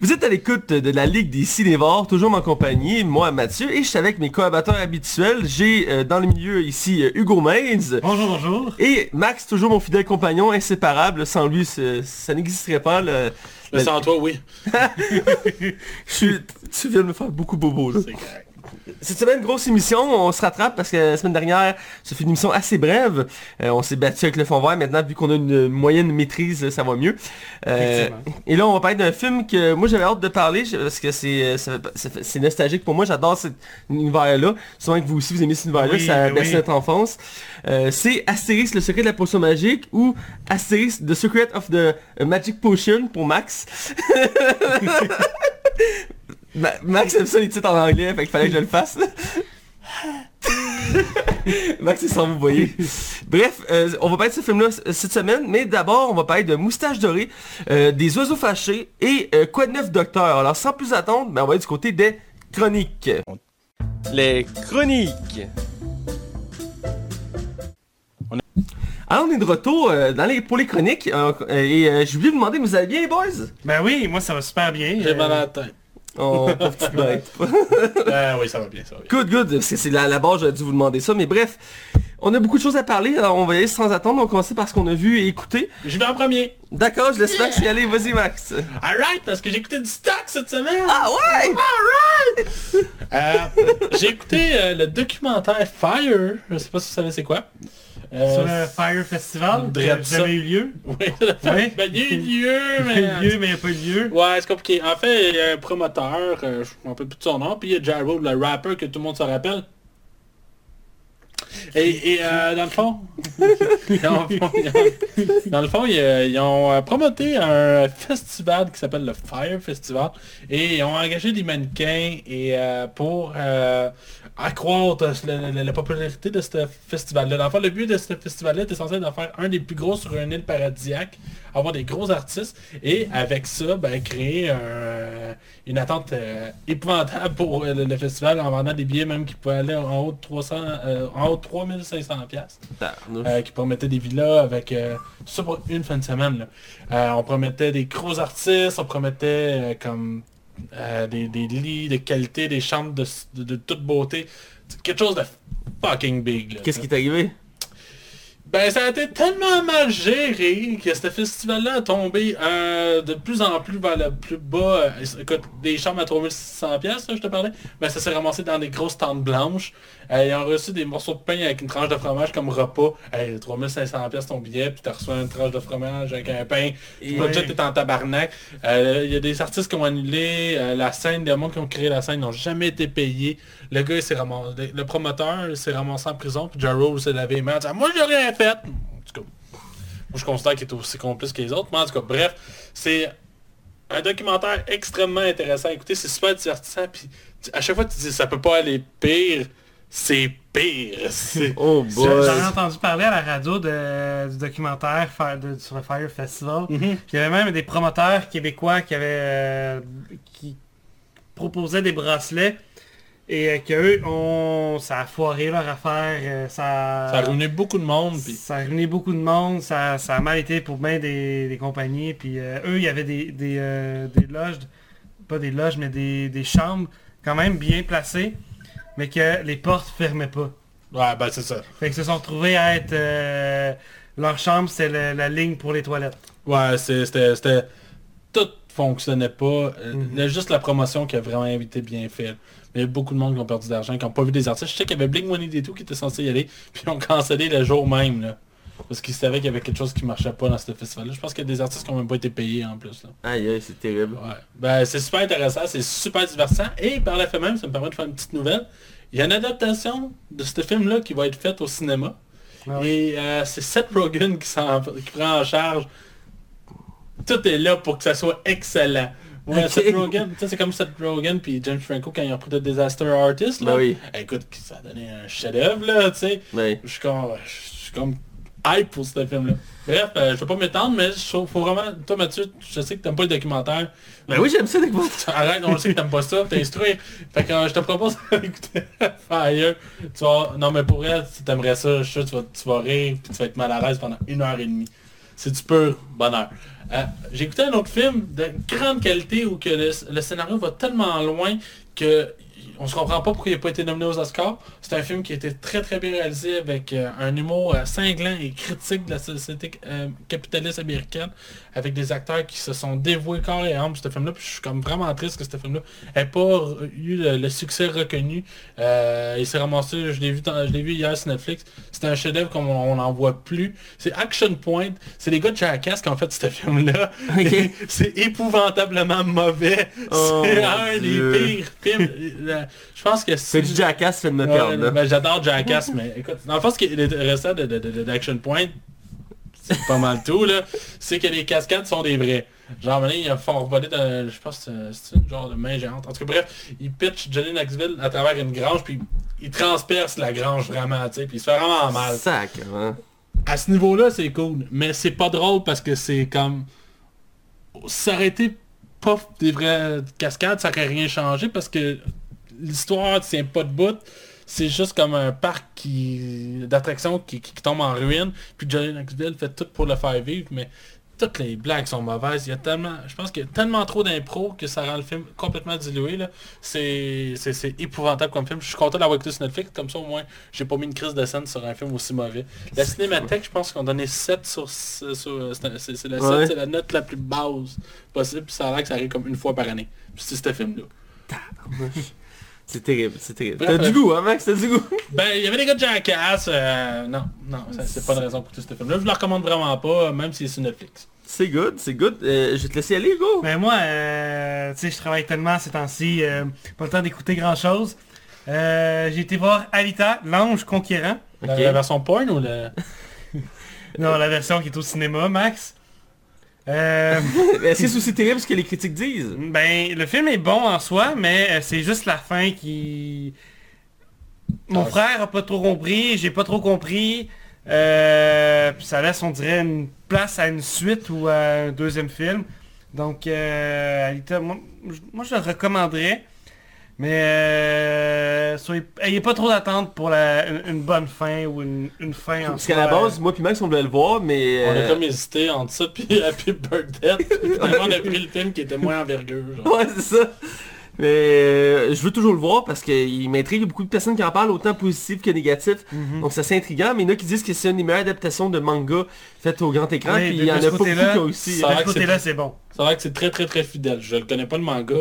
Vous êtes à l'écoute de la Ligue des Cinévores, toujours en compagnie, moi Mathieu, et je suis avec mes collaborateurs habituels. J'ai euh, dans le milieu ici euh, Hugo Mains. Bonjour, bonjour. Et Max, toujours mon fidèle compagnon, inséparable. Sans lui, ça n'existerait pas. Le, le... sans toi, oui. je suis, tu viens de me faire beaucoup bobo. C'est correct. Cette semaine, grosse émission, on se rattrape parce que la semaine dernière, ça fait une émission assez brève. Euh, on s'est battu avec le fond vert. Maintenant, vu qu'on a une moyenne maîtrise, ça va mieux. Euh, et là, on va parler d'un film que moi j'avais hâte de parler parce que c'est c'est nostalgique pour moi. J'adore cet univers-là. Souvent que vous aussi vous aimez cet univers-là, ça a bercé notre enfance. Euh, c'est Astérix, le secret de la potion magique ou Astérix, The Secret of the Magic Potion pour Max. Max aime ça les titres en anglais, fait qu'il fallait que je le fasse. Max est sans vous voyez. Bref, euh, on va parler de ce film-là cette semaine, mais d'abord, on va parler de Moustache Dorée, euh, des Oiseaux Fâchés et euh, Quoi de neuf Docteur? Alors, sans plus attendre, ben, on va aller du côté des chroniques. Les chroniques. Alors on est de retour dans les, pour les chroniques et je voulais vous demander, vous allez bien les boys? Ben oui, moi ça va super bien. J'ai mal à la tête. Oh, petite bête. ah oui, ça va bien, ça va bien. Good, good. C'est la, la base, j'aurais dû vous demander ça. Mais bref, on a beaucoup de choses à parler. Alors, on va y aller sans attendre. On va commencer par ce qu'on a vu et écouté. Je vais en premier. D'accord, je laisse Max y aller. Vas-y, Max. Alright, parce que j'ai écouté du stock cette semaine. Ah ouais? Alright! euh, j'ai écouté euh, le documentaire Fire. Je sais pas si vous savez c'est quoi. Euh, sur le Fire Festival qui n'a jamais eu lieu. Oui, ben, il y a eu lieu, mais... lieu, mais il n'y a pas eu lieu. Ouais, c'est compliqué. En fait, il y a un promoteur, euh, je ne me rappelle plus de son nom, puis il y a Jared, le rapper que tout le monde se rappelle. Et, euh, dans le fond, dans le fond, ils, ont euh, promoté un festival qui s'appelle le Fire Festival et ils ont engagé des mannequins et pour accroître la, popularité de ce festival-là. Dans le fond, le but de ce festival-là était censé en faire un des plus gros sur une île paradisiaque, avoir des gros artistes, et avec ça, ben, créer une attente euh, épouvantable pour le, festival en vendant des billets même qui pouvaient aller en haut de 300, euh, en haut de 3500 pièces euh, qui promettaient des villas avec ça pour une fin de semaine. on promettait des gros artistes, on promettait comme euh, des, lits de qualité, des chambres de, toute beauté. Quelque chose de fucking big. Qu'est-ce qui est arrivé? Ben, ça a été tellement mal géré que ce festival-là a tombé euh, de plus en plus vers le plus bas. Euh, écoute, des chambres à 3600 pièces, je te parlais. Ben, ça s'est ramassé dans des grosses tentes blanches. Euh, ils ont reçu des morceaux de pain avec une tranche de fromage comme repas. Hey, 3500 pièces ton billet, puis tu reçu une tranche de fromage avec un pain. Le budget est en tabarnak. Il y a des artistes qui ont annulé la scène, des gens qui ont créé la scène n'ont jamais été payés. Le gars, s'est ramassé, le promoteur s'est ramassé en prison, puis Jarrow s'est lavé les mains Moi, j'ai rien fait. En tout cas, moi, je constate qu'il est aussi complice que les autres. Mais en tout cas, bref, c'est un documentaire extrêmement intéressant. Écoutez, c'est super divertissant. Puis à chaque fois, tu dis, ça peut pas aller pire. C'est pire. Oh J'en ai entendu parler à la radio de, du documentaire sur le Fire Festival. Mm-hmm. il y avait même des promoteurs québécois qui avaient euh, qui proposaient des bracelets et euh, qu'eux, on... ça a foiré leur affaire. Euh, ça... ça a ruiné beaucoup de monde. Ça a ruiné beaucoup de monde. Ça, ça a mal été pour bien des, des compagnies. Puis euh, eux, il y avait des, des, des, loges, pas des loges, mais des, des, chambres quand même bien placées, mais que les portes fermaient pas. Ouais, ben c'est ça. Fait que se sont retrouvés à être... leur chambre, c'est la ligne pour les toilettes. Ouais, c'était... Tout fonctionnait pas. Il y a juste la promotion qui a vraiment été bien faite. Mais il y a beaucoup de monde qui ont perdu de l'argent, qui n'ont pas vu des artistes. Je sais qu'il y avait Blink Money des tout qui était censé y aller, puis ils ont cancellé le jour même. Là, parce qu'ils savaient qu'il y avait quelque chose qui marchait pas dans ce festival-là. Je pense qu'il y a des artistes qui n'ont même pas été payés en plus. Là. Aïe aïe, c'est terrible. Ouais. Ben, c'est super intéressant, c'est super divertissant. Et par la fait même, ça me permet de faire une petite nouvelle. Il y a une adaptation de ce film-là qui va être faite au cinéma. Ah Et euh, c'est Seth Rogen qui, qui prend en charge. Tout est là pour que ça soit excellent. Ouais, Seth Rogen, c'est comme Seth Rogen puis James Franco quand ils ont pris The Disaster Artist. Là. Ben oui. écoute, ça a donné un chef-d'œuvre, là, tu sais. Ben je suis comme, je suis comme hype pour ce film-là. Bref, euh, je vais pas m'étendre, mais il faut vraiment... Toi, Mathieu, je sais que t'aimes pas le documentaire. Ben oui, j'aime ça, le documentaire. Arrête, on sait que t'aimes pas ça, t'instruire. Fait que euh, je te propose d'écouter Fire. Tu vas... Non, mais pour elle, si t'aimerais ça, je suis sûr que tu vas, tu vas rire, puis tu vas être mal à l'aise pendant une heure et demie. C'est du pur bonheur. Euh, j'ai écouté un autre film de grande qualité où que le, le scénario va tellement loin que on se comprend pas pourquoi il n'a pas été nominé aux Oscars. C'est un film qui a été très très bien réalisé avec euh, un humour euh, cinglant et critique de la société euh, capitaliste américaine, avec des acteurs qui se sont dévoués corps et âme pour ce film-là. Puis je suis comme vraiment triste que ce film-là n'ait pas eu le, le succès reconnu. Euh, il s'est ramassé, je l'ai vu, dans- je l'ai vu hier sur Netflix. C'est un chef-d'œuvre comme on n'en voit plus. C'est Action Point. C'est les gars de Jackass qui ont fait ce film-là. C'est épouvantablement mauvais. Oh, c'est un Dieu. des pires films. Euh, Je pense que C'est c'est... du jackass, fait de Ouais, perdre, ben, J'adore Jackass, mais écoute, dans le fond, ce qui est de- d'Action Point, c'est pas mal tout, là, c'est que les cascades sont des vrais. Genre, à un moment donné, ils font voler de, je pense que c'est une genre de main géante. En tout cas, bref, ils pitchent Johnny Knoxville à travers une grange, puis ils transpercent la grange vraiment, tu sais, puis il se fait vraiment mal. Sac, hein. À ce niveau-là, c'est cool, mais c'est pas drôle parce que c'est comme... Été pas des vraies cascades, ça aurait rien changé parce que l'histoire tient pas de bout. C'est juste comme un parc qui d'attractions qui, qui tombe en ruine. Puis Johnny Knoxville fait tout pour le faire vivre, mais toutes les blagues sont mauvaises. Il y a tellement. Je pense qu'il y a tellement trop d'impro que ça rend le film complètement dilué. là. C'est épouvantable comme film. Je suis content d'avoir écouté sur Netflix, comme ça au moins j'ai pas mis une crise de scène sur un film aussi mauvais. La Cinémathèque, je pense qu'on donnait 7 sur... sur c'est la, Ouais. 7, c'est la note la plus basse possible. Puis ça a l'air que ça arrive comme une fois par année. Puis c'est ce film-là. C'est terrible, c'est terrible. T'as du euh, goût, hein, Max? T'as du goût? Ben, il y avait des gars de Jackass. euh, non, non, c'est pas une raison pour tout ce film-là. Je le recommande vraiment pas, même si c'est sur Netflix. C'est good, c'est good. Euh, je vais te laisser aller, Hugo. Ben moi, euh, tu sais, je travaille tellement ces temps-ci, euh, pas le temps d'écouter grand-chose. Euh, j'ai été voir Alita, l'ange conquérant. La, la version porn ou le... Non, la version qui est au cinéma, Max. Euh, Est-ce que c'est aussi terrible ce que les critiques disent? ben, le film est bon en soi, mais euh, c'est juste la fin qui... Mon Ah, frère a pas trop compris, j'ai pas trop compris. Euh, puis ça laisse, on dirait, une place à une suite ou à un deuxième film. Donc, euh, moi, je le recommanderais. Mais euh, soyez, ayez pas trop d'attente pour la, une, une bonne fin ou une, une fin en Parce qu'à la base, moi puis Max, on voulait le voir, mais... On a euh, comme hésité entre ça puis Happy Birthday. Finalement, on a pris le film qui était moins envergure. Genre. Ouais, c'est ça. Mais euh, je veux toujours le voir parce qu'il m'intrigue. Il y a beaucoup de personnes qui en parlent, autant positifs que négatifs. Mhm. Donc c'est assez intriguant. Mais il y en a qui disent que c'est une des meilleures adaptations de manga faites au grand écran. Oui, puis il y en a beaucoup côté-là, qui ont aussi... ça- De vrai ce que c'est- côté-là, c'est bon. C'est vrai que c'est très très très fidèle. Je le connais pas le manga.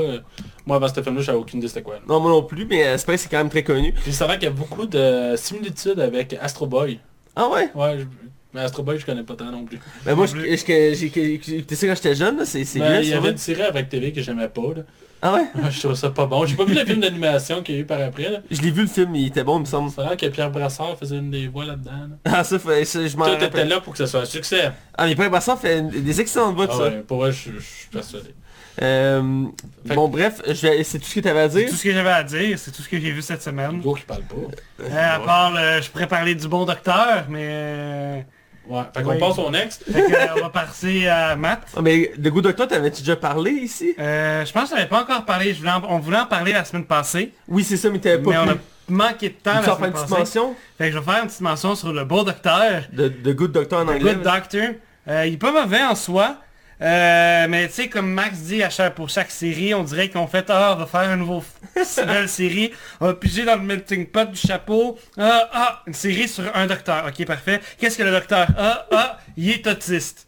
Moi avant ce film-là, j'avais aucune idée c'était quoi. là. Non, moi non plus, mais euh, c'est vrai que c'est quand même très connu. Puis c'est vrai qu'il y a beaucoup de similitudes avec Astro Boy. Ah ouais? Ouais, je- mais Astro Boy, je connais pas tant non plus. Ben moi, j'ai écouté ça quand j'étais jeune, là. c'est c'est Mais bien, il y ça, avait une série avec TV que j'aimais pas. Là. Ah ouais? Je trouve ça pas bon. J'ai pas vu le film d'animation qu'il y a eu par après. là. Je l'ai vu le film, il était bon, il me semble. C'est vrai que Pierre Brassard faisait une des voix là-dedans. là. Ah ça, fait, ça, je m'en Tout était rappelle. là pour que ce soit un succès. Ah mais Pierre Brassard fait une- des excellentes voix de Ah ça. ouais, pour vrai, je, je suis persuadé. Euh, Fait bon bref, je vais- c'est tout ce que tu avais à C'est dire. tout ce que j'avais à dire, c'est tout ce que j'ai vu cette semaine. Hugo qui parle pas. Euh, à part, le- je pourrais parler du bon docteur, mais... euh, Ouais, fait qu'on Oui. passe au next. fait que, euh, on va passer à Matt. Ah, mais de Good Doctor, t'avais-tu déjà parlé ici? Euh, je pense que j'avais pas encore parlé, je voulais en- on voulait en parler la semaine passée, Oui, c'est ça, mais t'avais pas mais on a manqué de temps Tu la faire une semaine petite passée. mention? Fait que je vais faire une petite mention sur le bon docteur. de, de Good Doctor en The anglais. Good Doctor. Euh, il est pas mauvais en soi. Euh, mais tu sais, comme Max dit à chaque, pour chaque série, on dirait qu'on fait ah, on va faire un nouveau une nouvelle série. On va piger dans le melting pot du chapeau. Ah, ah, une série sur un docteur. Ok, parfait. Qu'est-ce que le docteur? Ah, ah, il est autiste.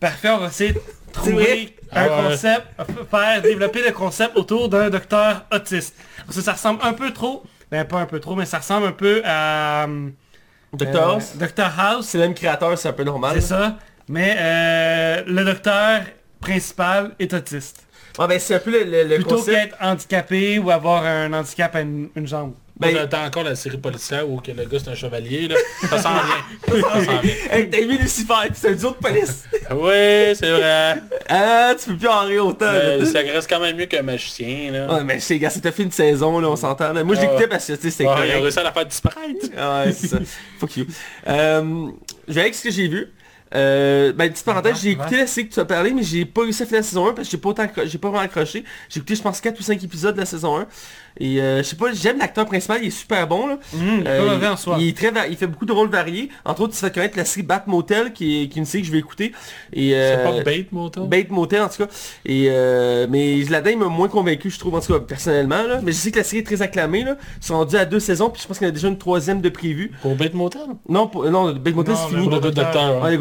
Parfait, on va essayer de trouver un Ah ouais. concept, faire développer le concept autour d'un docteur autiste. Parce que ça ressemble un peu trop, ben pas un peu trop, mais ça ressemble un peu à euh, Doctor euh, House? Dr House. C'est le même créateur, c'est un peu normal. C'est ça. Mais euh, le docteur principal est autiste. Ah ben c'est un peu le, le, le Plutôt concept. qu'être handicapé ou avoir un handicap à une, une jambe. Ben- Ben, T'as encore la série policière où que le gars c'est un chevalier là. Ça sent bien. Ça sent bien. Hey, t'as aimé Lucifer, pis c'est un duo de police. Oui, c'est vrai. ah, tu peux plus en rire autant. Euh, ça reste quand même mieux qu'un magicien là. Ouais, mais c'est gars, c'était fait une saison, là, on s'entend. là. Moi, je Ah l'écoutais parce que, tu sais, c'était Ah, il a réussi à la faire disparaître. Ah ouais, c'est ça. Fuck you. Euh, je vais avec ce que j'ai vu. Euh, ben, petite parenthèse, j'ai Ouais. écouté la série que tu as parlé, mais j'ai pas réussi à finir la saison 1 parce que j'ai pas autant j'ai pas vraiment accroché. J'ai écouté, je pense, 4 ou 5 épisodes de la saison 1. Et euh, je sais pas, j'aime l'acteur principal, il est super bon là. Il est Euh, pas mauvais en soi. il est très va- il fait beaucoup de rôles variés. Entre autres, il se fait connaître la série Bat Motel, qui est, qui est une série que je vais écouter. Et, C'est euh, pas Bait Motel? Bait Motel en tout cas. Et euh, mais là-dedans il m'a moins convaincu je trouve en tout cas personnellement là. Mais je sais que la série est très acclamée là. Ils sont rendus à deux saisons puis je pense qu'il y en a déjà une troisième de prévue. Pour Bait Motel? Non, pour- non Bait Motel c'est fini. Pour le good docteur. Ouais,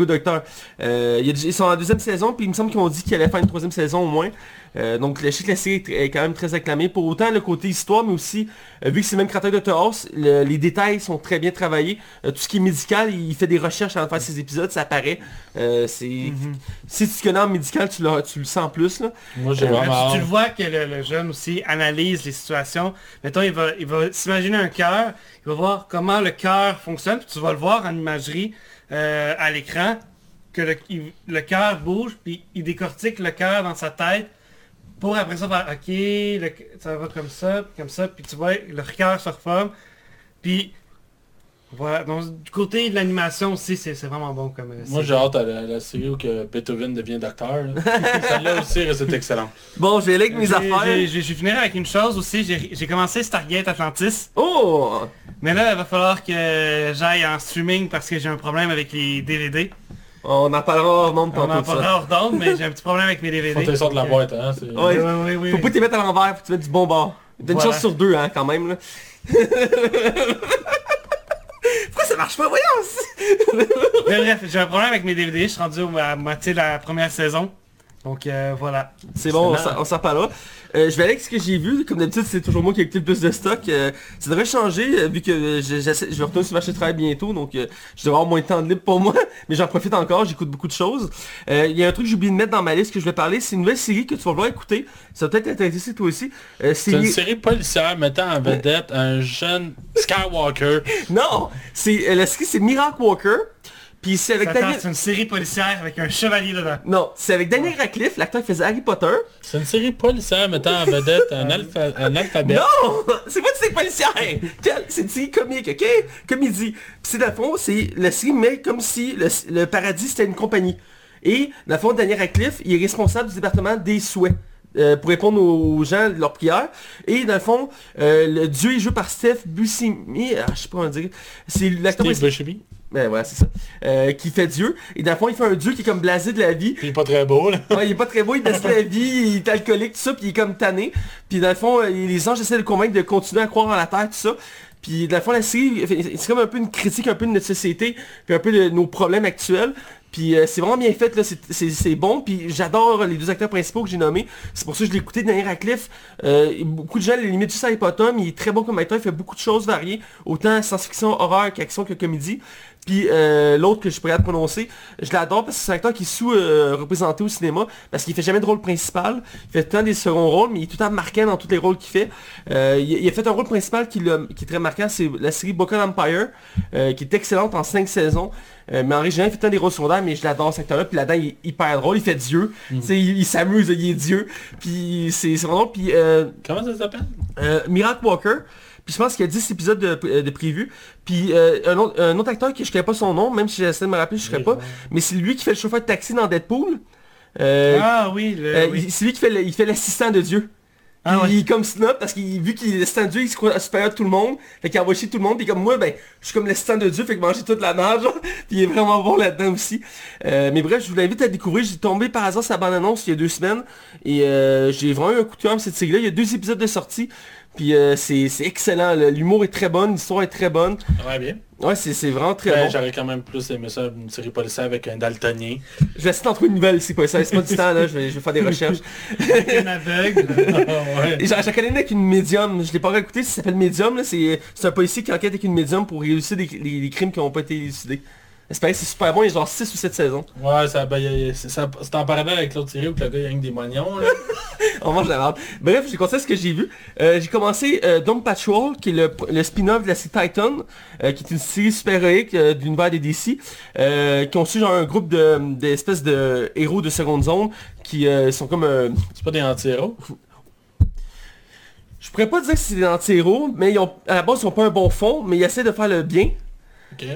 Euh, ils sont en deuxième saison, puis il me semble qu'ils ont dit qu'ils allaient faire une troisième saison au moins. Euh, donc je sais que la série est, quand même très acclamée. Pour autant le côté histoire, mais aussi, euh, vu que c'est le même créateur de The House, le- les détails sont très bien travaillés. Euh, tout ce qui est médical, il fait des recherches avant de faire ses épisodes, ça apparaît. Euh, c'est Mhm. Si tu connais en médical, tu le, tu le sens plus. Là. Moi, j'ai Euh, Ouais, vraiment tu, tu le vois que le, le jeune aussi analyse les situations. Mettons, il va, il va s'imaginer un cœur, il va voir comment le cœur fonctionne, puis tu vas le voir en imagerie euh, à l'écran, que le, il- le cœur bouge, puis il décortique le cœur dans sa tête, pour après ça faire, ok, le- ça va comme ça, comme ça, puis tu vois, le cœur se reforme, puis voilà. Donc, du côté de l'animation aussi, c'est c'est vraiment bon comme... euh, Moi, j'ai hâte à la, la série où que Beethoven devient docteur. là. Celle-là aussi, c'est excellent. Bon, je vais aller avec mes J'ai- affaires. j'ai- j'ai- Je vais finir avec une chose aussi. J'ai j'ai commencé Stargate Atlantis. Oh Mais là, il va falloir que j'aille en streaming parce que j'ai un problème avec les DVD. On en parlera hors nombre On en parlera hors d'onde, mais j'ai un petit problème avec mes DVD. Faut que tu sortes de la boîte, hein. c'est- Ouais. Oui, oui, oui. Faut oui. pas t'y mettre à l'envers, faut que tu mettes du bon bord. T'as une Voilà. chance sur deux, hein, quand même, là. Pourquoi ça marche pas? Voyons! Mais bref, j'ai un problème avec mes DVD. Je suis rendu à moitié de la première saison. Donc euh, voilà. C'est bon, on s'en- reparlera. Euh, je vais aller avec ce que j'ai vu. Comme d'habitude, c'est toujours moi qui ai écouté le plus de stock. Euh, ça devrait changer, euh, vu que je, vais retourner sur le marché de travail bientôt. Donc, euh, je devrais avoir moins de temps de libre pour moi. Mais j'en profite encore, j'écoute beaucoup de choses. Euh, Il y a un truc que j'ai oublié de mettre dans ma liste que je vais parler. C'est une nouvelle série que tu vas vouloir écouter. Ça va peut-être t'intéresser toi aussi. Euh, C'est une série policière mettant en vedette un jeune Skywalker. Non! C'est, euh, la série, c'est Miracle Walker. Puis c'est avec Daniel... c'est une série policière avec un chevalier dedans. Non, c'est avec Daniel Radcliffe, l'acteur qui faisait Harry Potter. C'est une série policière mettant en vedette un, alpha, un alphabet. Non! C'est pas une série policière! C'est une série comique, ok? Comédie. Puis c'est dans le fond, c'est la série mais comme si le, le paradis c'était une compagnie. Et dans le fond, Daniel Radcliffe, il est responsable du département des souhaits. Euh, pour répondre aux gens de leurs prières. Et dans le fond, euh, le dieu est joué par Steph Buscemi. Ah, je sais pas comment dire. C'est l'acteur Steve. Buscemi? Ben ouais, c'est ça. Euh, qui fait Dieu. Et dans le fond, il fait un dieu qui est comme blasé de la vie. Il est pas très beau, là. Ouais, il est pas très beau, il baisse la vie, il est alcoolique, tout ça, puis il est comme tanné. Puis dans le fond, les anges essaient de le convaincre de continuer à croire en la terre, tout ça. Puis dans le fond, la série, c'est comme un peu une critique un peu de notre société, puis un peu de nos problèmes actuels. Puis euh, c'est vraiment bien fait, là, c'est- bon. Puis j'adore les deux acteurs principaux que j'ai nommés. C'est pour ça que je l'ai écouté, Daniel Radcliffe. Euh, beaucoup de gens le limitent juste à mais il est très bon comme acteur, il fait beaucoup de choses variées. Autant science-fiction, horreur qu'action que comédie. Puis euh, l'autre que je pourrais te prononcer, je l'adore parce que c'est un acteur qui est sous-représenté au cinéma, parce qu'il fait jamais de rôle principal, il fait tout le temps des seconds rôles, mais il est tout le temps marquant dans tous les rôles qu'il fait. Euh, il, il a fait un rôle principal qui, est très marquant, c'est la série Boca Empire, euh, qui est excellente en 5 saisons. Mais en original, il fait tout le temps des rôles secondaires, mais je l'adore cet acteur-là, puis là-dedans, il est hyper drôle, il fait Dieu, sais, il, il s'amuse, il est Dieu, puis c'est vraiment drôle, puis... Comment ça s'appelle? Miracle Walker. Puis je pense qu'il y a 10 épisodes de, euh, de prévus. Puis euh, un, autre, un autre acteur qui je connais pas son nom, même si j'essaie de me rappeler, je ne pas. Mais c'est lui qui fait le chauffeur de taxi dans Deadpool. Euh, Ah oui, le, oui. il- C'est lui qui fait le- il fait l'assistant de Dieu. Ah Puis ouais. Il est comme snob parce qu'il vu qu'il est l'assistant de Dieu, il se croit supérieur de tout le monde. Fait qu'il envoie chier tout le monde. Puis comme moi, ben, je suis comme l'assistant de Dieu, fait que manger toute la nage. genre. Puis il est vraiment bon là-dedans aussi. Euh, mais bref, je vous l'invite à découvrir. J'ai tombé par hasard sa bande-annonce il y a deux semaines. Et euh, j'ai vraiment eu un coup de cœur cette série-là. Il y a deux épisodes de sortie. Puis euh, c'est excellent. L'humour est très bon, l'histoire est très bonne. Ouais, bien. Ouais, c'est vraiment très Ben, bon. J'aurais quand même plus aimé ça, une série policière avec un daltonien. Je vais essayer d'en trouver une nouvelle, c'est pas ça. C'est pas du temps là, je vais, je vais faire des recherches. Un aveugle. j'en connais une avec une médium, je l'ai pas encore écouté, ça s'appelle Médium, là, c'est un policier qui enquête avec une médium pour élucider des, les, les crimes qui n'ont pas été élucidés. C'est super bon, il y a genre 6 ou 7 saisons. Ouais, ça, ben, c'est en parallèle avec l'autre série où le gars il a des moignons, là. On mange la merde. Bref, j'ai commencé ce que j'ai vu. Euh, j'ai commencé euh, Doom Patrol, qui est le, le spin-off de la série Titan, euh, qui est une série super-héroïque euh, de l'univers des DC, qui ont su genre un groupe de d'espèces de héros de seconde zone qui sont comme... euh, C'est pas des anti-héros? je pourrais pas dire que c'est des anti-héros, mais ils ont, à la base ils ont pas un bon fond, mais ils essaient de faire le bien.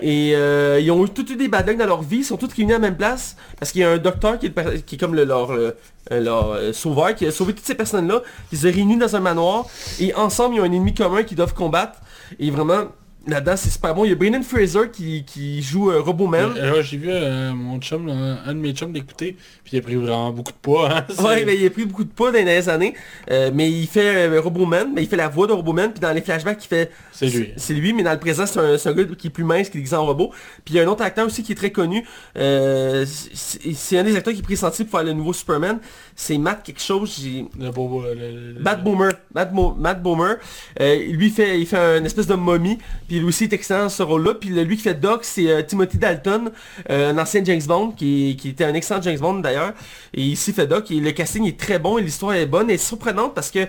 Et euh, ils ont eu toutes des bad dans leur vie, ils sont tous réunis à la même place, parce qu'il y a un docteur qui est, comme le- leur, euh, euh, sauveur, qui a sauvé toutes ces personnes-là, qui se réunissent dans un manoir, et ensemble ils ont un ennemi commun qu'ils doivent combattre. Et vraiment, là-dedans c'est super bon. Il y a Brendan Fraser qui, qui joue euh, Roboman. Euh, J'ai vu euh, mon chum, un de mes chums l'écouter, puis il a pris vraiment beaucoup de poids. Hein, Ouais, mais il a pris beaucoup de poids dans les dernières années, euh, mais il fait euh, Roboman, mais il fait la voix de Roboman, puis dans les flashbacks il fait... C'est lui. C'est lui, mais dans le présent, c'est un, gars qui est plus mince, qui est déguisé en robot. Puis il y a un autre acteur aussi qui est très connu. euh, c'est c'est un des acteurs qui est pressenti pour faire le nouveau Superman. C'est Matt quelque chose. j'ai- Le beau... euh, le- le- Matt Boomer. Matt, Mo- Matt Boomer. Euh, lui, il fait, il fait un espèce de momie. Puis lui aussi est excellent dans ce rôle-là. Puis lui qui fait Doc, c'est euh, Timothy Dalton, euh, un ancien James Bond, qui, qui était un excellent James Bond d'ailleurs. Et ici fait Doc. Et le casting est très bon et l'histoire est bonne et surprenante parce que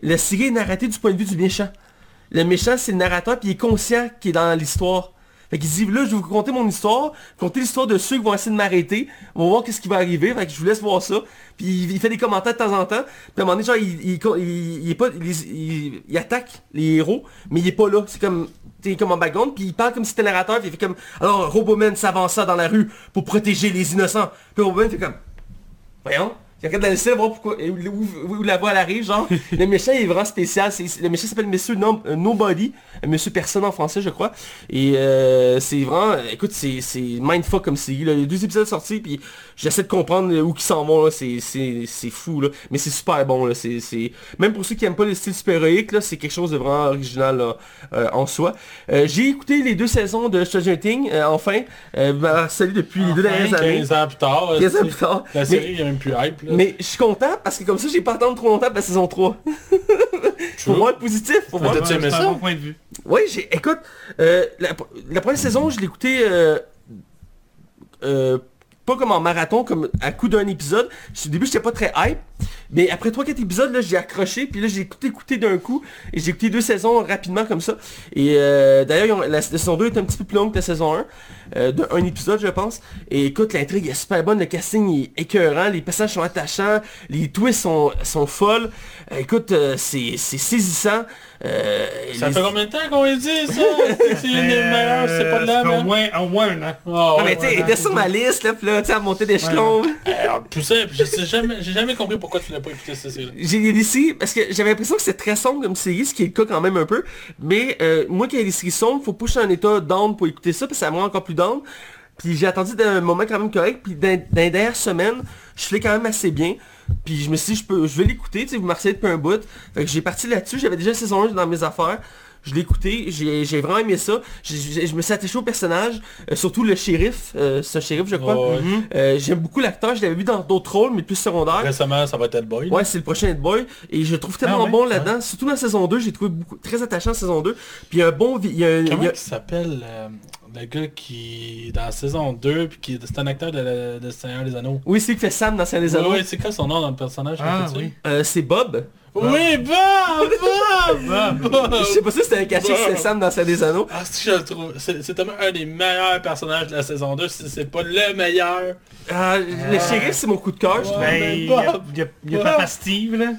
la série est narratée du point de vue du méchant. Le méchant, c'est le narrateur, puis il est conscient qu'il est dans l'histoire. Fait qu'il dit, là, je vais vous conter mon histoire, conter l'histoire de ceux qui vont essayer de m'arrêter, on va voir qu'est-ce qui va arriver, fait que je vous laisse voir ça. Puis il, fait des commentaires de temps en temps, puis à un moment donné, genre, il, il, il- attaque les héros, mais il est pas là. C'est comme, t'es comme en background, puis il parle comme si c'était narrateur, puis il fait comme, alors Roboman s'avança dans la rue pour protéger les innocents. Puis Roboman fait comme, voyons. Il regarde dans le ciel, voir pourquoi, où, où- où la voix elle arrive, genre. le méchant est vraiment spécial. C'est- le méchant s'appelle Monsieur No- euh, Nobody, euh, Monsieur Personne en français, je crois. Et euh, c'est vraiment, écoute, c'est c'est mindfuck comme série. là. Il y a deux épisodes sortis, puis j'essaie de comprendre où ils s'en vont. là. C'est c'est- c'est fou, là. Mais c'est super bon, là. C'est c'est- Même pour ceux qui aiment pas le style super-héroïque, là, c'est quelque chose de vraiment original là, euh, en soi. Euh, J'ai écouté les deux saisons de Stranger Things, euh, enfin. Euh, bah, salut depuis les deux dernières années. 15 ans plus tard. 15 ans plus tard. La série, il n'y a même plus hype. Là. Mais je suis content parce que comme ça j'ai pas attendre trop longtemps pour la saison 3. Faut voir le positif. Mais le- t'as-tu aimé C'est un ça? bon point de vue. Oui, j'ai. Écoute, euh, la, la première saison, je l'ai écouté euh, euh, pas comme en marathon, comme à coup d'un épisode. Au début, j'étais pas très hype. Mais après 3-4 épisodes, là, j'ai accroché. Puis là, j'ai écouté, écouté d'un coup. Et j'ai écouté deux saisons rapidement comme ça. Et euh, d'ailleurs, la, saison 2 est un petit peu plus longue que la saison 1. euh, un épisode, je pense. Et écoute, l'intrigue est super bonne. Le casting est écœurant. Les personnages sont attachants. Les twists sont, sont folles. Euh, écoute, euh, c'est saisissant. Euh, Ça les- fait combien de temps qu'on dit ça? C'est c'est une des meilleures, c'est pas de la Au moins, au moins un an. Oh, Ah, mais tu sais, était sur ma liste, là, puis là, tu sais, à monter d'échelon. Alors, Tout ça, je sais jamais, j'ai jamais compris pourquoi tu l'as pas écouté cette série. J'ai séries, parce que j'avais l'impression que c'était très sombre comme série, ce qui est le cas quand même un peu. Mais euh, moi, quand il y a des séries sombres, faut pas que je sois en état down pour écouter ça, parce que ça me rend encore plus down. Puis j'ai attendu d'un moment quand même correct, puis dans, dans les dernières semaines, je fais quand même assez bien. Puis je me suis dit, je, peux, je vais l'écouter, tu sais, vous marchez depuis un bout. Fait que j'ai parti là-dessus, j'avais déjà saison 1 dans mes affaires. Je l'ai écouté, j'ai vraiment aimé ça. Je me suis attaché au personnage, euh, surtout le shérif, euh, un shérif je crois. Ouais. Euh, J'aime beaucoup l'acteur, je l'avais vu dans d'autres rôles, mais plus secondaires. Récemment, ça va être Dead Boy. Ouais, c'est le prochain Head Boy. Et je le trouve tellement Ah ouais? bon là-dedans. Surtout dans la saison 2, j'ai trouvé beaucoup, très attachant la saison 2. Puis il y a un bon... Il y a, Comment il s'appelle le gars qui dans la saison 2 puis qui c'est un acteur de, de Seigneur des Anneaux. Oui, c'est lui qui fait Sam dans Saint des Anneaux. ouais, c'est quoi son nom dans le personnage Ah oui. Euh, c'est Bob. Oui, Bob! Bob! Bob! Je sais pas si c'était un cachet que c'est Sam dans Saint des Anneaux. Ah, si je le trouve. C'est c'est tellement un des meilleurs personnages de la saison 2, si c'est pas le meilleur. Ah, le shérif, c'est mon coup de cœur. je trouve. Ouais. Ben, mais il y a, Bob, il y a- il y a Bob. papa Steve, là.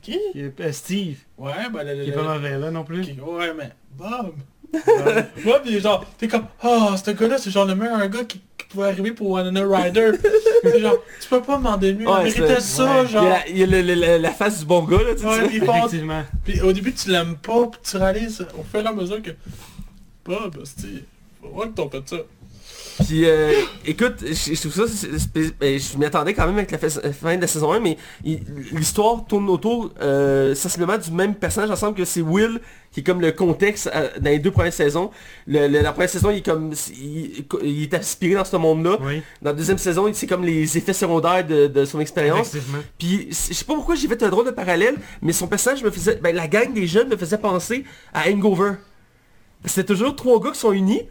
Qui? Il euh, Steve, Ouais, ben le... qui est pas mauvais, là, non plus. qui- Ouais, mais... Bob! Bob, il est genre... T'es comme... Ah, ce gars-là, c'est genre le meilleur gars qui, qui pouvait arriver pour Winona c'est genre... Tu peux pas demander mieux, Ouais, il méritait ça, ouais. Il y a, genre... la, il y a le- le- le- la face du bon gars, là, tu sais. Ouais, il Effectivement. Puis au début, tu l'aimes pas, puis tu réalises au fur et à mesure que... Bob, c'est... Faut voir que t'as fait ça. Puis euh, écoute, je, je trouve ça, ben, je m'y attendais quand même avec la fin de la saison 1, mais l'histoire tourne autour euh, sensiblement du même personnage ensemble que c'est Will, qui est comme le contexte euh, dans les deux premières saisons. Le- le- la première saison, il est comme il, il est aspiré dans ce monde-là. Oui, Dans la deuxième saison, c'est comme les effets secondaires de, de son expérience. Puis je sais pas pourquoi j'ai fait un drôle de parallèle, mais son personnage me faisait, ben, la gang des jeunes me faisait penser à Hangover. C'était toujours trois gars qui sont unis.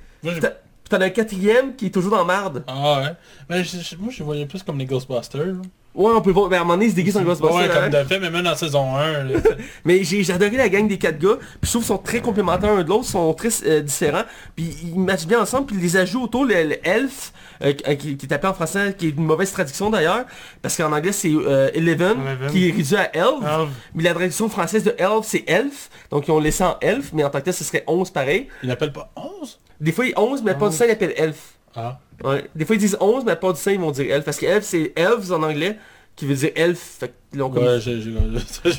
T'as- T'en as un quatrième qui est toujours dans marde. Ah ouais. Mais je- je- moi, je voyais plus comme les Ghostbusters. Ouais, on peut voir. Ben, à un moment donné, il se déguise en Ghostbusters. Ouais, comme hein. de fait, mais même dans saison 1. là. Mais j'ai adoré la gang des quatre gars. Puis je trouve qu'ils sont très complémentaires un de l'autre, sont très euh, différents. Puis ils matchent bien ensemble. Puis les ajouts autour, le, le elf, euh, qui, qui est appelé en français, qui est une mauvaise traduction d'ailleurs. Parce qu'en anglais c'est euh, Eleven, Eleven. qui est réduit à elf. Mais la traduction française de elf, c'est elf. Donc ils ont laissé en elf, mais en tant que tel, ce serait 11 pareil. Il l'appelle pas 11 Des fois, ils 11, mais la part du sang, ils appellent elf. Ah. Ouais. Des fois, ils disent 11, mais la part du sang, ils vont dire elf. Parce que elf, c'est elves en anglais, qui veut dire elf. Fait que ils l'ont comme- Ouais,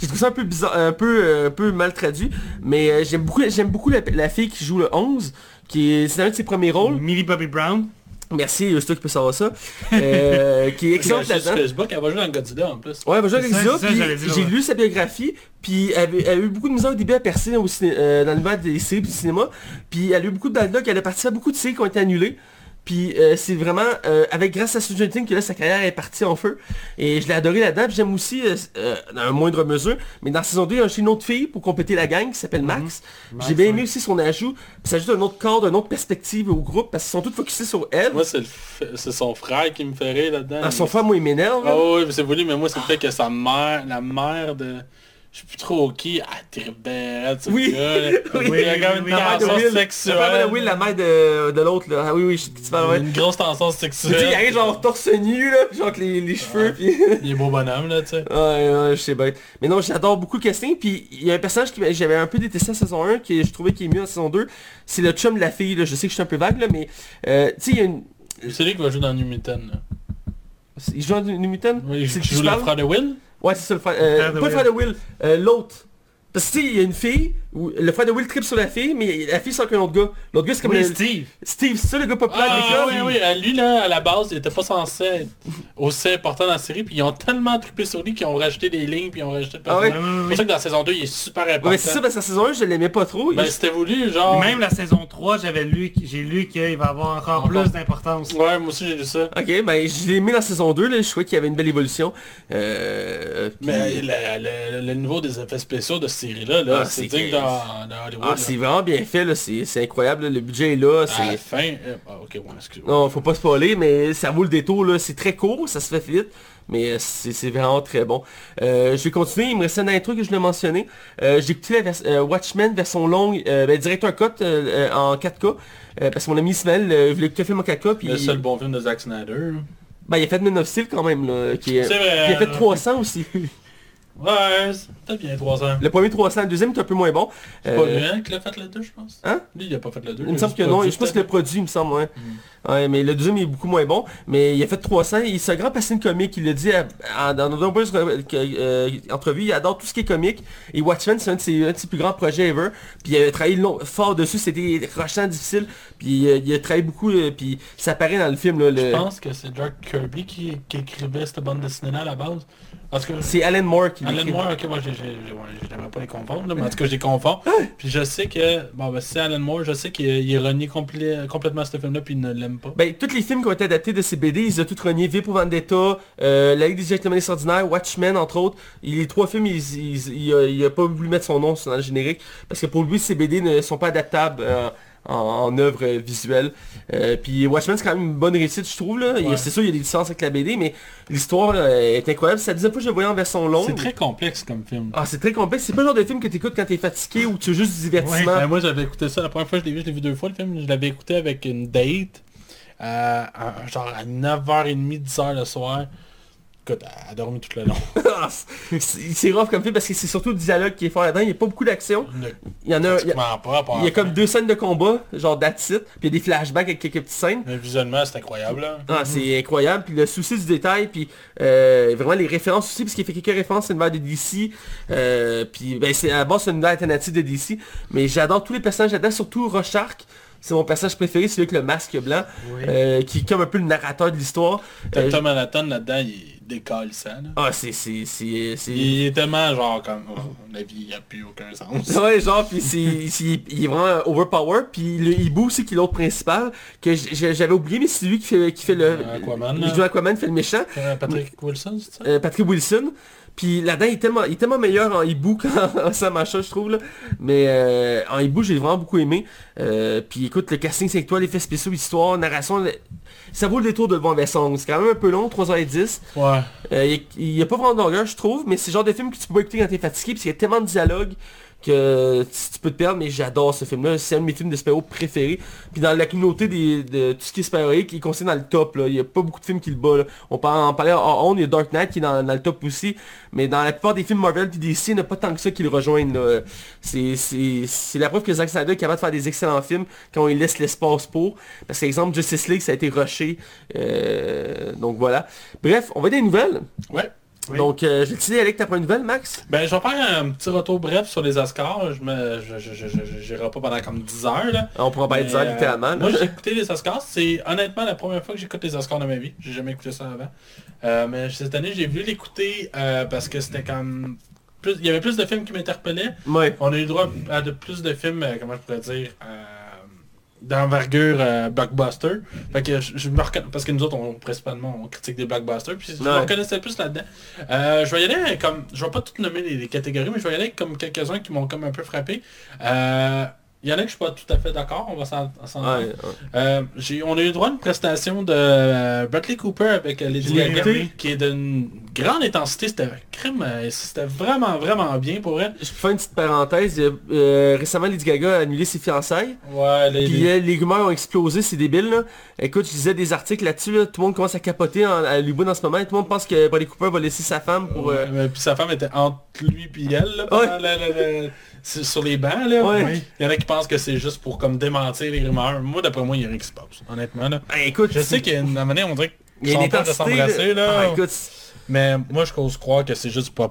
j'ai... trouvé ça un peu bizarre, un peu, euh, un peu mal traduit, mais euh, j'aime beaucoup, j'aime beaucoup la, la fille qui joue le 11, qui est, c'est un de ses premiers rôles. Millie Bobby Brown? Merci, c'est toi qui peux savoir ça. Euh, qui est excellente Sur là-dedans. Facebook, elle va jouer dans Godzilla en plus. Ouais, bah, j'ai C'est ça, Godzilla, ça, puis j'ai lu sa biographie, puis elle, avait- elle a eu beaucoup de misère au début à percer au ciné- euh, dans l'univers des séries du cinéma, puis elle a eu beaucoup de bad luck, elle a participé à beaucoup de séries qui ont été annulées, puis euh, c'est vraiment euh, avec grâce à Stranger Things que là sa carrière est partie en feu, et je l'ai adoré là-dedans, j'aime aussi, euh, euh, dans un moindre mesure, mais dans saison 2, il y a une autre fille pour compléter la gang qui s'appelle Max, j'ai bien aimé aussi son ajout, puis ça ajoute un autre corps, une autre perspective au groupe, parce qu'ils sont tous focusés sur elle, Moi, c'est, f- son frère qui me rire là-dedans. Ah, son frère, moi, il m'énerve. Ah oui, mais c'est voulu, mais moi, c'est le fait que sa mère, la mère de... Je sais plus trop qui, ah, t'es belle, ce Oui. Oui. Il y a quand même Oui, une tension Will, la mère de sexuelle. Will, la mère de, de l'autre, là. Ah oui, oui, tu parles, ouais. Une grosse tension Tu sais, il sexuelle. arrive genre torse nu, là, genre avec les, les cheveux, puis... Il est beau bonhomme, là, tu sais. ouais, ouais, je sais bien. Mais non, j'adore beaucoup casting, puis il y a un personnage que j'avais un peu détesté en saison 1, que je trouvais qui est mieux en saison 2, c'est le chum de la fille, là. Je sais que je suis un peu vague, là, mais... Euh, tu sais, il y a une... C'est lui qui va jouer dans New Mutant, là. Il joue dans New Mutant Oui, il joue, joue le frère de Will. Ouais, c'est ça, le frère... Euh, de pas le frère de Will, euh, l'autre. Parce que tu sais, il y a une fille, où le frère de Will tripe sur la fille, mais la fille sort qu'un autre gars. L'autre gars, c'est comme Oui, le... Steve. Steve, c'est ça le gars populaire Ah avec oui, oui, euh, lui là, à la base, il était pas censé être aussi important dans la série, puis ils ont tellement trippé sur lui qu'ils ont rajouté des lignes, puis ils ont rajouté Ah ouais? C'est pour ça que dans la saison 2, il est super important. Ouais, c'est ça, parce que la saison 1, je l'aimais pas trop. Ben, Il- c'était voulu, genre... Même la saison 3, j'avais lu, j'ai lu qu'il va avoir encore plus d'importance. Ouais, moi aussi j'ai lu ça. Ok, ben je l'ai mis dans la saison 2, là, je trouvais qu'il y avait une belle évolution. Euh, puis- Mais le, niveau des effets spéciaux de cette série-là, là, Ah, c'est c'est digne que- dans, dans Hollywood. Ah, c'est vraiment bien fait, là, c'est incroyable, là, le budget est là, À la c'est... fin... euh, ah, ok, ouais, excuse-moi. Non, faut pas spoiler, mais ça vaut le détour, là, c'est très court, ça se fait vite, mais c'est vraiment très bon. Euh, je vais continuer, il me restait un intro que je voulais mentionner. Euh, J'ai écouté la vers- euh, Watchmen version longue, ben, directeur cut en 4K, euh, parce que mon ami Ismaël voulait écouter le film en 4K, puis Le seul bon film de Zack Snyder. ben, il a fait Men of Steel quand même, là, qui est... C'est vrai. Puis il a fait 300 aussi. Ouais, peut-être bien 3 ans. le premier 300, le deuxième est un peu moins bon. C'est pas Euh, lui hein, qui l'a fait le 2, je pense. Hein? Lui, il a pas fait le 2. Il me semble que non, je pense que le produit, il me semble, ouais. Ouais, mais le deuxième est beaucoup moins bon. Mais il a fait 300, il un grand passionné de comique, il l'a dit dans de nombreuses euh, euh, entrevues, il adore tout ce qui est comique. Et Watchmen, c'est un, de ses- plus grands projets ever. Puis il a travaillé fort dessus, c'était rushant, difficile. Puis il a travaillé beaucoup, puis ça apparaît dans le film. Là, Je le- pense que c'est Jack Kirby qui, qui écrivait cette bande dessinée-là à la base. C'est Alan Moore qui Alan l'écrit. Moore, ok, moi j'aimerais pas les confondre, mais en tout cas je les confonds. Puis je sais que, bon ben c'est Alan Moore, je sais qu'il renié complé- complètement ce film-là puis il ne l'aime pas. Ben, tous les films qui ont été adaptés de ces BD, ils ont tous renié. V pour Vendetta, euh, La Ligue des Gentlemen Extraordinaires, Watchmen, entre autres. Et les trois films, ils- ils- il, a, il a pas voulu mettre son nom dans le générique. Parce que pour lui, ces BD ne sont pas adaptables euh, en, en œuvre euh, visuelle. Euh, puis Watchmen, c'est quand même une bonne réussite, je trouve. là. Ouais. C'est sûr, il y a des différences avec la BD, mais l'histoire là, est incroyable. C'est la deuxième fois que je le voyais en version longue. C'est très complexe comme film. Ah, c'est très complexe. C'est pas le genre de film que tu écoutes quand t'es fatigué ou tu veux juste du divertissement. Ben, moi j'avais écouté ça, la première fois que je l'ai vu, je l'ai vu deux fois le film, je l'avais écouté avec une date, euh, à- genre à 9h30, 10h le soir. Écoute, elle a dormi tout le long. C'est c'est rough comme film parce que c'est surtout le dialogue qui est fort là-dedans. Il n'y a pas beaucoup d'action. Il y en a... il y a- pas, Il y a comme deux scènes de combat, genre that's it, puis il y a des flashbacks avec quelques petites scènes. Mais visuellement c'est incroyable là. Ah, c'est incroyable, puis le souci du détail, puis euh, vraiment les références aussi, parce qu'il fait quelques références à l'univers de DC, euh, puis ben, c'est à la base c'est une alternative de DC, mais j'adore tous les personnages là-dedans, surtout Rorschach, c'est mon personnage préféré, celui avec le masque blanc, Oui. euh, qui est comme un peu le narrateur de l'histoire. T'as Euh, Tom Manhattan là-dedans, il décolle ça là. ah, c'est... c'est... c'est... c'est- Il est tellement genre comme, oh, la vie il a plus aucun sens. Ouais, genre, puis c'est, c'est- il est vraiment overpower, puis le hibou aussi qui est l'autre principal, que j'avais oublié, mais c'est lui qui fait, qui fait le... Aquaman, joue Aquaman, fait le méchant. Euh, Patrick Wilson, c'est ça? Euh, Patrick Wilson. Puis là-dedans, il est tellement, il est tellement meilleur en hibou qu'en ça machin, je trouve. Là. Mais euh, en hibou, j'ai vraiment beaucoup aimé. Euh, puis écoute, le casting 5 étoiles, effets spéciaux, histoire, narration, le- ça vaut le détour de le voir en version. C'est quand même un peu long, 3h10. Ouais. Euh, il n'y a pas vraiment de longueur, je trouve, mais c'est le genre de film que tu peux écouter quand t'es fatigué, parce qu'il y a tellement de dialogue que tu peux te perdre, mais j'adore ce film-là. C'est un de mes films de super préférés. Puis dans la communauté des, de tout ce qui est super il est considéré dans le top. Là. Il n'y a pas beaucoup de films qui le bat. On parle, en parlait en il y a Dark Knight qui est dans, le top aussi. Mais dans la plupart des films Marvel et DC, il n'y a pas tant que ça qui le rejoignent. C'est la preuve que Zack Snyder est capable de faire des excellents films quand il laisse l'espace pour. Parce qu'exemple, Justice League, ça a été rushé. Euh, donc voilà. Bref, on va des nouvelles? Ouais. Donc, euh, je vais te dire, avec ta première nouvelle, Max Ben, je vais faire un petit retour bref sur les Oscars. Je me, je, je, je, pas pendant comme 10 heures, là. On pourra pas 10 heures, littéralement. moi, j'ai écouté les Oscars. C'est honnêtement la première fois que j'écoute les Oscars de ma vie. J'ai jamais écouté ça avant. Euh, mais cette année, j'ai voulu l'écouter euh, parce que c'était comme... Plus, il y avait plus de films qui m'interpellaient. On a eu droit à de plus de films, comment je pourrais dire d'envergure euh, blockbuster. Fait que je, me parce que nous autres, on, principalement, on critique des blockbusters, puis je me reconnaissais plus là-dedans. Euh, je vais y aller comme, je vais pas tout nommer les, catégories, mais je vais y aller comme quelques-uns qui m'ont comme un peu frappé. Euh, il y en a que je suis pas tout à fait d'accord, on va s'en ouais, euh, On a eu droit à une prestation de euh, Bradley Cooper avec euh, Lady Gaga, qui est d'une grande intensité. C'était vraiment, vraiment bien pour elle. Je fais une petite parenthèse. récemment, Lady Gaga a annulé ses fiançailles. Ouais, les, Puis les rumeurs ont explosé, c'est débile. Là. Écoute, je lisais des articles là-dessus, tout le monde commence à capoter en, à Hollywood en ce moment. Tout le monde pense que Bradley Cooper va laisser sa femme pour... puis sa femme était entre lui et elle, là, pendant sur les bancs, là. Il y en a qui pensent que c'est juste pour comme démentir les rumeurs. Moi, d'après moi, il y a rien qui se passe, honnêtement. Là. Ben, écoute, je sais qu'il y a une manière, on dirait qu'ils sont de s'embrasser, là. Ah, mais moi, je cause croire que c'est juste pas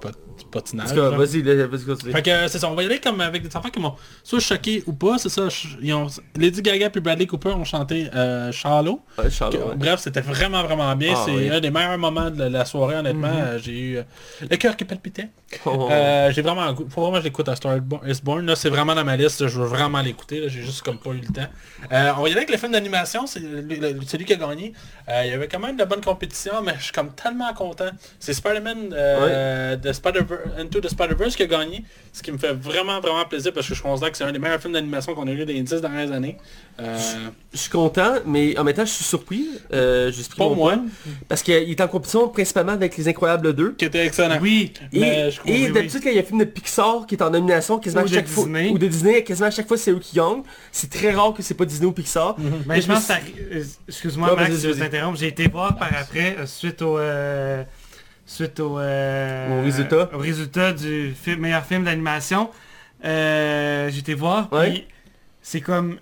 patinage. Vas-y, vas-y, continue. Fait que c'est ça, on va y aller comme avec des enfants qui m'ont soit choqué ou pas, c'est ça. Ils ont, Lady Gaga et Bradley Cooper ont chanté euh, Charlot. Bref, c'était vraiment, vraiment bien. Ah, c'est un des meilleurs moments de la soirée, honnêtement. Mm-hmm. J'ai eu euh, le cœur qui palpitait. Oh. Euh, j'ai vraiment faut vraiment que je l'écoute à Star is Born. Là, c'est vraiment dans ma liste. Je veux vraiment l'écouter. J'ai juste comme pas eu le temps. Euh, on va y aller avec le film d'animation. C'est celui qui a gagné. Euh, il y avait quand même de la bonne compétition, mais je suis comme tellement content. C'est Spider-Man de Spider Into the Spider-Verse qui a gagné. Ce qui me fait vraiment, vraiment plaisir parce que je considère que c'est un des meilleurs films d'animation qu'on a eu dans les 10 dernières années. Je suis content, mais en même temps, je suis surpris. Euh, Pas moi. parce qu'il est en compétition principalement avec Les Incroyables 2. Qui était excellent. Oui. Et, et d'habitude, quand il y a un film de Pixar qui est en nomination, quasiment à chaque fois, ou de Disney, quasiment à chaque fois, c'est eux qui gagnent. C'est très rare que c'est pas Disney ou Pixar. Mhm. Mais, je pense euh, Excuse-moi, Max, je t'interrompre. J'ai été voir par après, euh, suite au... Euh, suite au, au, résultat. au résultat du meilleur film d'animation. J'ai été voir. C'est comme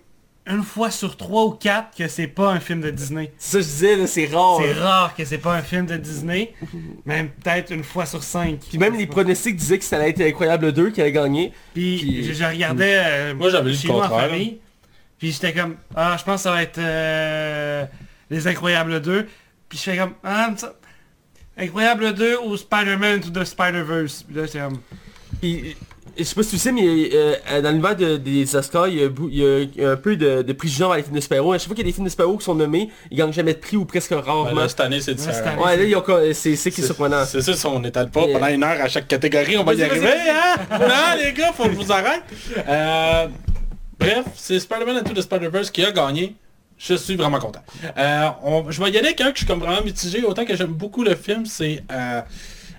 une fois sur trois ou quatre que c'est pas un film de Disney. Ça je disais, c'est rare. C'est rare que c'est pas un film de Disney. même peut-être une fois sur cinq. Puis même les pronostics disaient que ça allait être Incroyable 2 qui allait gagner. Puis, Je, regardais euh, Moi j'avais lu le contraire. Famille, puis j'étais comme, ah je pense que ça va être euh, Les Incroyables 2. Puis je fais comme, ah Incroyable 2 ou Spider-Man to the Spider-Verse. Là c'est comme... Puis je sais pas si tu sais, mais euh, dans l'univers des Oscars, il y, a, un peu de, de prix du genre à les films de super À chaque fois qu'il y a des films de qui sont nommés, ils gagnent jamais de prix ou presque rarement. Ben cette année, c'est différent. Ouais, là, c'est qui est surprenant. C'est ça, on n'étale pas pendant une heure à chaque catégorie, on va y arriver, hein? Non, les gars, faut que je vous arrête. Euh, bref, c'est Spider-Man Into the Spider-Verse qui a gagné. Je suis vraiment content. Euh, je vais y aller avec un que je suis comme vraiment mitigé. Autant que j'aime beaucoup le film, c'est... Euh,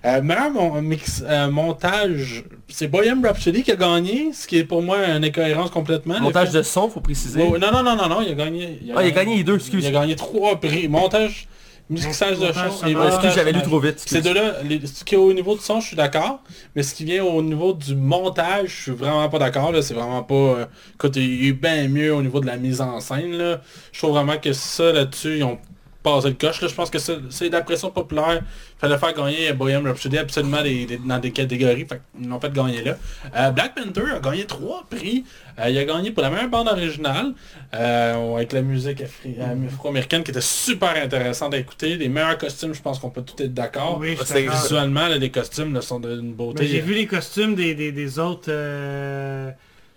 euh, mix, euh, montage, c'est Boyam Rhapsody qui a gagné, ce qui est pour moi une incohérence complètement. Montage de son, faut préciser. non, non, non, non, non, il a gagné. Il a, ah, il a gagné les deux, excuse. Il a gagné trois prix. Montage, mixage de son. Et excuse, j'avais lu trop vite. C'est de là, ce qui est au niveau du son, je suis d'accord. Mais ce qui vient au niveau du montage, je suis vraiment pas d'accord. C'est vraiment pas... Euh, écoute, il eu bien mieux au niveau de la mise en scène. Là. Je trouve vraiment que ça, là-dessus, ils ont passer le coche. Là. Je pense que c'est la pression populaire. Il fallait faire gagner Bohemian Rhapsody absolument dans des catégories. ils l'ont fait gagner là. Euh, Black Panther a gagné trois prix. Euh, il a gagné pour la meilleure bande originale, euh, avec la musique afro-américaine qui était super intéressante à écouter. Les meilleurs costumes, je pense qu'on peut tout être d'accord. Oui, visuellement, les costumes sont d'une beauté. J'ai vu les costumes des, des autres,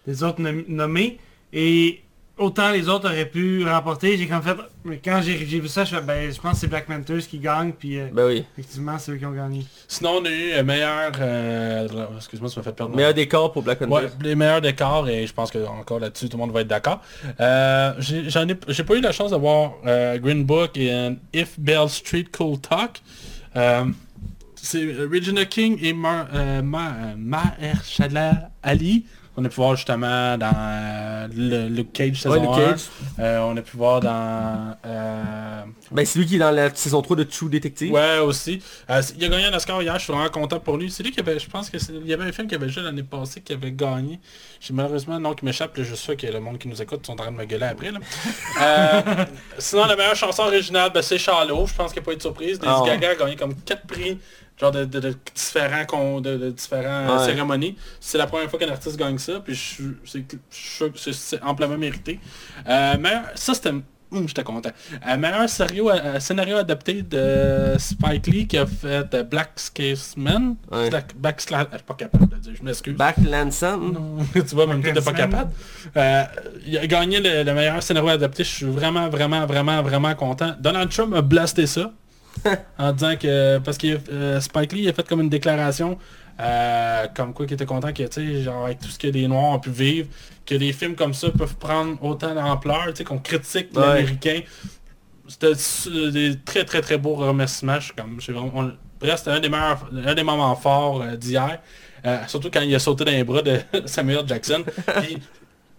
des autres nommés. Et autant les autres auraient pu remporter, j'ai comme fait... Mais quand j'ai vu ça, je, ben, je pense que c'est Black Panthers qui gagne, puis euh, ben oui. effectivement, c'est eux qui ont gagné. Sinon, on a eu le meilleur... Euh, excuse-moi, ça m'a fait perdre. Meilleur décor pour Black Panthers. Ouais, les meilleurs décors, et je pense que encore là-dessus, tout le monde va être d'accord. Euh, j'ai pas eu la chance de voir euh, Green Book et If Bell Street Cool Talk. c'est Regina King et Mahershala Ali On a pu voir justement dans euh, le Luke Cage Ouais, saison Luke 1. Cage. Euh, on a pu voir dans... euh, Ben c'est lui qui est dans la saison 3 de True Detective. Ouais, aussi. Il a gagné un Oscar hier, je suis vraiment content pour lui. C'est lui qui avait, je pense qu'il y avait un film qui avait joué l'année passée qui avait gagné. J'ai malheureusement un nom qui m'échappe, juste ça que le monde qui nous écoute sont en train de me gueuler après. Là. Sinon, la meilleure chanson originale, ben, c'est Charlot. Je pense qu'il n'y a pas eu de surprise. Lady Ah ouais. Gaga a gagné comme 4 prix genre de, de- de différents, con- de, de différents Ouais. cérémonies. C'est la première fois qu'un artiste gagne ça, puis je suis c'est- amplement mérité. Euh, meilleur- ça c'était... Hum, J'étais content. Euh, meilleur scénario, euh, scénario adapté de Spike Lee qui a fait euh, Black Spaceman. Ouais. Black, Black Sla- ah, Je suis pas capable de dire, je m'excuse. Back Lanson. tu vois, même toi, t'es pas capable. Euh, il a gagné le, le meilleur scénario adapté. Je suis vraiment, vraiment, vraiment, vraiment content. Donald Trump a blasté ça. en disant que... Parce que euh, Spike Lee a fait comme une déclaration euh, comme quoi qu'il était content que, tu sais, genre avec tout ce que les Noirs ont pu vivre, que des films comme ça peuvent prendre autant d'ampleur, tu sais, qu'on critique Ouais. l'américain. C'était des très très très beaux remerciements. Comme, vraiment, on- bref, c'était un des meilleurs, un des moments forts euh, d'hier. Surtout quand il a sauté dans les bras de Samuel Jackson. Puis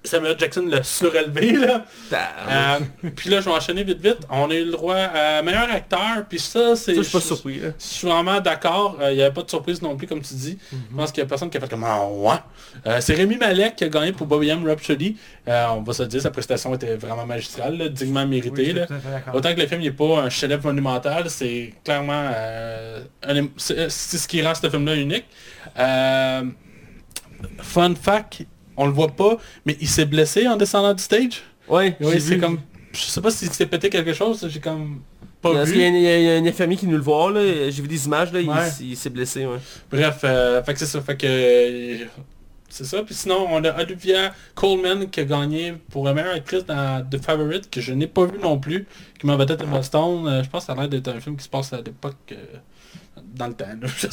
Samuel Jackson l'a surélevé là. Euh, puis là je vais enchaîner vite vite. On a eu le droit à meilleur acteur. Puis ça c'est. ça, je suis pas surpris. Je suis vraiment d'accord. Euh, Il n'y avait pas de surprise non plus, comme tu dis. Je pense qu'il y a personne qui a fait comme ah ouais. Euh, c'est Rémi Malek qui a gagné pour Bobby M. Rhapsody. Euh, on va se dire, sa prestation était vraiment magistrale, là, dignement méritée. Oui, là. Autant que le film n'est pas un chef-d'œuvre monumental, c'est clairement euh, c'est c'est ce qui rend ce film-là unique. Euh, fun fact, on le voit pas, mais il s'est blessé en descendant du stage? Ouais, Oui, c'est comme. Je sais pas s'il s'est pété quelque chose, j'ai comme pas Parce vu. il y a- il y a une infirmier qui nous le voit là. J'ai vu des images là. il- Ouais. Il, s'est blessé. Ouais. Bref, euh, fait que c'est ça, fait que euh, c'est ça. Puis sinon, on a Olivia Coleman qui a gagné pour la meilleure actrice dans The Favorite, que je n'ai pas vu non plus, qui m'a battu Emma Stone. Euh, je pense que ça a l'air d'être un film qui se passe à l'époque euh, dans le temps.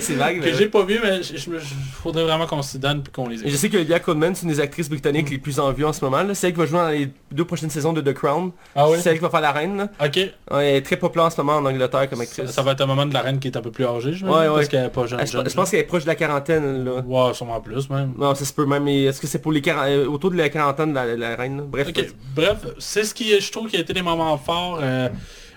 c'est vague. que j'ai pas vu, mais je, me- faudrait vraiment qu'on s'y donne puis qu'on les Et Je sais que Olivia Colman, c'est une des actrices britanniques les plus en vue en ce moment. C'est elle qui va jouer dans les deux prochaines saisons de The Crown. Ah oui? C'est elle qui va faire la reine. Là. Ok. Elle est très populaire en ce moment en Angleterre comme actrice. ça va être un moment de la reine qui est un peu plus âgée, je Ouais, ouais. parce qu'elle est pas jeune. Je, jeune, je pense qu'elle est proche de la quarantaine. Là. Ouais, sûrement plus même. Non, ça se peut même. Est-ce que c'est pour les 40 euh, autour de la quarantaine de la, la reine là? Bref. Ok, bref, c'est ce qui, je trouve, qui a été des moments forts euh, euh,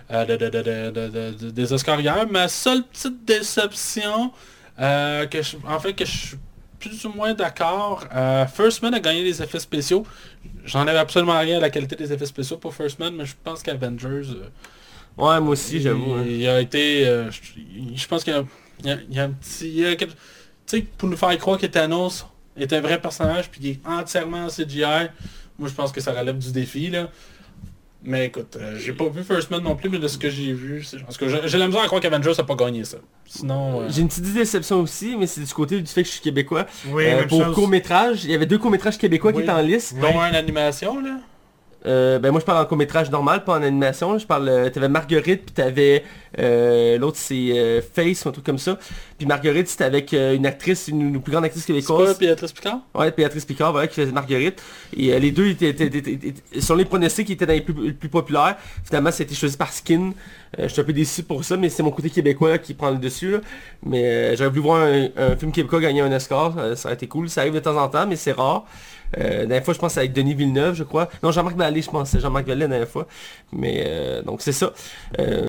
de- de- des Oscars hier. Ma seule petite déception, euh, que je- en fait, que je suis plus ou moins d'accord, euh, First Man a gagné des effets spéciaux. J'en avais absolument rien à la qualité des effets spéciaux pour First Man, mais je pense qu'Avengers, euh, Ouais, moi aussi, j'avoue. hein. il, a été, euh, je, je pense qu'il y y a- il y a un petit, tu sais, pour nous faire croire que Thanos est un vrai personnage, puis il est entièrement en CGI, moi je pense que ça relève du défi, là. Mais écoute, euh, j'ai pas vu First Man non plus, mais de ce que j'ai vu, c'est- parce que j'ai j'ai la misère à croire qu'Avengers a pas gagné ça. Sinon, euh, J'ai une petite déception aussi, mais c'est du côté du fait que je suis québécois. Oui, Euh, même pour chose. court-métrage, il y avait deux courts-métrages québécois qui Oui. étaient en liste. dont un animation, là. Euh, ben moi je parle en court-métrage normal, pas en animation. Je parle, euh, t'avais Marguerite, puis t'avais euh, l'autre c'est euh, Face ou un truc comme ça. Puis Marguerite c'était avec une actrice, une, une plus grande actrice C'est pas québécoise. Béatrice Picard? Ouais, Béatrice Picard, voilà, qui faisait Marguerite. Et les deux étaient, étaient, étaient- étaient- sur les pronostics qui étaient dans les plus, les plus populaires. Finalement, ça a été choisi par Skin. Je suis un peu déçu pour ça, mais c'est mon côté québécois qui prend le dessus. là. Mais j'aurais voulu voir un, un film québécois gagner un Oscar. ça aurait été cool. Ça arrive de temps en temps, mais c'est rare. Euh, la dernière fois, je pense avec Denis Villeneuve, je crois. Non, Jean-Marc Vallée, je pense. C'est Jean-Marc Vallée la dernière fois. Mais euh, donc c'est ça. Euh,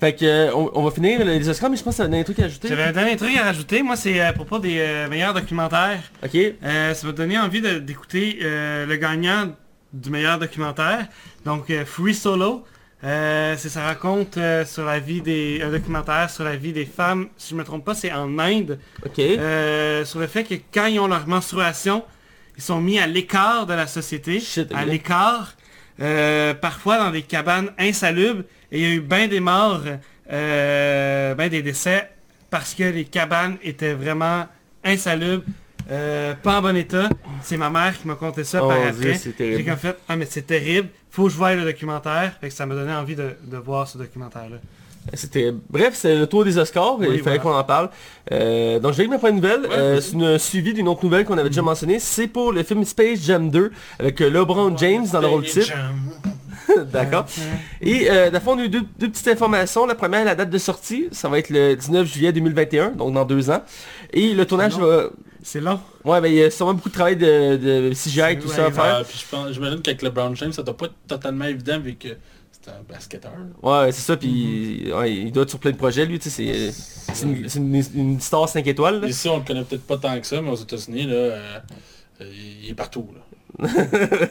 fait que euh, on, on va finir les Oscars, mais je pense que a un truc à ajouter. J'avais un dernier truc à rajouter, moi c'est à propos des euh, meilleurs documentaires. Ok. Euh, ça m'a donné envie d'écouter euh, le gagnant du meilleur documentaire, donc euh, Free Solo. Euh, c'est ça raconte euh, sur la vie des un documentaire sur la vie des femmes, si je me trompe pas, c'est en Inde, Ok. euh, sur le fait que quand ils ont leur menstruation, ils sont mis à l'écart de la société, Shit, à l'écart, euh, parfois dans des cabanes insalubres, et il y a eu bien des morts, euh, ben des décès, parce que les cabanes étaient vraiment insalubres, euh, pas en bon état. C'est ma mère qui m'a conté ça Oh, par après. J'ai comme fait, ah mais c'est terrible, faut que je voie le documentaire, fait que ça m'a donné envie de, de voir ce documentaire-là. C'était bref, c'est le tour des Oscars, et Oui, il fallait voilà. qu'on en parle. Euh, donc je vais avec ma première nouvelle, Ouais, Euh, c'est une suivi d'une autre nouvelle qu'on avait déjà mentionnée, c'est pour le film Space Jam 2 avec euh, LeBron James dans le rôle titre. D'accord. Et euh, on a eu deux, deux petites informations. La première, la date de sortie, ça va être le 19 juillet 2021, donc dans deux ans. Et le tournage va... C'est long. Ouais, ben il y a sûrement beaucoup de travail de, de CGI, tout Ouais, ça à faire. Puis je pense, j'imagine qu'avec LeBron James, ça doit pas être totalement évident vu que c'est un basketteur. Ouais, c'est ça, puis ouais, il doit être sur plein de projets, lui, tu sais, c'est une, une- une star 5 étoiles, là. Ici, on le connaît peut-être pas tant que ça, mais aux États-Unis, là, euh, euh, il est partout. Là.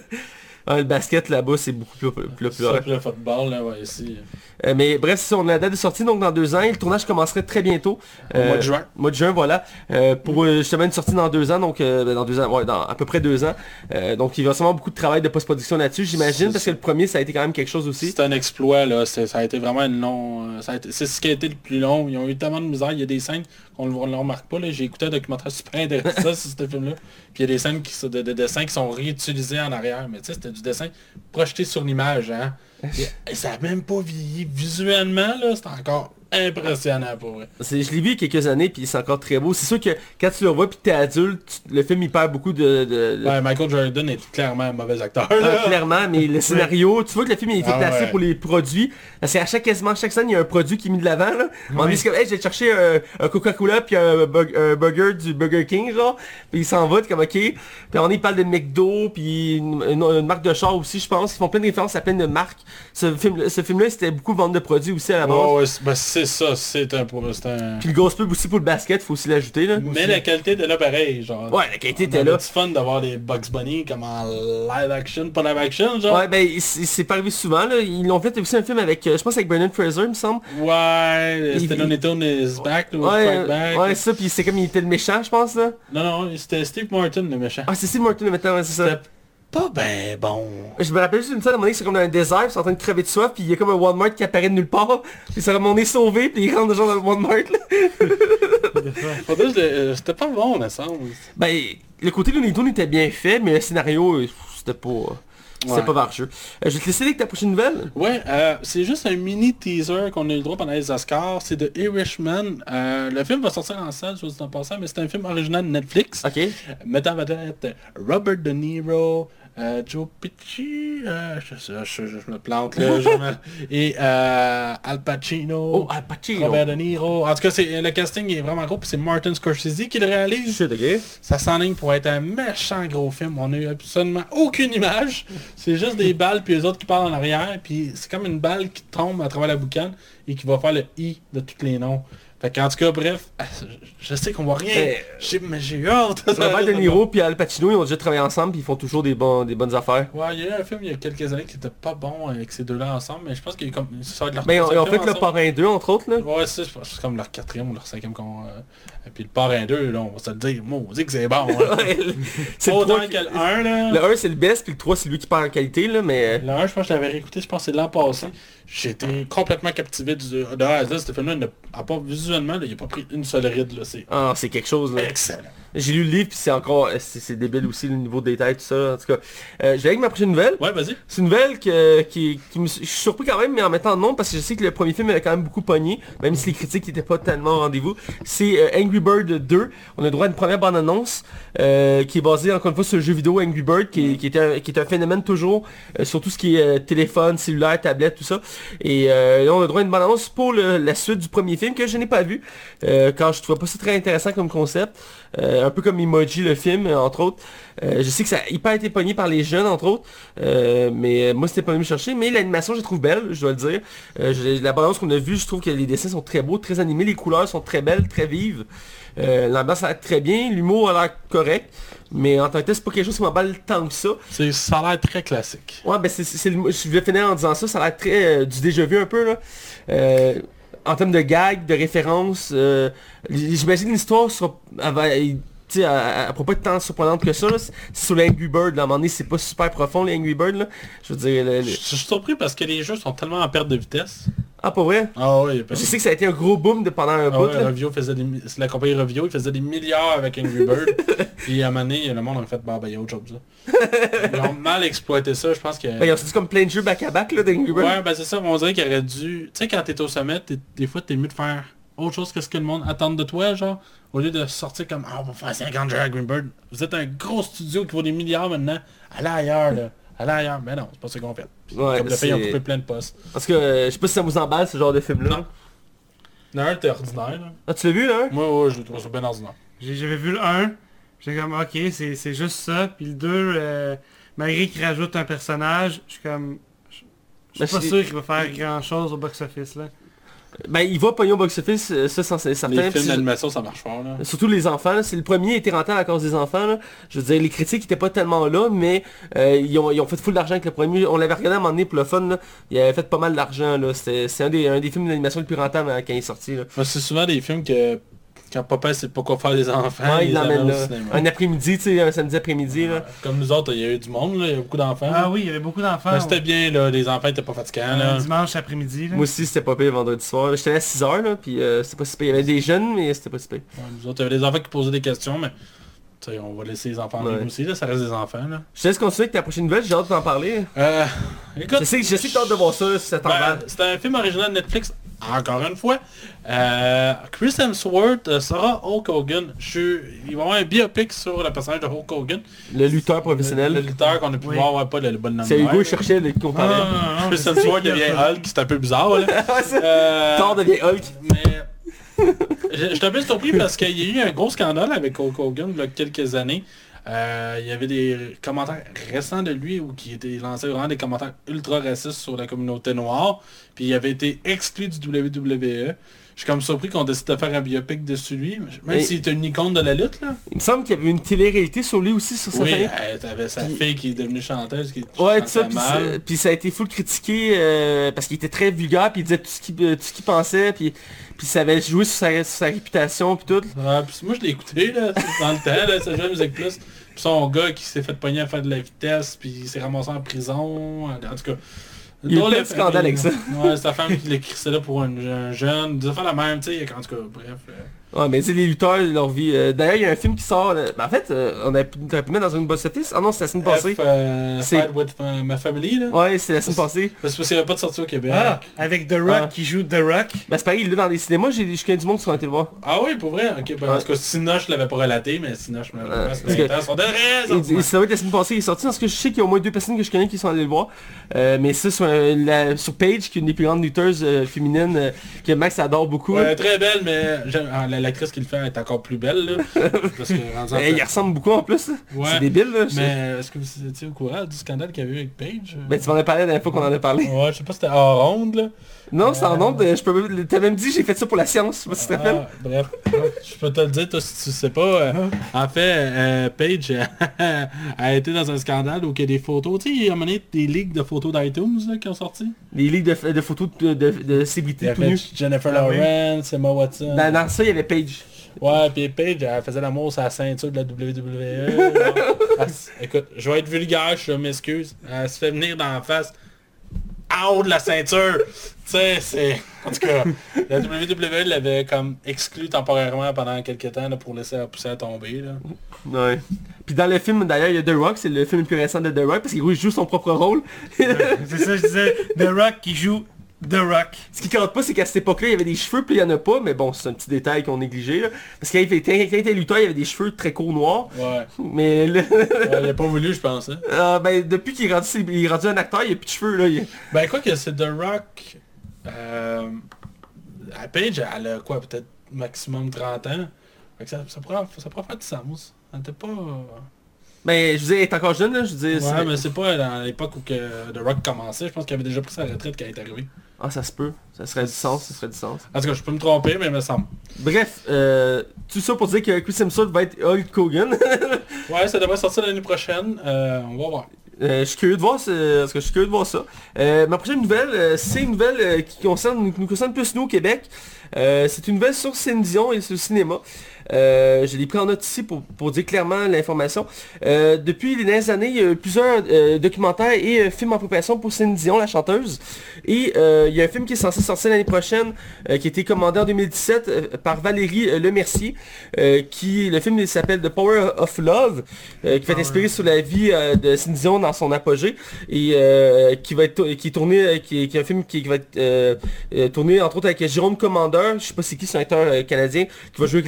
Ouais, le basket là-bas, c'est beaucoup plus, plus populaire. puis le football, là, ouais, ici. Euh, mais bref, c'est on a la date de sortie, donc dans deux ans, et le tournage commencerait très bientôt. Au mois de juin. Mois de juin, voilà. Euh, pour euh, justement une sortie dans deux ans, donc euh, ben, dans deux ans, ouais, dans à peu près deux ans. Euh, donc il va y sûrement beaucoup de travail de post-production là-dessus, j'imagine, parce que le premier, ça a été quand même quelque chose aussi. C'est un exploit, là. Ça a été vraiment une long... euh, C'est ce qui a été le plus long. Ils ont eu tellement de misère. Il y a des scènes qu'on ne le remarque pas. là. J'ai écouté un documentaire super intéressant sur ce film-là. Puis il y a des scènes qui sont de, de dessins qui sont réutilisés en arrière. Mais tu sais, c'était du dessin projeté sur l'image. Hein. Et, et ça a même pas vieilli. Visuellement, là, c'est encore impressionnant pour vrai. C'est- Je l'ai vu il y a quelques années, puis c'est encore très beau. C'est sûr que quand tu le revois, puis t'es adulte, tu- le film, il perd beaucoup de... Ouais, Michael Jordan est clairement un mauvais acteur. Ah, clairement, mais le scénario, tu vois que le film il été Ah placé ouais. pour les produits. Parce qu'à chaque quasiment chaque scène, il y a un produit qui est mis de l'avant. On dit c'est comme, hey, j'ai cherché un, un Coca-Cola puis un, bug- un burger du Burger King, genre. Puis il s'en va, comme ok. Puis on y parle de McDo, puis une, une- une marque de char aussi, je pense. Ils font plein de références à plein de marques. Ce film, ce film-là, c'était beaucoup vente de produits aussi à la base. Ouais, c'est c'est ça, c'est un... c'est un... Puis le ghost pub aussi pour le basket, faut aussi l'ajouter là. Mais la qualité était là pareil, genre. Ouais, la qualité était là. du fun d'avoir des Bugs Bunny comme en live action, pas live action, genre. Ouais, ben c'est c'est pas arrivé souvent là. Ils l'ont fait aussi un film avec, euh, je pense avec Brendan Fraser, il me semble. Ouais, c'était Tunes is back, ou Ouais, Strike back. ouais, ça, puis c'est comme il était le méchant, je pense là. Non, non, c'était Steve Martin le méchant. Ah, c'est Steve Martin maintenant, ouais, c'est ça. Pas ben bon. Je me rappelle juste une scène à un moment donné, c'est comme dans un désert, ils sont en train de crever de soif, puis il y a comme un Walmart qui apparaît de nulle part, puis c'est comme on est sauvé, puis ils rentrent genre dans le Walmart euh, C'était pas bon, me semble. Ben, le côté Looney Tunes était bien fait, mais le scénario, euh, c'était pas... C'était Ouais. pas marcheux. Euh, je vais te laisser avec ta prochaine nouvelle. Ouais, euh, c'est juste un mini teaser qu'on a eu le droit pendant les Oscars. C'est de Irishman. Euh, le film va sortir en salle, je vous en passant, mais c'est un film original de Netflix. Ok. mettant en vedette Robert De Niro, euh, Joe Pesci, euh, je, je- je- je me plante là, je me- et euh, Al Pacino, Oh, Al Pacino. Robert De Niro. En tout cas, c'est, le casting est vraiment gros, puis c'est Martin Scorsese qui le réalise. Ça s'enligne pour être un méchant gros film. On a eu absolument aucune image. C'est juste des balles puis les autres qui parlent en arrière. Puis c'est comme une balle qui tombe à travers la boucane et qui va faire le I de tous les noms. Fait qu'en tout cas, bref, ah, je- sais qu'on voit rien. Mais- J'ai- mais j'ai eu hâte. Robert De Niro puis Al Pacino, ils ont déjà travaillé ensemble, puis ils font toujours des, bons, des bonnes affaires. Ouais, il y a eu un film il y a quelques années qui était pas bon avec ces deux-là ensemble, mais je pense qu'il y a eu comme... Leur Ben, ils ont fait troisième le ensemble. Parrain 2, entre autres, là. Ouais, c'est comme leur quatrième ou leur cinquième qu'on... euh, Et puis le parrain 2, là, on va se le dire, moi, on dit que c'est bon. hein. C'est le Autant 3 que le 1, là. Le 1 c'est le best, puis le 3 c'est lui qui perd en qualité, là, mais... Le 1, je pense que je l'avais réécouté, je pense que c'est l'an passé. J'étais complètement captivé du... De A à Z, ce film-là, il n'a- à part visuellement, là, il a pas pris une seule ride, là, c'est Ah, c'est quelque chose, là. excellent. J'ai lu le livre, puis c'est encore... C'est c'est débile aussi, le niveau de détail, tout ça. En tout cas, euh, je vais avec ma prochaine nouvelle. Ouais, vas-y. C'est une nouvelle que, qui, qui me... Je suis surpris quand même, mais en mettant non, parce que je sais que le premier film avait quand même beaucoup pogné, même si les critiques n'étaient pas tellement au rendez-vous. C'est euh, Angry Bird 2. On a droit à une première bande-annonce, euh, qui est basée encore une fois sur le jeu vidéo Angry Bird, qui, est- qui, est, un, qui est un phénomène toujours, euh, sur tout ce qui est euh, téléphone, cellulaire, tablette, tout ça. Et euh, là, on a droit à une bande-annonce pour le- la suite du premier film, que je n'ai pas vu, euh, car je trouvais pas ça très intéressant comme concept. Euh, un peu comme Emoji, le film, euh, entre autres. Euh, je sais que ça a hyper été pogné par les jeunes, entre autres. Euh, mais moi, c'était pas venu me chercher. Mais l'animation, je la trouve belle, je dois le dire. Je- la balance qu'on a vue, je trouve que les dessins sont très beaux, très animés. Les couleurs sont très belles, très vives. L'ambiance a l'air très bien. L'humour a l'air correct. Mais en tant que tel, c'est pas quelque chose qui m'emballe tant que ça. C'est- Ça a l'air très classique. Ouais, ben c'est, je vais finir en disant ça, ça a l'air très euh, du déjà vu un peu là. Euh, en termes de gags, de références, euh, j'imagine l'histoire sera, elle va- elle- tu sais, elle, pourra pas être tant surprenante que ça. là. Sur les Angry Birds, là, à un moment donné, c'est pas super profond les Angry Birds là. Je veux dire, le- le- Je suis surpris parce que les jeux sont tellement en perte de vitesse. ah pas vrai? Ah oui, Je sais que ça a été un gros boom de pendant un Ah bout ouais. Revio faisait des, la compagnie Revio, il faisait des milliards avec Angry Bird. Puis à un moment donné, le monde a fait, bah ben il y a autre chose là. Ils ont mal exploité ça, je pense que... Ben, ils ont sorti comme plein de jeux back à back là d'Angry Birds. ouais, ben c'est ça, on dirait qu'il aurait dû... Tu sais, quand t'es au sommet, des fois t'es mieux de faire autre chose que ce que le monde attend de toi, genre. Au lieu de sortir comme, ah on va faire 50 jeux à Green Bird. Vous êtes un gros studio qui vaut des milliards maintenant. Allez ailleurs, là. Allez ailleurs. Mais non, c'est pas ce qu'on fait. Ouais, comme le fait, ils ont c'est- coupé plein de postes. Parce que euh, je sais pas si ça vous emballe ce genre de film là. Non. Non, t'es ordinaire, là. Ah tu l'as vu là hein? Moi, ouais, je le trouve bien ordinaire. J'avais vu le 1, J'ai comme, ok, c'est c'est juste ça. Puis le 2, euh, malgré qu'il rajoute un personnage, je suis comme... Je Ben, suis pas sûr qu'il va faire grand chose au box-office là. Ben, il va pogner au box-office, euh, ça, c'est certain. Les films d'animation, ça marche fort, là. Surtout les enfants, c'est le premier été rentable à cause des enfants. là. Je veux dire, les critiques étaient pas tellement là, mais euh, ils, ont, ils ont fait full d'argent avec le premier. On l'avait regardé à un moment donné pour le fun, là. il avait fait pas mal d'argent. là. C'est un des, un des films d'animation le plus rentable euh, quand il est sorti. Là. C'est souvent des films que quand papa sait pas quoi faire des enfants, Ouais, il l'emmène là. Un après-midi, tu sais, un samedi après-midi. là. Comme nous autres, il y a eu du monde, là, il y a beaucoup d'enfants. Ah oui, il y avait beaucoup d'enfants. C'était bien, là, les enfants étaient pas fatigants, là. dimanche après-midi. là. Moi aussi, c'était pas pire vendredi soir. J'étais à 6h, là, puis euh, c'était pas si pire. Il y avait des jeunes, mais c'était pas si pire. Ouais, nous autres, il y avait des enfants qui posaient des questions, mais tu sais, on va laisser les enfants Ouais. aussi, là, ça reste des enfants, là. Je te laisse continuer avec ta prochaine nouvelle, j'ai hâte d'en parler. Euh, écoute, Je sais, je sais que t'as hâte de voir ça, si ça ben, c'est un film original de Netflix, encore une fois. Euh, Chris Hemsworth euh, sera Hulk Hogan. Je. Il va y avoir un biopic sur le personnage de Hulk Hogan. Le lutteur professionnel. le lutteur qu'on a pu Oui. voir, ouais, pas le, le bon nom. C'est Hugo, il cherchait le qu'on parlait. Ah, Chris c'est- Hemsworth devient Hulk, c'est un peu bizarre, là. Ouais. Euh, Thor devient Hulk. Mais je je suis un peu surpris parce qu'il y a eu un gros scandale avec Hulk Hogan il y a quelques années. Euh, il y avait des commentaires récents de lui où qui étaient lancés vraiment des commentaires ultra racistes sur la communauté noire. Puis il avait été exclu du WWE. Je suis comme surpris qu'on décide de faire un biopic dessus lui. Même s'il est une icône de la lutte là. Il me semble qu'il y avait une télé-réalité sur lui aussi, sur sa Oui, t'avais sa Puis- fille qui est devenue chanteuse qui Ouais, ça, puis puis ça a été full critiqué euh, parce qu'il était très vulgaire, puis il disait tout ce qu'il euh, pensait, puis puis ça avait joué sur sa, sur sa réputation, puis tout. Ouais, puis moi je l'ai écouté là, dans le temps, là, ça jouait à Musique Plus. Puis son gars qui s'est fait pogner à faire de la vitesse, puis il s'est ramassé en prison. En tout cas. Il y a eu drôle plein de scandales avec ça. Ouais, sa femme qui l'a crissé là pour un, un jeune. Des affaires la même, tu sais, en tout cas, bref. Ouais, mais tu sais, les lutteurs, leur vie... euh, D'ailleurs, il y a un film qui sort... euh, ben, en fait, euh, on a pu, dans une office. Ah non, c'était la semaine passée. Euh, C'est- with my, my family là. Ouais, c'est la semaine passée. Parce qu'il n'y avait pas de sortie au Québec. Ah, avec The Rock Ah. qui joue The Rock. Ben c'est pareil, là, dans les cinémas, j'ai je connais du monde qui sont allés le voir. Ah oui, pour vrai? Ok, ben, Ouais. tout cas, Sinoche l'avait pas relaté, mais Sinoche me l'a parce que-. Son dernier et ça va être la semaine passée, il est sorti, parce que je sais qu'il y a au moins deux personnes que je connais qui sont allées le voir. Euh, mais ça, sur, la- sur Paige, qui est une des plus grandes lutteuses euh, féminines, euh, que Max adore beaucoup. Ouais, très belle, mais j'aime- ah, l'actrice qui le fait est encore plus belle, là. Parce que, il ressemble beaucoup en plus. Ouais. C'est débile, là. Mais est-ce que vous étiez au courant du scandale qu'il y a eu avec Paige? Ben tu m'en as parlé la dernière fois qu'on en a parlé. Ouais, je sais pas si c'était hors ronde, là. Non, c'est en ondes, euh, je peux même- T'as même dit j'ai fait ça pour la science, je sais pas si tu te rappelles. Ah, bref, je peux te le dire, toi, si tu sais pas. euh, en fait, euh, Paige euh, a été dans un scandale où il y a des photos. Tu sais, il y a des ligues de photos d'iTunes là, qui ont sorti. Les livres de, de photos de, de, de célébrités tout. Jennifer. Lawrence, Emma Watson. Dans, dans ça, il y avait Paige. Ouais, puis Paige, elle faisait l'amour sur la ceinture de la WWE. écoute, je vais être vulgaire, je m'excuse. Elle se fait venir dans la face en haut de la ceinture. tu sais, c'est... En tout cas, la WWE l'avait comme exclu temporairement pendant quelques temps là, pour laisser la poussière tomber. Là. Ouais. Puis dans le film, d'ailleurs, il y a The Rock, c'est le film le plus récent de The Rock, parce qu'il joue son propre rôle. C'est ça, je disais. The Rock qui joue The Rock. Ce qui compte pas, c'est qu'à cette époque-là, il y avait des cheveux, puis il y en a pas, mais bon, c'est un petit détail qu'on négligeait. là. Parce qu'il était, quand il était lutteur, il avait des cheveux très courts noirs. Ouais. Mais là, Ouais, il a pas voulu, je pense. hein. euh, ben, depuis qu'il est, rendu, il est rendu un acteur, il a plus de cheveux. Là. Il- Ben quoi que c'est The Rock... Euh, à Paige, elle a quoi, peut-être maximum 30 ans. Fait que ça, ça, pourrait, ça pourrait faire du sens. Elle était pas... Ben, je veux dire, il est encore jeune, là, je veux dire. Ouais, mais c'est pas dans l'époque où que The Rock commençait. Je pense qu'il avait déjà pris sa retraite quand il est arrivé. Ah, ça se peut. Ça serait du sens, ça serait du sens. En tout cas, je peux me tromper, mais il me semble. Bref, euh, tout ça pour dire que Chris Hemsworth va être Hulk Hogan. Ouais, ça devrait sortir l'année prochaine. Euh, on va voir. Euh, je suis curieux de voir ce- parce que je suis curieux de voir ça. Ma prochaine nouvelle, c'est une nouvelle qui concerne, nous concerne plus nous au Québec. C'est une nouvelle sur Céline Dion et sur le cinéma. Euh, je l'ai pris en note ici pour, pour dire clairement l'information. Euh, depuis les dernières années, il y a eu plusieurs euh, documentaires et films en préparation pour Céline Dion, la chanteuse. Et il y a un film qui est censé sortir l'année prochaine, qui a été commandé en 2017 euh, par Valérie Lemercier. qui, le film il s'appelle The Power of Love, qui va être inspiré sur la vie de Céline Dion dans son apogée. Et qui va être qui est tourné, qui est, qui est un film qui, qui va être tourné entre autres avec Jérôme Commandeur, je sais pas c'est qui, c'est un acteur canadien, qui va jouer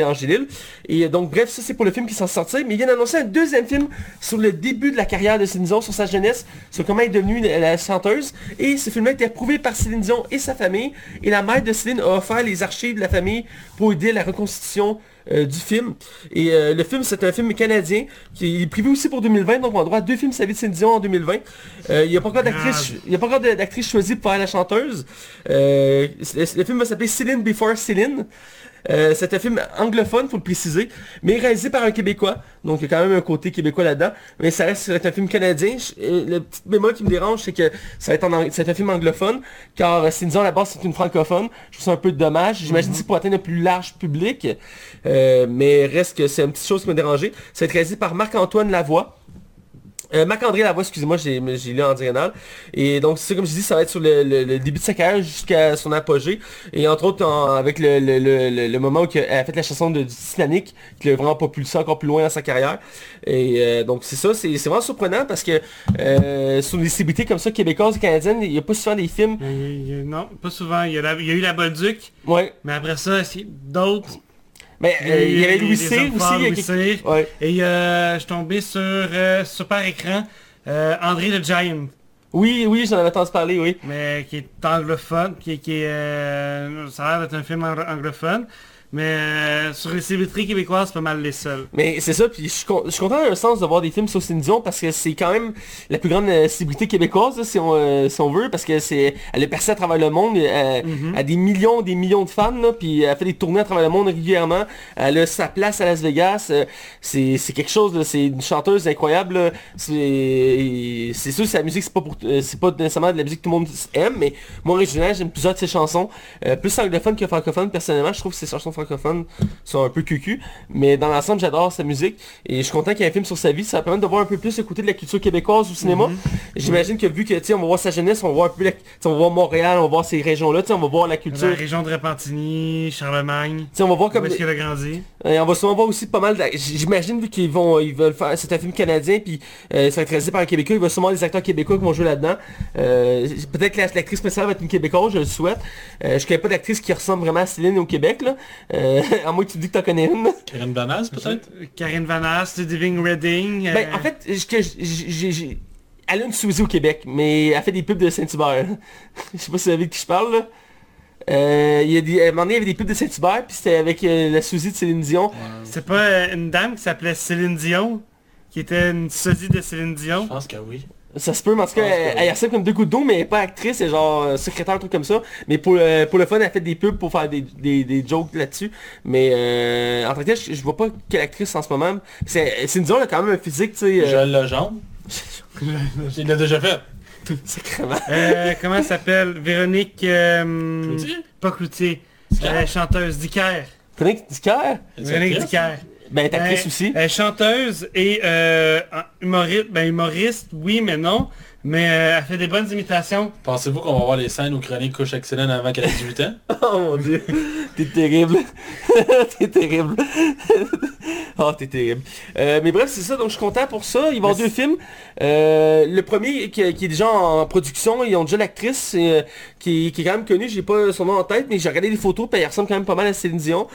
euh, René Angélil. Et donc bref, ça c'est pour le film qui s'en sortir. Mais il vient d'annoncer un deuxième film sur le début de la carrière de Céline Dion, sur sa jeunesse, sur comment elle est devenue la, chanteuse. Et ce film-là a été approuvé par Céline Dion et sa famille. Et la mère de Céline a offert les archives de la famille pour aider à la reconstitution euh, du film. Et euh, le film, c'est un film canadien qui est prévu aussi pour 2020, donc on a droit à deux films Sa vie de Céline Dion en 2020. Euh, Il n'y a pas encore d'actrice il a pas encore d'actrice choisie pour faire la chanteuse. Le, le film va s'appeler Céline Before Céline. Euh, c'est un film anglophone, faut le préciser, mais réalisé par un Québécois. Donc il y a quand même un côté québécois là-dedans. Mais ça reste être un film canadien. Je- euh, Le petit bémol qui me dérange, c'est que ça va être, en c'est un film anglophone, car euh, Céline Dion, à la base, c'est une francophone. Je trouve ça un peu dommage. J'imagine que c'est pour atteindre un plus large public. Euh, mais reste que c'est une petite chose qui m'a dérangé. Ça va être réalisé par Marc-Antoine Lavoie. Euh, Marc-André Lavoie, excusez-moi, j'ai lu en diagonale. Et donc, c'est comme je dis, ça va être sur le, le- le début de sa carrière jusqu'à son apogée. Et entre autres, en- avec le, moment où elle a fait la chanson de Titanic, qui l'a vraiment propulsé encore plus loin dans sa carrière. Et euh, donc, c'est ça, c'est vraiment surprenant parce que euh, sur des célébrités comme ça, québécoises et canadiennes, il n'y a pas souvent des films. Non, pas souvent. Il y a, la- il y a eu la Bolduc, Ouais. mais après ça, d'autres. Mais euh, il y avait Louis hommes aussi. Louis. Ouais. Et euh, je suis tombé sur euh, super écran André le Giant, Oui, oui, j'en avais entendu parler, oui. mais qui est anglophone, qui, qui est ça a l'air d'être un film ang- anglophone, mais euh, sur les célébrités québécoises, c'est pas mal les seuls. Mais c'est ça, puis je suis, con- content dans un sens de voir des films sur Céline Dion parce que c'est quand même la plus grande euh, célébrité québécoise, là, si, on, euh, si on veut, parce que c'est elle est percée à travers le monde, elle, elle a des millions des millions de fans, là, puis elle fait des tournées à travers le monde régulièrement, elle a sa place à Las Vegas, euh, c'est quelque chose, c'est une chanteuse incroyable, c'est sûr que sa musique c'est pas pour euh, pas nécessairement de la musique que tout le monde aime, mais moi original j'aime plusieurs de ses chansons, euh, plus anglophone que francophone personnellement, je trouve que ses chansons francophones sont un peu cucu, mais dans l'ensemble j'adore sa musique et je suis content qu'il y ait un film sur sa vie, ça va permettre de voir un peu plus le côté de la culture québécoise au cinéma. J'imagine que vu que on va voir sa jeunesse, on va voir un peu la- on va voir Montréal, on va voir ces régions là, on va voir la La culture. Tu région de Repentigny, Charlemagne, on va voir où comme est-ce qu'il a grandi? et on va sûrement voir aussi pas mal J'imagine vu qu'ils vont ils veulent faire c'est un film canadien puis euh, ça va être réalisé par un Québécois, il va sûrement des acteurs québécois qui vont jouer là-dedans. Euh, peut-être que la- l'actrice principale va être une Québécoise, je le souhaite. Euh, je connais pas d'actrice qui ressemble vraiment à Céline au Québec là. Euh, à moins que tu dis que t'en connais une. Karen Banaz, peut-être? Karine Vanasse, Ludivine Redding. Ben euh, en fait, je- j'ai j'ai- elle a une Suzy au Québec, mais elle fait des pubs de Saint-Hubert. je sais pas si vous savez de qui je parle là. Euh, il y a des, à un moment donné, il y avait des pubs de Saint-Hubert, puis c'était avec euh, la Suzy de Céline Dion. C'est pas euh, une dame qui s'appelait Céline Dion, qui était une sosie de Céline Je Dion. pense que oui. Ça se peut, mais en tout cas, que elle, elle ressemble comme deux gouttes d'eau, mais elle est pas actrice, elle est genre euh, secrétaire, un truc comme ça. Mais pour le, pour le fun, elle fait des pubs pour faire des, des, des jokes là-dessus. Mais euh, en tant que tel, je, je vois pas quelle actrice en ce moment. C'est c'est une elle a quand même un physique, tu sais. euh, Joël Legendre. Il l'a déjà fait. sacrément. Euh, comment elle s'appelle? Véronique... euh, Cloutier? Pas chanteuse Dicker. Véronique Dicker, Véronique Dicker. Ben elle est actrice Elle- aussi. Elle est chanteuse et euh, humoriste. Ben humoriste, oui mais non. Mais euh, elle fait des bonnes imitations. Pensez-vous qu'on va voir les scènes où Chronique couche avec Céline avant qu'elle ait 18 ans? Oh mon dieu, t'es terrible. t'es terrible. oh, t'es terrible. Euh, mais bref, c'est ça, donc je suis content pour ça. Il va y avoir deux films. Euh, le premier qui, qui est déjà en production, ils ont déjà l'actrice euh, qui, qui est quand même connue, j'ai pas son nom en tête, mais j'ai regardé des photos, puis elle ressemble quand même pas mal à Céline Dion.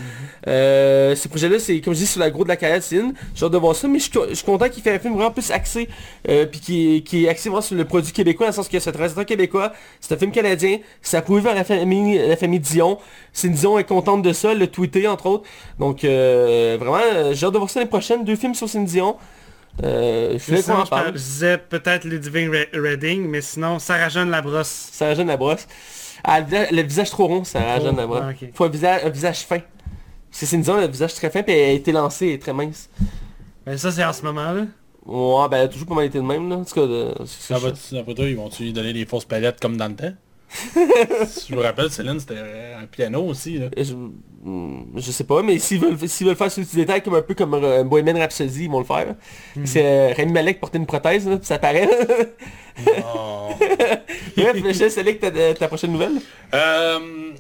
Euh, ce projet-là, c'est comme je dis, sur la gros de la carrière de Céline. J'ai hâte de voir ça, mais je suis, co- je suis content qu'il fait un film vraiment plus axé, euh, puis qui, est- qui est axé vraiment sur le produit québécois, dans le sens que c'est un réalisateur québécois, c'est un film canadien, ça prouve vers la famille, la famille Dion. Céline Dion est contente de ça, le tweeté entre autres. Donc euh, vraiment, euh, j'ai hâte de voir ça l'année prochaine, deux films sur Céline Dion. Euh, je voulais qu'on Sinon, en je, par- parle. je disais peut-être Ludivine Re- Redding, mais sinon Sarah Jeanne Labrosse. Sarah Jeanne Labrosse. Ah, le, visage, le visage trop rond, Sarah Jeanne Labrosse. ah, ok. Faut un visage, un visage fin. C'est Céline Dion, un visage très fin, puis elle a été lancée, elle est très mince. Ben ça c'est en ce moment là. Ouais, ben elle a toujours pas mal été de même, là. En tout cas, de- c'est- Ça c'est- va d'après toi, ils vont-tu lui donner des fausses palettes comme dans le temps? Si Je me rappelle, Céline, c'était un piano aussi. Là. je, hmm, je sais pas, mais s'ils veulent, s'ils veulent faire ce petit détail comme un peu comme euh, Bohemian Rhapsody, ils vont le faire. C'est euh, Rami Malek porter une prothèse, là, puis ça paraît. Oh. Bref, sais, c'est là que t'as de- ta prochaine nouvelle? Euh,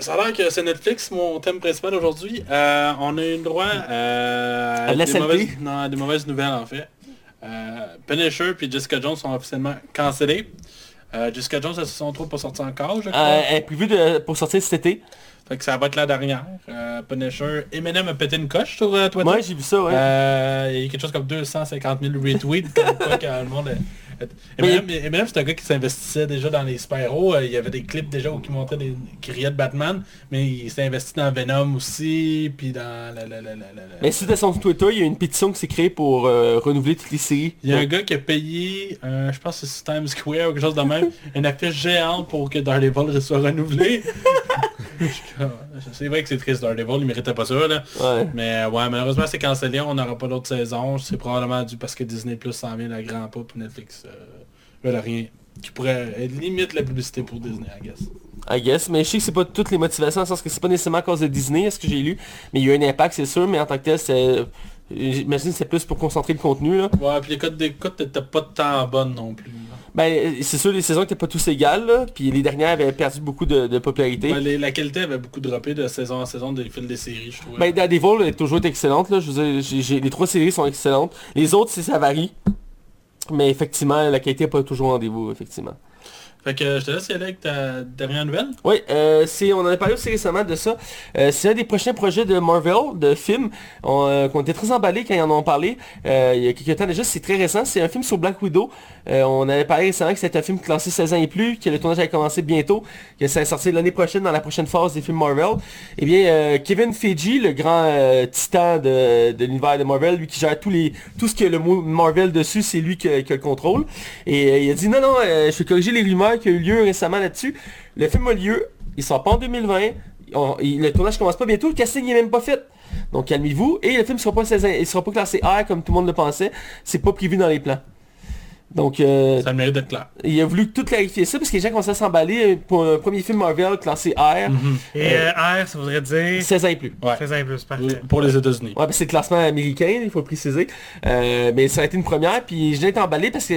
ça a l'air que c'est Netflix, mon thème principal aujourd'hui. Euh, on a eu le droit À des, mauvaises, non, à des mauvaises nouvelles en fait. Euh, Punisher puis Jessica Jones sont officiellement cancellés. Euh, Jessica Jones, elles se sont trop pas sorties encore, je crois. Euh, elle est prévue de- pour sortir cet été. Fait que ça va être la dernière. Euh, Punisher, Eminem a pété une coche sur euh, Twitter. Moi, j'ai vu ça, ouais. Euh, il y a quelque chose comme 250 000 retweets comme quoi que le monde Eminem, Eminem c'est un gars qui s'investissait déjà dans les super-héros. Il y avait des clips déjà où il montait des qui de Batman, mais il s'est investi dans Venom aussi, puis dans la, la, la, la, Mais si son Twitter, il y a une pétition qui s'est créée pour renouveler toutes les séries. Il y a un gars qui a payé, je pense que c'est Times Square ou quelque chose de même, une affiche géante pour que Daredevil soit renouvelé. c'est vrai que c'est triste, Daredevil, il méritait pas ça, là. Mais ouais, malheureusement, c'est cancellé, on n'aura pas d'autres saisons. C'est probablement dû parce que Disney Plus s'en vient la grand pas, puis Netflix euh, rien. Qui pourrait être limite la publicité pour Disney, I guess. I guess, mais je sais que c'est pas toutes les motivations, sens que c'est pas nécessairement à cause de Disney, est-ce que j'ai lu, mais il y a un impact, c'est sûr, mais en tant que tel, c'est... J'imagine que c'est plus pour concentrer le contenu, là. Ouais, puis les codes d'écoute n'étaient pas de temps bonnes non plus. Ben, c'est sûr, les saisons n'étaient pas tous égales, là, puis les dernières avaient perdu beaucoup de, popularité. Ben, la qualité avait beaucoup droppé de saison en saison des fils des séries, je trouve. Ben, Daredevil est toujours excellente, là. Je les trois séries sont excellentes. Les autres, ça varie. Mais effectivement, la qualité n'est pas toujours rendez-vous, effectivement. Fait que je te laisse y aller avec ta dernière nouvelle. Oui, euh, on en a parlé aussi récemment de ça. Euh, c'est un des prochains projets de Marvel, de film, euh, qu'on était très emballés quand ils en ont parlé. Il y a quelques temps déjà, c'est très récent. C'est un film sur Black Widow. on avait parlé récemment que c'était un film classé 16 ans et plus, que le tournage avait commencé bientôt, que ça allait sortir l'année prochaine dans la prochaine phase des films Marvel. Eh bien, Kevin Feige, le grand titan de, de l'univers de Marvel, lui qui gère tous les, tout ce qui a le mot Marvel dessus, c'est lui qui, qui, a le contrôle. Et il a dit non, non, je vais corriger les rumeurs qui a eu lieu récemment là-dessus. Le film a lieu, il sort pas en 2020, le tournage commence pas bientôt, le casting n'est même pas fait. Donc calmez-vous. Et le film ne sera pas, sera pas classé R comme tout le monde le pensait. C'est pas prévu dans les plans. Donc, euh, ça mérite d'être clair. Il a voulu tout clarifier ça parce que les gens commençaient à s'emballer pour un premier film Marvel classé R. Mhm. Et euh, R, ça voudrait dire 16 ans et plus. Ouais. 16 ans et plus, parfait. Pour les États-Unis. Ouais, c'est le classement américain, il faut préciser. Euh, mais ça a été une première, puis je l'ai emballé parce que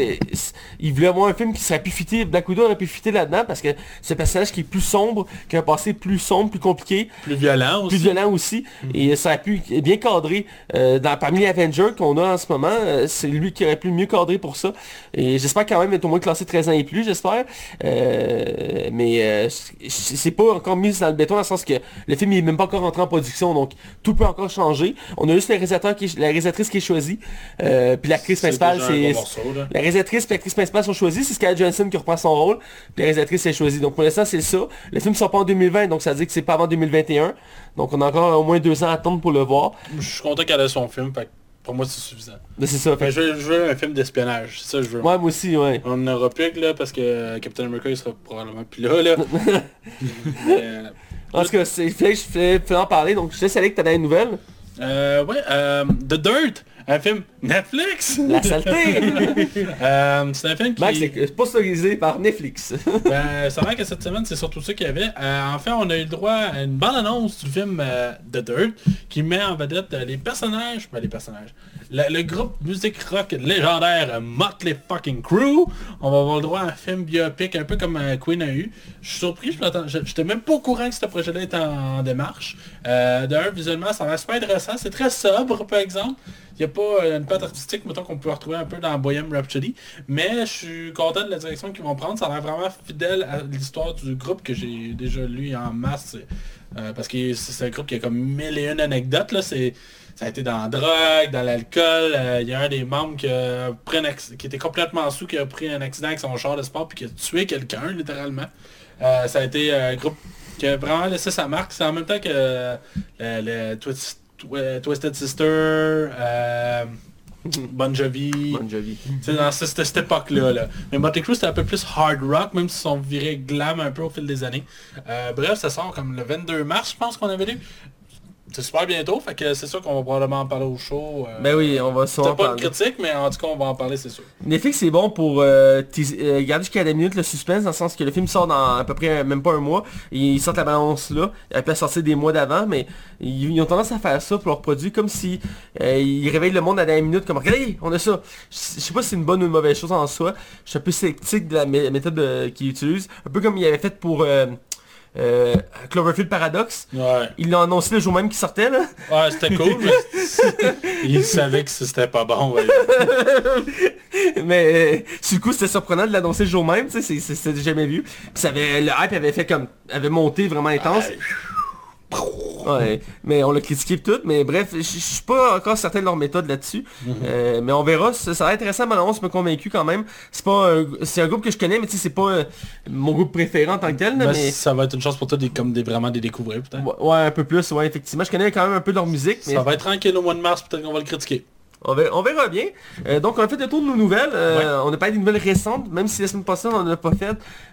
il voulait avoir un film qui serait pu fitter, Black Widow aurait pu fitter là-dedans parce que c'est un personnage qui est plus sombre, qui a un passé plus sombre, plus compliqué. Plus violent aussi. Plus violent aussi. Mhm. Et ça a pu bien cadrer. dans, parmi les Avengers qu'on a en ce moment, c'est lui qui aurait pu mieux cadrer pour ça. Et j'espère quand même est au moins classé 13 ans et plus, j'espère. Euh, mais euh, c'est pas encore mis dans le béton dans le sens que le film n'est même pas encore entré en production, donc tout peut encore changer. On a juste le réalisateur qui la réalisatrice qui est choisie. Euh, puis l'actrice principale, c'est... la réalisatrice et l'actrice principale sont choisies, c'est Scarlett Johansson qui reprend son rôle. Puis la réalisatrice est choisie. Donc pour l'instant, c'est ça. Le film sort pas en 2020, donc ça veut dire que c'est pas avant 2021. Donc on a encore au moins deux ans à attendre pour le voir. Je suis content qu'elle ait son film. Pour moi, c'est suffisant. c'est ça. je, veux, un film d'espionnage. C'est ça que je veux. Ouais, moi aussi, ouais. On n'aura plus que là, parce que Captain America, il sera probablement plus là, là. Euh, en tout cas, il fallait, en parler, donc je sais, que t'as des nouvelles. Euh, ouais, euh, The Dirt. Un film Netflix? La saleté euh, C'est un film qui... Max est sponsorisé par Netflix. ben, ça va que cette semaine, c'est surtout ça qu'il y avait. Euh, en fait, on a eu le droit à une bande annonce du film euh, The Dirt qui met en vedette les personnages... pas les personnages. Le, groupe musique rock légendaire Motley fucking Crew. On va avoir le droit à un film biopic un peu comme Queen a eu. Je suis surpris, je n'étais même pas au courant que ce projet-là était en, démarche. D'un, visuellement, ça va super intéressant. C'est très sobre, par exemple. Il n'y a pas euh, une artistique, mettons, qu'on peut retrouver un peu dans Bohemian Rhapsody. Mais je suis content de la direction qu'ils vont prendre. Ça a l'air vraiment fidèle à l'histoire du groupe que j'ai déjà lu en masse. Euh, parce que c'est un groupe qui a comme mille et une anecdotes. Là. Ça a été dans la drogue, dans l'alcool. Euh, il y a un des membres qui, pris qui était complètement sous, qui a pris un accident avec son char de sport puis qui a tué quelqu'un, littéralement. ça a été un groupe qui a vraiment laissé sa marque. C'est en même temps que le, le Twisted Sister, euh, Bon Jovi. Bon Jovi. C'est dans cette, cette époque-là. Là. Mais Motley Crue, c'était un peu plus hard rock, même s'ils sont virés glam un peu au fil des années. Euh, bref, ça sort comme le 22 mars, je pense qu'on avait lu c'est super bientôt, fait que c'est sûr qu'on va probablement en parler au show. Euh, ben oui, on va sûrement pas une critique, mais en tout cas, on va en parler, c'est sûr. Netflix, c'est bon pour euh, euh, garder jusqu'à des minutes le suspense, dans le sens que le film sort dans à peu près même pas un mois, et ils sortent la balance là, elle peut sortir des mois d'avant, mais ils, ont tendance à faire ça pour leurs produits, comme si ils réveillent le monde à des minutes, comme regardez, on a ça. Je sais pas si c'est une bonne ou une mauvaise chose en soi, je suis un peu sceptique de la méthode qu'ils utilisent, un peu comme il avait fait pour euh, Cloverfield Paradox. Ouais. Il l'a annoncé le jour même qu'il sortait là. Ouais, c'était cool. mais il savait que c'était pas bon. Ouais. mais euh, du coup, c'était surprenant de l'annoncer le jour même, tu sais, c'était jamais vu. Puis ça avait, le hype avait fait comme, avait monté vraiment intense. Ouais, mais on l'a critiqué tout, mais bref, je suis pas encore certain de leur méthode là-dessus. Euh, mais on verra, ça, ça va être intéressant, Malon, me convaincu quand même. C'est pas un, c'est un groupe que je connais, mais tu sais, c'est pas euh, mon groupe préféré en tant que tel, Ben, mais... Ça va être une chance pour toi de comme des, vraiment de les découvrir peut-être. Ouais, ouais, un peu plus, ouais, effectivement. Je connais quand même un peu leur musique, mais Ça va être tranquille au mois de mars, peut-être qu'on va le critiquer. On verra, on verra bien. Euh, donc on a fait le tour de nos nouvelles. Euh, On n'a pas des nouvelles récentes, même si la semaine passée on n'en a pas fait.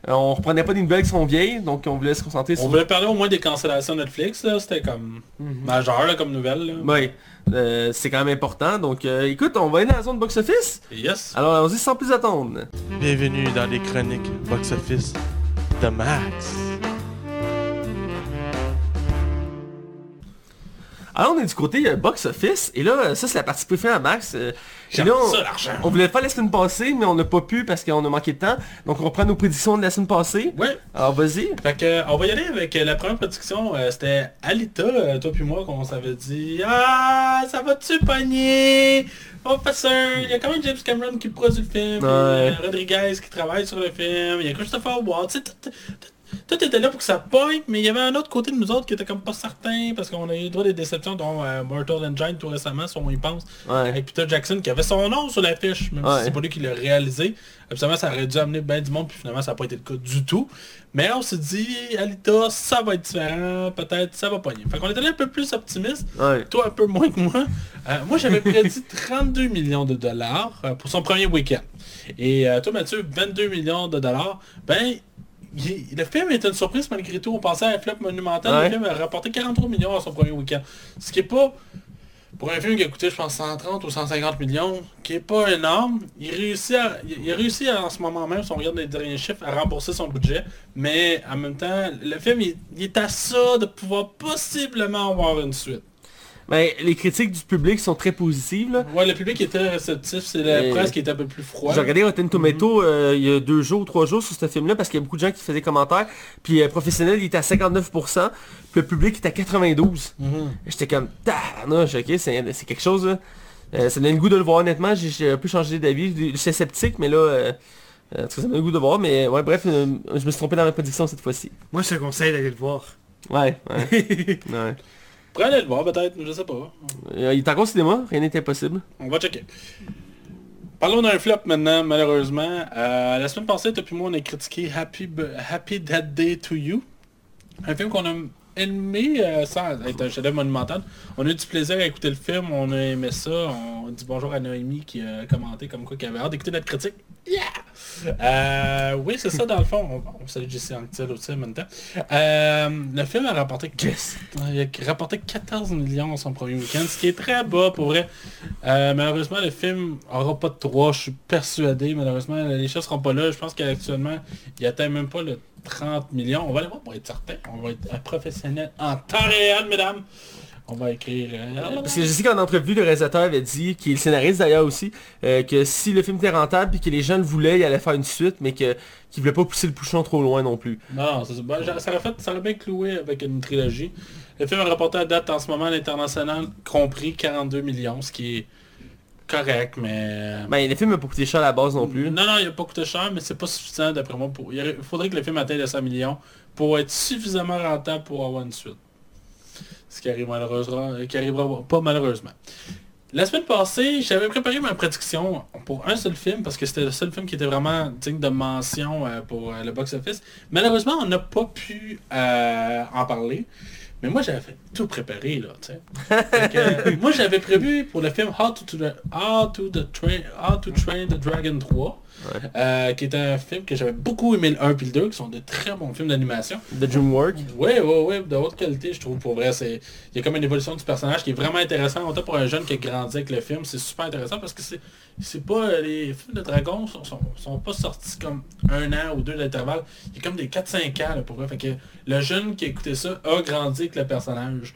Euh, on reprenait pas des nouvelles qui sont vieilles, donc on voulait se concentrer On sur... voulait parler au moins des cancellations Netflix. C'était comme majeur là, comme nouvelle. Ouais, euh, c'est quand même important. Donc euh, écoute, on va aller dans la zone box-office. Yes. Alors allons-y sans plus attendre. Bienvenue dans les chroniques box-office de Max. Alors on est du côté euh, box-office, et là, ça c'est la partie préférée à Max. Euh, et J'aime là, on, ça, l'argent. on voulait faire la semaine passée, mais on n'a pas pu parce qu'on a manqué de temps. Donc on reprend nos prédictions de la semaine passée. Ouais. Alors vas-y. Fait que, euh, on va y aller avec euh, la première production. euh, C'était Alita, toi puis moi, qu'on s'avait dit Ah, ça va-tu pogner? On fait ça. Il y a quand même James Cameron qui produit le film. euh, Rodriguez qui travaille sur le film. Il y a Christopher Waltz. Tu sais, tout- était là pour que ça pogne, mais il y avait un autre côté de nous autres qui était comme pas certain, parce qu'on a eu droit des déceptions, dont euh, Mortal Engine tout récemment, si on y pense, Ouais. avec Peter Jackson qui avait son nom sur l'affiche, même Ouais. si c'est pas lui qui l'a réalisé. Absolument, ça aurait dû amener bien du monde, puis finalement, ça n'a pas été le cas du tout. Mais on s'est dit, Alita, ça va être différent, peut-être, ça va pogner. Fait qu'on allé un peu plus optimiste, Ouais. toi un peu moins que moi. Euh, moi, j'avais prédit 32 millions de dollars euh, pour son premier week-end. Et euh, toi, Mathieu, 22 millions de dollars. Ben, il- le film est une surprise malgré tout. On pensait à un flop monumental. Ouais. Le film a rapporté 43 millions à son premier week-end. Ce qui est pas... Pour un film qui a coûté, je pense, 130 ou 150 millions, qui est pas énorme, il réussit, à, il il a réussi à, en ce moment même, si on regarde les derniers chiffres, à rembourser son budget. Mais en même temps, le film, il, il est à ça de pouvoir possiblement avoir une suite. Ben, les critiques du public sont très positives. Là. Ouais, le public était réceptif, c'est la Et- presse qui était un peu plus froide. J'ai regardé Rotten Tomato euh, il y a deux jours ou trois jours sur ce film-là parce qu'il y a beaucoup de gens qui faisaient des commentaires. Puis euh, professionnel, il était à 59%. Puis le public était à 92%. Mhm. J'étais comme, tabarnouche, ok, c'est c'est quelque chose là. Euh, ça me donne le goût de le voir honnêtement, j'ai- un peu changé d'avis, j'étais sceptique mais là, en tout cas, ça me donne le goût de voir, mais ouais bref, euh, je me suis trompé dans ma prédiction cette fois-ci. Moi, je te conseille d'aller le voir. Ouais, ouais, ouais. Prenez le voir peut-être, je sais pas. Euh, il est encore au cinéma, rien n'est impossible. On va checker. Parlons d'un flop maintenant, malheureusement. Euh, la semaine passée, depuis moi, on a critiqué Happy, B- Happy Dead Day to You. Un film qu'on a aimé euh, sans être un chef-d'œuvre monumental. On a eu du plaisir à écouter le film, on a aimé ça. On dit bonjour à Noémie qui a commenté comme quoi qu'il avait hâte d'écouter notre critique. Yeah! Euh, oui, c'est ça dans le fond. On, on salue Jesse Anctil aussi en même temps. Euh, le film a rapporté... Yes. Il a rapporté 14 millions son premier week-end, ce qui est très bas pour vrai. Euh, malheureusement, le film aura pas de 3, je suis persuadé. Malheureusement, les choses seront pas là. Je pense qu'actuellement, il atteint même pas le 30 millions. On va aller voir pour être certain. On va être un professionnel en temps réel, mesdames. On va écrire... euh, Parce que je sais qu'en entrevue, le réalisateur avait dit, qui est le scénariste d'ailleurs aussi, euh, que si le film était rentable puis que les gens le voulaient, il allait faire une suite, mais que qu'il voulait pas pousser le bouchon trop loin non plus. Non, ça. Ben, ça aurait fait, ça aurait bien cloué avec une trilogie. Le film a rapporté à date en ce moment à l'international compris 42 millions, ce qui est correct, mais... Ben, le film n'a pas coûté cher à la base non plus. Non, non, il n'a pas coûté cher, mais c'est pas suffisant d'après moi. Pour... Il faudrait que le film atteigne les 100 millions pour être suffisamment rentable pour avoir une suite. Ce qui arrive malheureusement, qui arrivera pas malheureusement. La semaine passée, j'avais préparé ma prédiction pour un seul film, parce que c'était le seul film qui était vraiment digne de mention euh, pour euh, le box-office. Malheureusement, on n'a pas pu euh, en parler. Mais moi, j'avais tout préparé, là, tu sais. Euh, moi, j'avais prévu pour le film How to, How to, the train, How to Train the Dragon 3, euh, qui est un film que j'avais beaucoup aimé le 1 et le 2, qui sont de très bons films d'animation. The Dreamwork. Ouais, ouais, ouais, de haute qualité, je trouve, pour vrai. c'est Il y a comme une évolution du personnage qui est vraiment intéressant. Autant pour un jeune qui a grandi avec le film, c'est super intéressant parce que c'est c'est pas... euh, Les films de dragons sont, sont, sont pas sortis comme un an ou deux d'intervalle. Il y a comme des 4-5 ans, là, pour vrai. Fait que le jeune qui a écouté ça a grandi avec le personnage.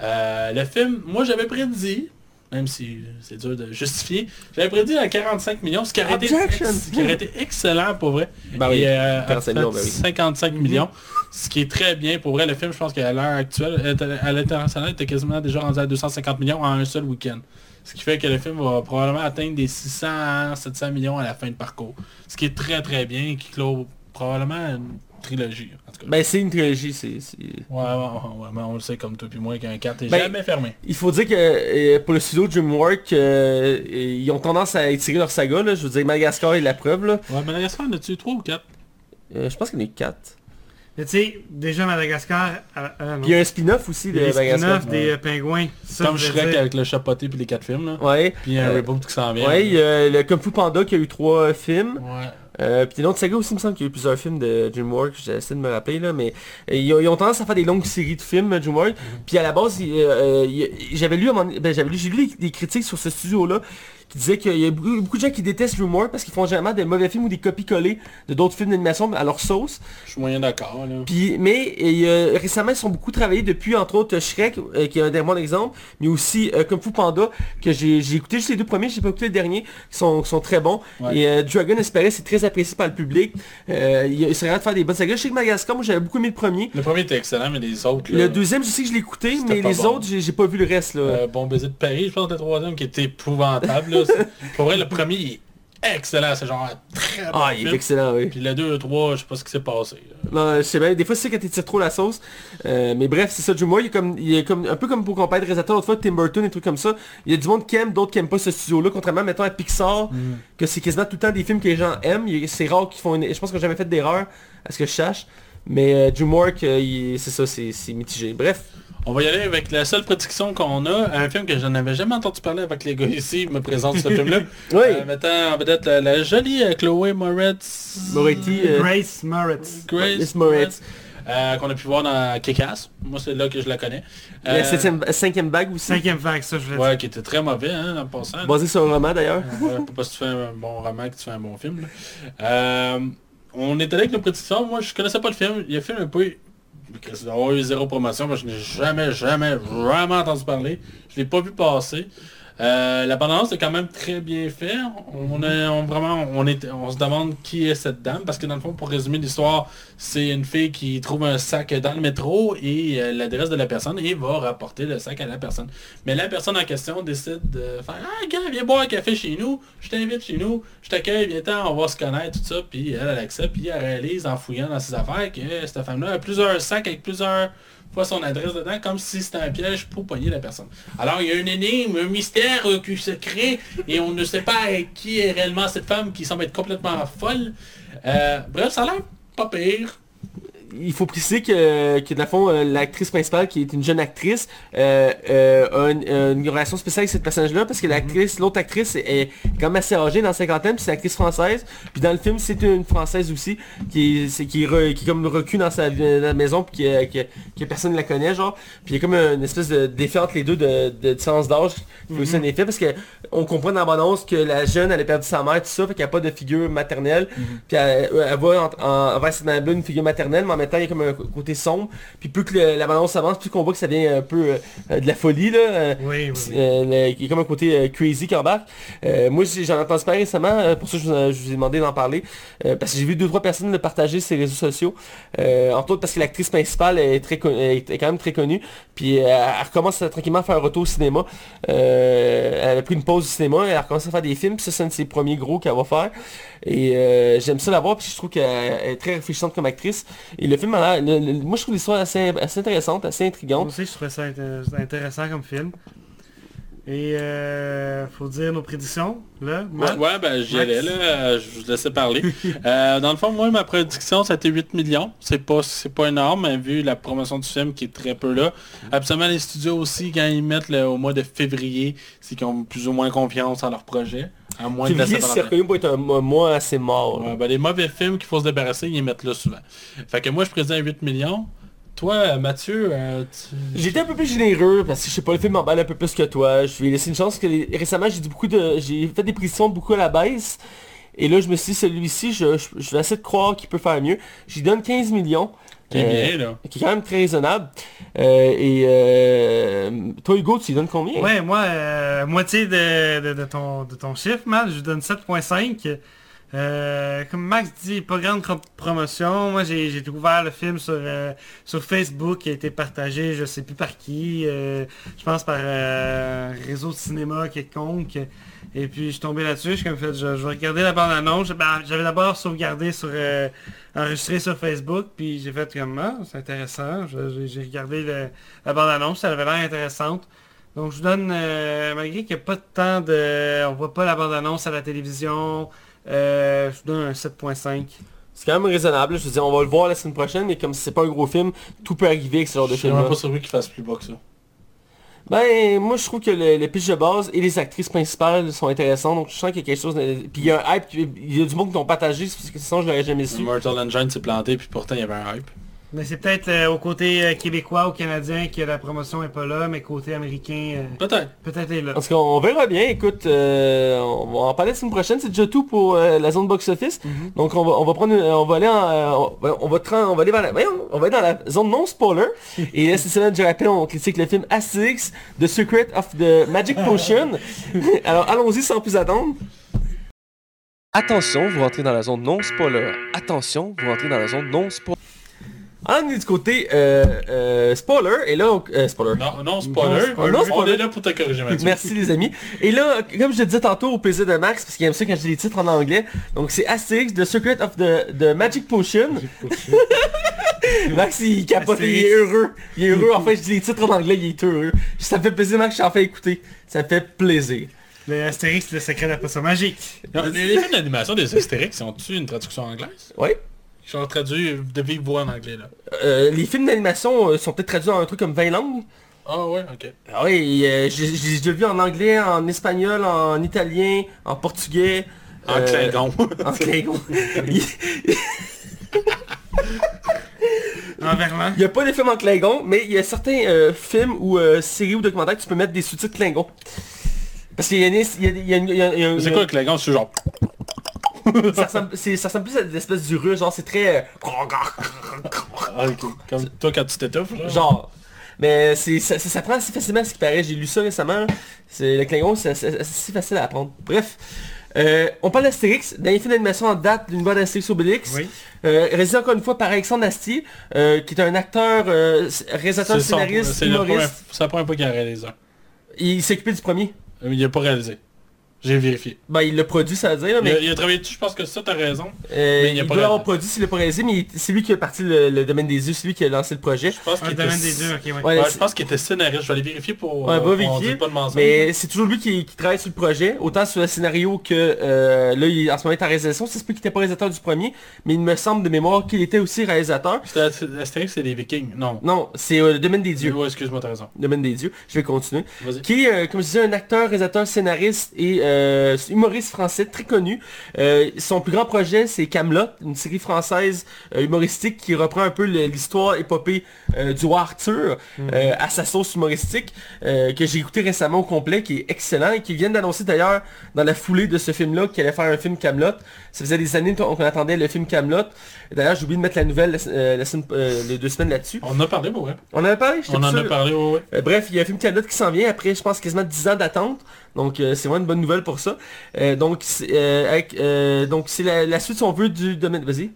Euh, le film, moi j'avais prédit, même si c'est dur de justifier, j'avais prédit à 45 millions, ce qui aurait, été, ex- qui aurait été excellent pour vrai. Ben oui, Et, euh, 45 a millions, fait ben oui. 55 millions, ce qui est très bien pour vrai. Le film, je pense qu'à l'heure actuelle, à l'international, était quasiment déjà rendu à 250 millions en un seul week-end. Ce qui fait que le film va probablement atteindre des 600 700 millions à la fin de parcours. Ce qui est très très bien, qui clôt probablement une trilogie. En tout cas. Ben c'est une trilogie, c'est... Ouais, ouais, ouais, ouais, mais on le sait comme toi puis moi qu'un 4 est Ben, jamais fermé. Il faut dire que euh, pour le studio DreamWorks, euh, ils ont tendance à étirer leur saga, là. je veux dire Madagascar est la preuve. Là. Ouais, Madagascar, en as-tu 3 ou 4 Euh, je pense qu'il y en a eu 4. Mais tu sais, déjà Madagascar, euh, euh, il y a un spin-off aussi de Madagascar. spin-offs des pingouins. Ça, Comme Shrek dire. avec le chapoté puis les 4 films là. Ouais. Puis un Euh, reboot qui s'en vient. Ouais, il y a le Kung Fu Panda qui a eu trois films. Ouais. Euh, puis l'autre saga aussi, il me semble qu'il y a eu plusieurs films de DreamWorks, j'essaie de me rappeler là, mais euh, ils, ont, ils ont tendance à faire des longues séries de films, DreamWorks. Puis à la base, euh, euh, j'avais lu, ben, j'avais lu, j'ai lu des, des critiques sur ce studio-là qui disaient qu'il y a beaucoup, de gens qui détestent DreamWorks parce qu'ils font généralement des mauvais films ou des copies-collées de d'autres films d'animation à leur sauce. Je suis moyen d'accord. Puis, mais et, euh, récemment, ils sont beaucoup travaillés depuis, entre autres, Shrek, euh, qui est un des bons exemples, mais aussi euh, Kung Fu Panda, que j'ai écouté juste les deux premiers, j'ai pas écouté le dernier, qui sont, qui sont très bons. Ouais. Et euh, Dragon Espérait, c'est très apprécié par le public. Il serait de faire des bonnes sagas. Je sais que Madagascar, moi j'avais beaucoup aimé le premier. Le premier était excellent, mais les autres là. Le deuxième, je sais que je l'ai écouté, mais les bon. autres, j'ai pas vu le reste. là. Bon baiser de Paris, je pense que le troisième qui était épouvantable. Là. Pour vrai, le premier il est excellent, c'est genre un très bon ah, il film. est excellent, oui. Puis le 2 et le 3, je sais pas ce qui s'est passé. là. Non, je sais bien, des fois c'est quand tu tires trop la sauce. Euh, mais bref, c'est ça, du moins, il est comme, il est comme un peu comme pour qu'on parle de réalisateur l'autre fois, Tim Burton et trucs comme ça. Il y a du monde qui aime, d'autres qui aiment pas ce studio-là, contrairement mettons à Pixar, que c'est quasiment tout le temps des films que les gens aiment. Il- C'est rare qu'ils font une... Je pense qu'ils n'ont jamais fait d'erreur, à ce que je sache. Mais euh, DreamWorks, euh, il- c'est ça, c'est c'est mitigé. Bref. On va y aller avec la seule prédiction qu'on a, un film que je n'avais jamais entendu parler avec les gars ici, me présente ce film-là. Oui. Euh, mettant en vedette la, la jolie euh, Chloé Moretz. Moretti, euh, Grace Moritz. Grace Miss Moretz. euh, qu'on a pu voir dans Kick-Ass. Moi, c'est là que je la connais. La Euh, septième- cinquième bague aussi. Cinquième vague, ça je voulais Ouais, qui était très mauvais, hein, en passant. Basé sur un roman d'ailleurs. Ouais, pas parce que tu fais un bon roman que tu fais un bon film. Euh, on est allé avec nos prédictions. Moi, je connaissais pas le film. Il y a un film un peu... Il doit avoir eu zéro promotion. Moi, je n'ai jamais, jamais, vraiment entendu parler. Je l'ai pas vu passer. Euh, la bande est quand même très bien fait. On, est, on, se demande qui est cette dame. Parce que dans le fond, pour résumer l'histoire, c'est une fille qui trouve un sac dans le métro et euh, l'adresse de la personne et va rapporter le sac à la personne. Mais la personne en question décide de faire Ah gars, viens boire un café chez nous, je t'invite chez nous, je t'accueille, viens-t'en, on va se connaître, tout ça. Puis elle, elle accepte, puis elle réalise en fouillant dans ses affaires que cette femme-là a plusieurs sacs avec plusieurs fois son adresse dedans, comme si c'était un piège pour pogner la personne. Alors il y a une énigme, un mystère qui se crée et on ne sait pas qui est réellement cette femme qui semble être complètement folle. Euh, bref, ça a l'air pas pire. Il faut préciser que, que de la fond, euh, l'actrice principale, qui est une jeune actrice, euh, euh, a une, une relation spéciale avec cette personnage-là, parce que l'actrice, l'autre actrice est, quand même assez âgée, dans la cinquantaine, puis c'est une actrice française. Puis dans le film, c'est une française aussi, qui est, qui est, re- qui est comme recul dans sa la maison, puis que, que, que personne ne la connaît, genre. Puis il y a comme une espèce de d'effet entre les deux de, de différence d'âge, qui fait aussi un effet, parce que on comprend dans l'annonce que la jeune, elle a perdu sa mère, tout ça, fait qu'il n'y a pas de figure maternelle. Puis elle, elle voit en, en, envers cette une figure maternelle, mais en même temps, il y a comme un côté sombre. Puis plus que le- la balance avance, plus qu'on voit que ça devient un peu euh, de la folie, là. euh, Oui, oui, oui. euh, le- il y a comme un côté crazy qui embarque. Moi, j'en ai entendu parler récemment, pour ça je vous, je vous ai demandé d'en parler, parce que j'ai vu deux trois personnes le partager sur les réseaux sociaux. Entre autres parce que l'actrice principale est, très est est quand même très connue, puis elle recommence à, tranquillement à faire un retour au cinéma. Elle a pris une pause du cinéma, elle a recommencé à faire des films, puis ça c'est un de ses premiers gros qu'elle va faire. Et j'aime ça la voir, puis je trouve qu'elle est très réfléchissante comme actrice. Et le film, a l'air- moi je trouve l'histoire assez, intéressante, assez Moi intrigante. aussi, je trouvais ça inté- intéressant comme film. Et euh, faut dire nos prédictions, là. Ouais, ben j'y allais là, euh, je vous laissais parler. Euh, dans le fond, moi, ma prédiction, été 8 millions. C'est pas, c'est pas énorme, mais vu la promotion du film qui est très peu là. Absolument, les studios aussi, quand ils mettent le- au mois de février, c'est qu'ils ont plus ou moins confiance en leur projet. À moins de Février, être un mo- mois assez mort. Ouais, ben, les mauvais films qu'il faut se débarrasser, ils les mettent là souvent. Fait que moi, je présente 8 millions. Toi, Mathieu, euh, tu... J'étais un peu plus généreux parce que je sais pas, le film m'emballe un peu plus que toi. Je lui ai laissé une chance que les- récemment j'ai dit beaucoup de. J'ai fait des prédictions beaucoup à la baisse. Et là je me suis dit celui-ci, je, je, je vais essayer de croire qu'il peut faire mieux. J'y donne 15 millions. T'es euh, bien, là. Qui est quand même très raisonnable. Euh, et euh, toi Hugo, tu lui donnes combien? Ouais, moi, euh, moitié de, de, de ton, de ton chiffre, man, je lui donne 7.5. Euh, comme Max dit, pas grande promotion. Moi, j'ai découvert le film sur, euh, sur Facebook qui a été partagé, je sais plus par qui. euh, je pense par réseau de cinéma quelconque. Et puis, je suis tombé là-dessus. Je je, je vais regarder la bande-annonce. Ben, J'avais d'abord sauvegardé sur... enregistré sur Facebook. Puis j'ai fait comme, ah, c'est intéressant. J'ai regardé la bande-annonce. Ça avait l'air intéressante. Donc je vous donne, malgré qu'il n'y a pas de temps de... On voit pas la bande-annonce à la télévision, euh, je vous donne un 7.5. C'est quand même raisonnable. Je veux dire, on va le voir la semaine prochaine, mais comme c'est pas un gros film, tout peut arriver avec ce genre de Je suis film. pas surpris qu'il fasse plus bas que ça. Ben, moi je trouve que le, les pitch de base et les actrices principales sont intéressantes, donc je sens qu'il y a quelque chose... de- Puis il y a un hype, il y a du monde qui n'ont partagé, parce que sinon je l'aurais jamais su. Mortal Engine s'est planté, puis pourtant il y avait un hype. Mais c'est peut-être euh, au côté euh, québécois ou canadien que la promotion est pas là, mais côté américain, euh, Peut-être. peut-être est là. En tout cas, on verra bien. Écoute, euh, on va en parler la semaine prochaine. C'est déjà tout pour euh, la zone box-office. Donc on va, on va prendre, une- on va aller, en, euh, on, va, on va tra- on va aller vers la, voyons, on va aller dans la zone non spoiler. Et là, cette semaine, je rappelle, on critique le film Asterix, The Secret of the Magic Potion. Alors allons-y sans plus attendre. Attention, vous rentrez dans la zone non spoiler. Attention, vous rentrez dans la zone non spoiler. On est du côté euh, euh, spoiler et là on- euh, spoiler. Non, non, spoiler. spoiler. Non, On spoiler. est là pour te corriger, Mathieu. Merci les amis. Et là, comme je le disais tantôt au plaisir de Max, parce qu'il aime ça quand j'ai les titres en anglais, donc c'est Asterix, The Secret of the, the Magic Potion. Max il capote, il est heureux. Il est heureux, en fait je dis les titres en anglais, il est heureux. Ça me fait plaisir Max, je t'en fais écouter. Ça me fait plaisir. Le Astérix, le secret de la potion magique. Non, Les, films d'animation des Astérix, ils ont-tu une traduction anglaise? Ouais. Ils sont traduits de vive voix en anglais, là. Euh, les films d'animation euh, sont peut-être traduits en un truc comme 20 langues. Ah ouais, ok. Ah oui, euh, j'ai déjà vu en anglais, en espagnol, en italien, en portugais. En euh, Klingon. En Klingon. En verlan. Il n'y a pas de films en Klingon, mais il y a certains euh, films ou euh, séries ou documentaires que tu peux mettre des sous-titres Klingon. Parce qu'il y a, une- il y a, il y a une- il y a- il y a- C'est quoi le Klingon C'est genre... ça ressemble, plus à des espèces d'ureux, genre c'est très... euh. Comme toi quand tu t'étouffes, genre. genre... Mais c'est ça, ça s'apprend assez facilement à ce qui paraît, j'ai lu ça récemment. C'est Le Klingon, c'est assez, assez facile à apprendre. Bref. Euh, on parle d'Astérix, d'un film d'animation en date d'une boîte d'Astérix Obélix. Oui. Euh, réalisé encore une fois par Alexandre Astier, euh, qui est un acteur, réalisateur, scénariste, humoriste. c'est la première fois qu'il a réalisé. Il s'est occupé du premier. Il a pas réalisé. J'ai vérifié. Bah il l'a produit, ça veut dire, là, Il mais a, il a travaillé dessus, je pense que ça, t'as raison. euh, mais il il, a pas doit réalisé. produit s'il l'a pas réalisé, mais c'est lui qui a parti le, le domaine des yeux, c'est lui qui a lancé le projet. Je pense qu'il était... domaine des deux, ok, ouais. Ouais, Ouais, c'est- je pense qu'il était scénariste. Je vais aller vérifier pour... Ouais, euh, va pour vérifier, dire pas de mensonge. Mais c'est toujours lui qui, qui travaille sur le projet, autant sur le scénario que euh, là il, en ce moment il est en réalisation. C'est peut qu'il n'était pas réalisateur du premier, mais il me semble de mémoire qu'il était aussi réalisateur. C'était Astérix, c'est les Vikings. Non. Non, c'est euh, le domaine des dieux. Ouais, excuse-moi, t'as raison. Le domaine des dieux. Je vais continuer. Qui est, euh, comme je disais, un acteur, réalisateur, scénariste et euh, humoriste français très connu. Euh, son plus grand projet, c'est Camelot, une série française euh, humoristique qui reprend un peu l'histoire épopée du roi Arthur euh, à sa sauce humoristique, que j'ai écouté récemment au complet, qui est excellent et qui vient d'annoncer d'ailleurs dans la foulée de ce film-là qu'il allait faire un film Camelot. Ça faisait des années qu'on attendait le film Camelot. D'ailleurs, j'ai oublié de mettre la nouvelle la- semaine- les deux semaines là-dessus. On en a parlé, pour vrai. On en avait parlé, j'étais On en a sûr. parlé, ouais, ouais. Bref, il y a un film Camelot qui s'en vient après, je pense, quasiment 10 ans d'attente. Donc euh, c'est vraiment une bonne nouvelle pour ça. Euh, donc c'est euh, avec, donc c'est la, la suite, si on veut, du domaine... Vas-y.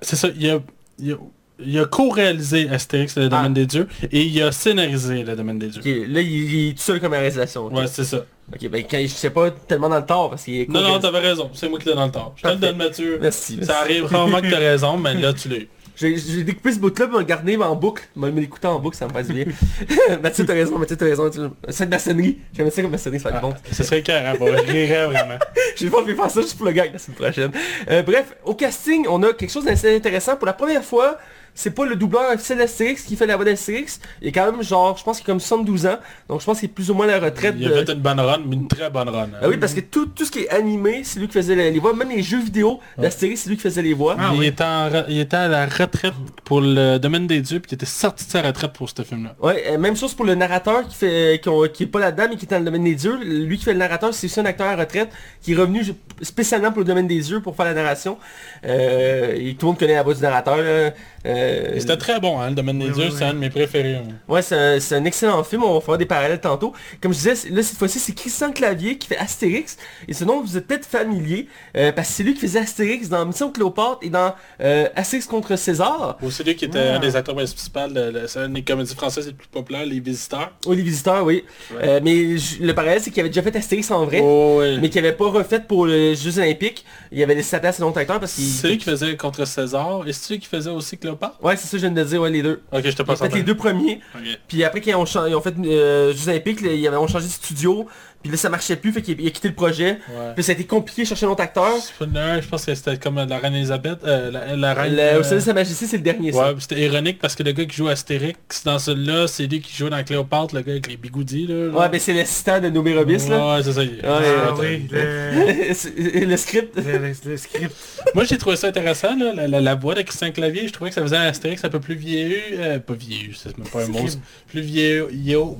C'est ça, il a, il a, il a co-réalisé Astérix, le domaine Ah. des dieux, et il a scénarisé le domaine des dieux. Là, il, il est tout seul comme réalisation. Ouais, c'est ça. Ok, ben quand, je sais pas tellement dans le temps parce qu'il est... Non, non, t'avais raison. C'est moi qui l'ai dans le temps. Je te le donne, Mathieu. Merci. merci. Ça arrive rarement que t'as raison, mais là, tu l'as eu. J'ai j'ai découpé ce bout-là, mais gardé en boucle. Me l'écouter en boucle, ça me passe bien. Mathieu, t'as raison, Mathieu, t'as raison. C'est de maçonnerie. J'aime ça comme maçonnerie, ça va être bon. Ce serait carré, je rirais vraiment. Je vais pas faire ça juste pour le gag la semaine prochaine. Euh, bref, au casting, on a quelque chose d'assez intéressant. Pour la première fois, c'est pas le doubleur officiel d'Astérix qui fait la voix d'Astérix. Il est quand même genre, je pense qu'il a comme 72 ans. Donc je pense qu'il est plus ou moins à la retraite Il a de... fait une bonne run, mais une très bonne run. Ah oui, parce que tout, tout ce qui est animé, c'est lui qui faisait les, voix. Même les jeux vidéo d'Astérix, c'est lui qui faisait les voix. Ah il, était en re- il était à la retraite pour le domaine des dieux, puis il était sorti de sa retraite pour ce film-là. Ouais, euh, même chose pour le narrateur qui fait qui, ont- qui est pas là-dedans mais qui est dans le domaine des dieux. Lui qui fait le narrateur, c'est aussi un acteur à retraite qui est revenu spécialement pour le domaine des dieux pour faire la narration. Euh, et tout le monde connaît la voix du narrateur. là. Euh, Euh, C'était très bon, hein, le domaine des Oui, dieux, oui, c'est oui. un de mes préférés. moi. Ouais, c'est un, c'est un excellent film, on va faire des parallèles tantôt. Comme je disais, c'est- là cette fois-ci c'est Christian Clavier qui fait Astérix, et ce nom vous êtes peut-être familier, euh, parce que c'est lui qui faisait Astérix dans Mission Cléopâtre et dans euh, Astérix contre César. Aussi lui qui était Ah. un des acteurs principaux, de, de- c'est une des comédies françaises les plus populaires, Les Visiteurs. Oh, les visiteurs, oui. Ouais. Euh, mais j- le parallèle c'est qu'il avait déjà fait Astérix en vrai, Oh, ouais. mais qu'il avait pas refait pour les Jeux Olympiques. Il avait laissé sa place à un autre acteur parce qu'il... C'est lui qui faisait contre César, et c'est lui qui faisait aussi Cléopâtre? Ouais, c'est ça que je viens de dire, ouais, les deux. Ok, je te passe fait les deux premiers, puis après quand ils ont, ils ont fait euh, Jeux Olympiques, ils avaient- ont changé de studio, puis là ça marchait plus, fait qu'il il a quitté le projet. Ouais. Puis ça a été compliqué de chercher un autre acteur. Je pense que c'était comme la reine Elisabeth, euh, la, la reine... Le- euh, Au service de sa majesté, c'est le dernier, ça. Ouais, c'était ironique parce que le gars qui joue Astérix dans celui-là, c'est lui qui joue dans Cléopâtre, le gars avec les bigoudis là. Ouais, ben c'est l'assistant de Nobé Robis, là. Ouais, c'est ça. il- Ah Ouais, oui, le, script. le- le- le script. Moi j'ai trouvé ça intéressant, là, la, la, la voix de Christian Clavier, je trouvais que ça faisait un Astérix un peu plus vieux, euh, pas vieux, c'est même pas un mot, plus vieux, yo,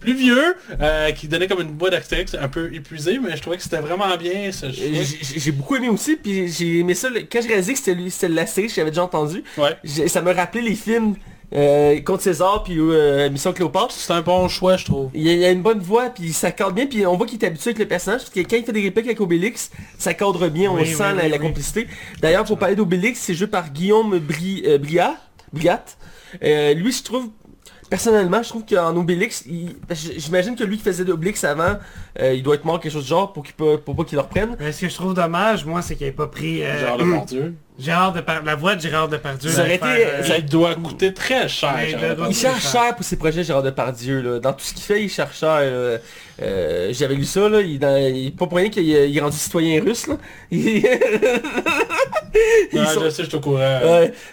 plus vieux, euh, qui donnait comme une voix d'Astérix un peu épuisée, mais je trouvais que c'était vraiment bien. Ça, je trouvais- J'ai beaucoup aimé aussi, puis j'ai aimé ça. le- Quand j'ai réalisé que c'était lui, c'était la série que j'avais déjà entendu, Ouais. j'ai- ça me rappelait les films euh, contre César, puis euh, Mission Cléopâtre. C'est un bon choix, je trouve. Il y, a, il a une bonne voix, puis ça cadre bien, puis on voit qu'il est habitué avec le personnage, parce que quand il fait des répliques avec Obélix, ça cadre bien, on Oui, sent oui, la, oui, la oui. complicité. D'ailleurs, pour parler d'Obélix, c'est joué par Guillaume Bri, euh, Briat. Briat. Euh, lui, je trouve, personnellement, je trouve qu'en Obélix, j'imagine que lui qui faisait d'Obélix avant, euh, il doit être mort quelque chose du genre pour, qu'il peut, pour pas qu'il le reprenne. Mais ce que je trouve dommage, moi, c'est qu'il n'ait pas pris euh, Genre le bon Dieu. Gérard Depar- la voix de Gérard Depardieu. Ça été- faire, euh, ça- doit coûter très cher. Il cherche cher pour ses projets Gérard Depardieu là. Dans tout ce qu'il fait, il cherche cher. euh, euh, J'avais lu ça là. Il, dans- il- pas pour rien qu'il est rendu citoyen russe là. Il- sont- je sais, je suis au courant.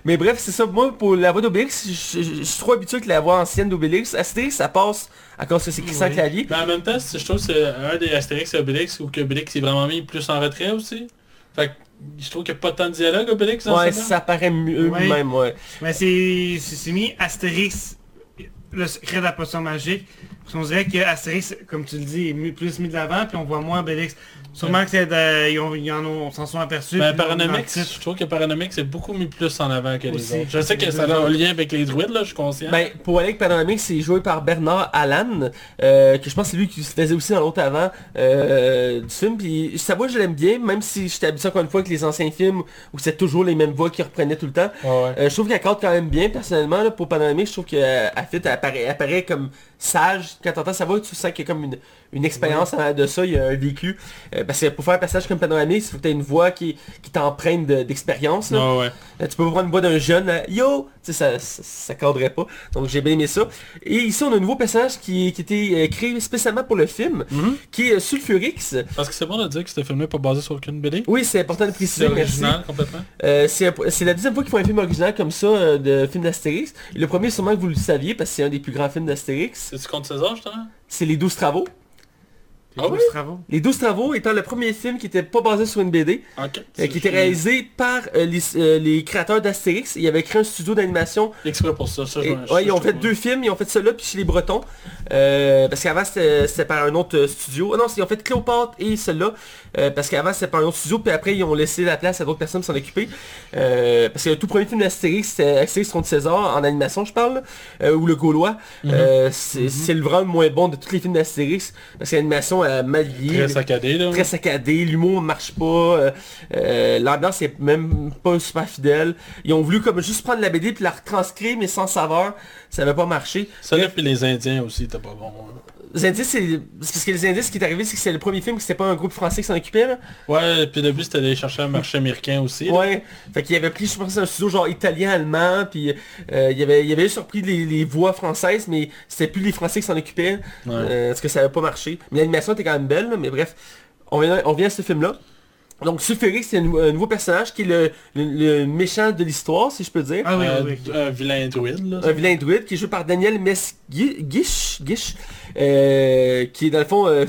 Mais bref, c'est ça. Moi, pour la voix d'Obélix, je, je- je suis trop habitué avec la voix ancienne d'Obélix. Astérix, ça passe à cause que c'est Christian Oui. Clavier. Mais en même temps, je trouve que c'est un des Astérix et Obélix où que Obélix est vraiment mis plus en retrait aussi. Fait que je trouve qu'il n'y a pas tant de dialogue Obélix dans Ouais, ça paraît mieux Ouais. même, ouais. Mais c'est c'est c'est mis Astérix, le secret de la potion magique. Parce qu'on dirait que Astérix, comme tu le dis, est plus mis de l'avant, puis on voit moins Obélix. Sûrement que c'est de- ils, ont- ils en ont, s'en sont aperçus. Ben, Paranomix, je trouve que Paranomix est beaucoup mis plus en avant que les Aussi. autres. Je sais que ça a un lien avec les druides, là, je suis conscient. Ben, pour aller avec Panoramique, c'est joué par Bernard Allan, euh, que je pense que c'est lui qui se faisait aussi dans l'autre avant euh, du film. Puis sa voix, je l'aime bien, même si j'étais habitué encore une fois avec les anciens films où c'était toujours les mêmes voix qui reprenaient tout le temps. Ouais, ouais. Euh, je trouve qu'elle cadre quand même bien, personnellement, là, pour Panoramique, je trouve qu'elle elle fit, elle apparaît, elle apparaît comme sage. Quand t'entends sa voix, tu sens qu'il y a comme une, une expérience en arrière de ça, il y a un vécu. Euh, parce que pour faire un passage comme Panoramique, il faut que tu une voix qui, qui t'emprunte de- d'expérience. Ouais, ouais. Euh, Tu peux prendre une voix d'un jeune, là, yo, tu sais, ça, ça, ça cadrerait pas. Donc j'ai bien aimé ça. Et ici, on a un nouveau personnage qui, qui a été euh, créé spécialement pour le film, Mhm. qui est euh, Sulfurix. Parce que c'est bon de dire que ce film n'est pas basé sur aucune BD. Oui, c'est important de C'est préciser, merci. original complètement. Euh, c'est c'est la deuxième fois qu'ils font un film original comme ça euh, de film d'Astérix. Le premier, sûrement que vous le saviez, parce que c'est un des plus grands films d'Astérix. C'est-tu contre César, justement? C'est Les 12 Travaux. Les Ah douze oui? travaux. Les 12 Travaux étant le premier film qui était pas basé sur une BD, euh, qui était réalisé par euh, les, euh, les créateurs d'Astérix. Ils avaient créé un studio d'animation Exprès pour ça, ça je Et- je- ouais, je- ils ont fait deux films, ils ont fait celui-là puis chez les Bretons. Euh, parce qu'avant c'était par un autre studio. Ah non, ils ont fait Cléopâtre et celui-là. euh, parce qu'avant c'était par un autre studio, puis après ils ont laissé la place à d'autres personnes s'en occuper. Euh, parce que le tout premier film d'Astérix, c'était Astérix contre César, en animation je parle, euh, ou le Gaulois. Euh, c'est c'est le vraiment moins bon de tous les films d'Astérix. Parce que l'animation vieillie, Très saccadé, là. très saccadé, l'humour marche pas, euh, euh, l'ambiance est même pas super fidèle. Ils ont voulu comme juste prendre la BD puis la retranscrire mais sans saveur, ça avait pas marché. Ça là, puis les Indiens aussi, t'es pas bon. hein. Les Indices, c'est parce que les Indices, ce qui est arrivé, c'est que c'est le premier film que c'était pas un groupe français qui s'en occupait. Là. Ouais, puis le but c'était d'aller chercher un marché américain aussi. là. Ouais. Fait qu'il avait pris, je pense, un studio genre italien, allemand, puis euh, il avait, il avait surpris les, les voix françaises, mais c'était plus les Français qui s'en occupaient, Ouais. euh, parce que ça avait pas marché. Mais l'animation était quand même belle, là, mais bref, on vient, on vient à ce film-là. Donc Sulfurix, c'est un, nou- un nouveau personnage qui est le, le- le méchant de l'histoire, si je peux dire. Ah oui, Euh, oui, oui. Un vilain druide, là. un vilain druide qui est joué par Daniel Mesguich, Guiche, euh, qui est dans le fond, euh,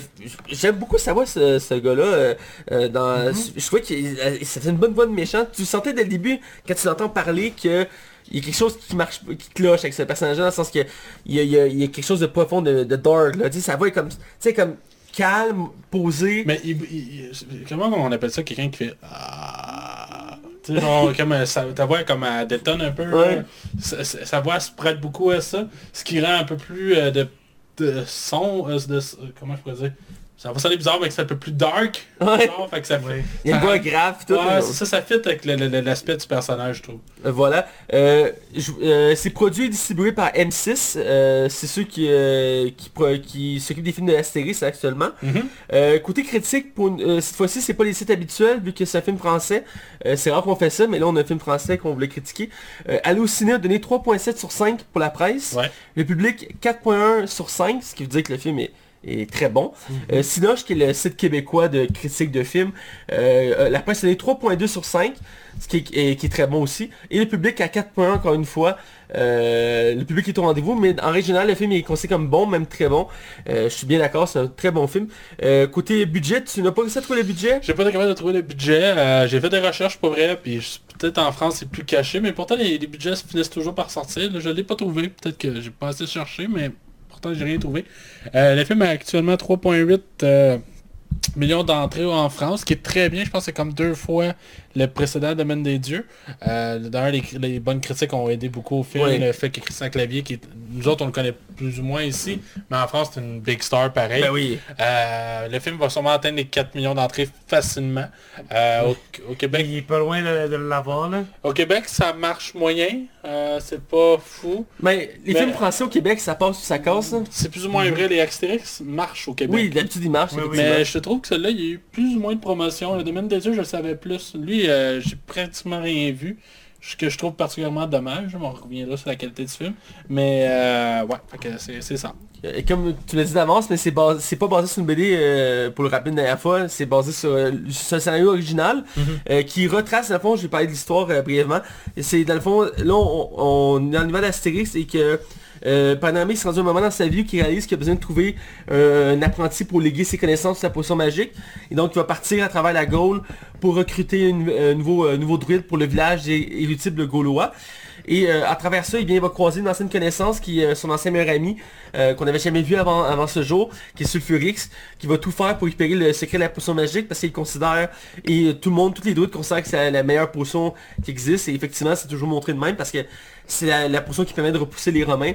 j'aime beaucoup sa voix ce, ce gars-là, euh, euh, dans, je trouvais que ça fait une bonne voix de méchant, tu sentais dès le début, quand tu l'entends parler, que il y a quelque chose qui marche, qui cloche avec ce personnage-là, dans le sens que il y a, il y a- il y a quelque chose de profond, de, de dark, là, tu sais, sa voix est comme, tu sais, comme calme, posée. Mais il, comment on appelle ça quelqu'un qui fait ah Tu sais, genre, comme, euh, sa- ta voix comme elle détonne un peu. Ouais. là. Sa, voix se prête beaucoup à ça. Ce qui rend un peu plus euh, de, de son, euh, de, euh, comment je pourrais dire? Ça va sonner bizarre, mais que c'est un peu plus dark. Ouais. genre, fait que ça. Ouais. Il y a une ça- voix grave tout. Ouais, ça, ça fit avec l'aspect du personnage, je trouve. Euh, Voilà. Euh, je- euh, c'est produit et distribué par M6. Euh, c'est ceux qui, euh, qui, pro- qui s'occupent des films de Astérix actuellement. Euh, côté critique, pour une- euh, cette fois-ci, c'est pas les sites habituels, vu que c'est un film français. Euh, c'est rare qu'on fait ça, mais là, on a un film français qu'on voulait critiquer. Euh, Allociné a donné 3.7 sur 5 pour la presse. Ouais. Le public, 4.1 sur 5, ce qui veut dire que le film est, est très bon. Cinoche, qui est le site québécois de critique de films, euh, la presse a donné 3.2 sur 5, ce qui est, est- qui est très bon aussi. Et le public à 4.1, encore une fois. Euh, le public est au rendez-vous, mais en régional, le film est considéré comme bon, même très bon. Euh, je suis bien d'accord, c'est un très bon film. Euh, côté budget, tu n'as pas réussi à trouver le budget? J'ai pas été capable de trouver le budget. j'ai fait des recherches pour vrai, puis peut-être en France c'est plus caché, mais pourtant les, les budgets finissent toujours par sortir. Là, je l'ai pas trouvé. Peut-être que j'ai pas assez cherché, mais j'ai rien trouvé. Euh, le film a actuellement 3.8 euh, millions d'entrées en France, ce qui est très bien. Je pense que c'est comme deux fois le précédent Domaine des Dieux. Euh, D'ailleurs, les, les bonnes critiques ont aidé beaucoup au film. Le fait que Christian Clavier, qui est- nous autres on le connaît plus ou moins ici, mais en France c'est une big star pareil. Ben oui. Euh, le film va sûrement atteindre les 4 millions d'entrées facilement. Euh, au, au Québec, Il est pas loin de, de l'avoir là. au Québec, ça marche moyen. Euh, c'est pas fou. Mais les Mais- films français au Québec, ça passe ou ça casse C'est plus ou moins vrai. Les Astérix marchent au Québec. Oui, d'habitude il marche. Oui, oui. effectivement. Mais je trouve que celui-là, il y a eu plus ou moins de promotion. Le domaine des yeux, je le savais plus. Lui, euh, j'ai pratiquement rien vu. Ce que je trouve particulièrement dommage. On reviendra sur la qualité du film. Mais euh, ouais, c'est c'est ça. Euh, Comme tu l'as dit d'avance, mais c'est bas- c'est pas basé sur une BD, euh, pour le rappeler une dernière fois, c'est basé sur, euh, sur un scénario original euh, qui retrace, dans le fond, je vais parler de l'histoire brièvement, Et c'est dans le fond, là on, on est dans le niveau d'Astérix et que euh, Panamé s'est rendu un moment dans sa vie où il réalise qu'il a besoin de trouver un apprenti pour léguer ses connaissances sur sa potion magique. Et donc il va partir à travers la Gaule pour recruter un euh, nouveau, euh, nouveau druide pour le village é- élucible gaulois. Et euh, à travers ça, eh il va croiser une ancienne connaissance qui est son ancien meilleur ami, qu'on n'avait jamais vu avant, avant ce jour, qui est Sulfurix, qui va tout faire pour récupérer le secret de la potion magique parce qu'il considère, et tout le monde, tous les druides considèrent que c'est la meilleure potion qui existe. Et effectivement, c'est toujours montré de même parce que c'est la, la potion qui permet de repousser les Romains.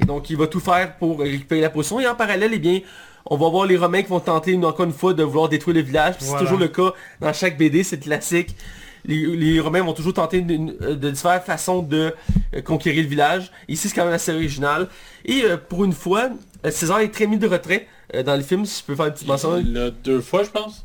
Et donc il va tout faire pour récupérer la potion. Et en parallèle, eh bien, on va voir les Romains qui vont tenter une- encore une fois de vouloir détruire le village. Voilà. C'est toujours le cas dans chaque BD, c'est classique. Les, les Romains vont toujours tenter euh, de différentes façons de euh, conquérir le village. Ici, c'est quand même assez original. Et euh, pour une fois, César est très mis de retrait euh, dans le film, si je peux faire une petite mention. Il l'a deux fois, je pense.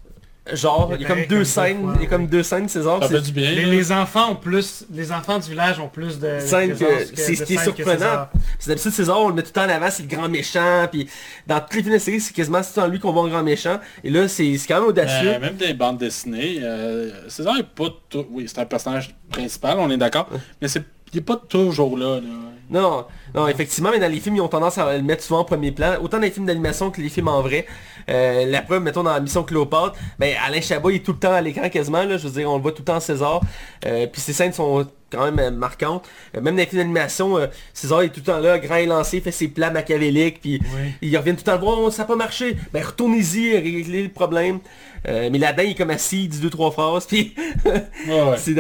Genre, Il y a comme deux scènes, il y a comme deux scènes, César. Ça c'est- fait du bien. Les, les enfants ont plus, les enfants du village ont plus de Scène de que- c'est ce qui est surprenant. C'est d'habitude César, on le met tout le temps en avant, c'est le grand méchant, puis dans tous les films de série, c'est quasiment tout le temps lui qu'on voit en grand méchant. Et là, c'est c'est quand même audacieux. Euh, même des bandes dessinées, euh, César est pas tout... Oui, c'est un personnage principal, on est d'accord. Mais c'est il est pas toujours là. là. Non, non, effectivement, mais dans les films, ils ont tendance à le mettre souvent en premier plan, autant dans les films d'animation que les films en vrai. Euh, la preuve, mettons, dans la mission Cléopâtre, ben, Alain Chabat, il est tout le temps à l'écran quasiment, là, je veux dire, on le voit tout le temps en César. Euh, puis ces scènes sont quand même euh, marquantes. Euh, même dans les films d'animation, César est tout le temps là, grand élancé, il fait ses plans machiavéliques, puis Oui. ils reviennent tout le temps voir, oh, ça n'a pas marché. Ben retournez-y, réglez le problème. Euh, mais là-dedans, il est comme assis, il dit deux, trois phrases, puis Ouais, ouais. c'est.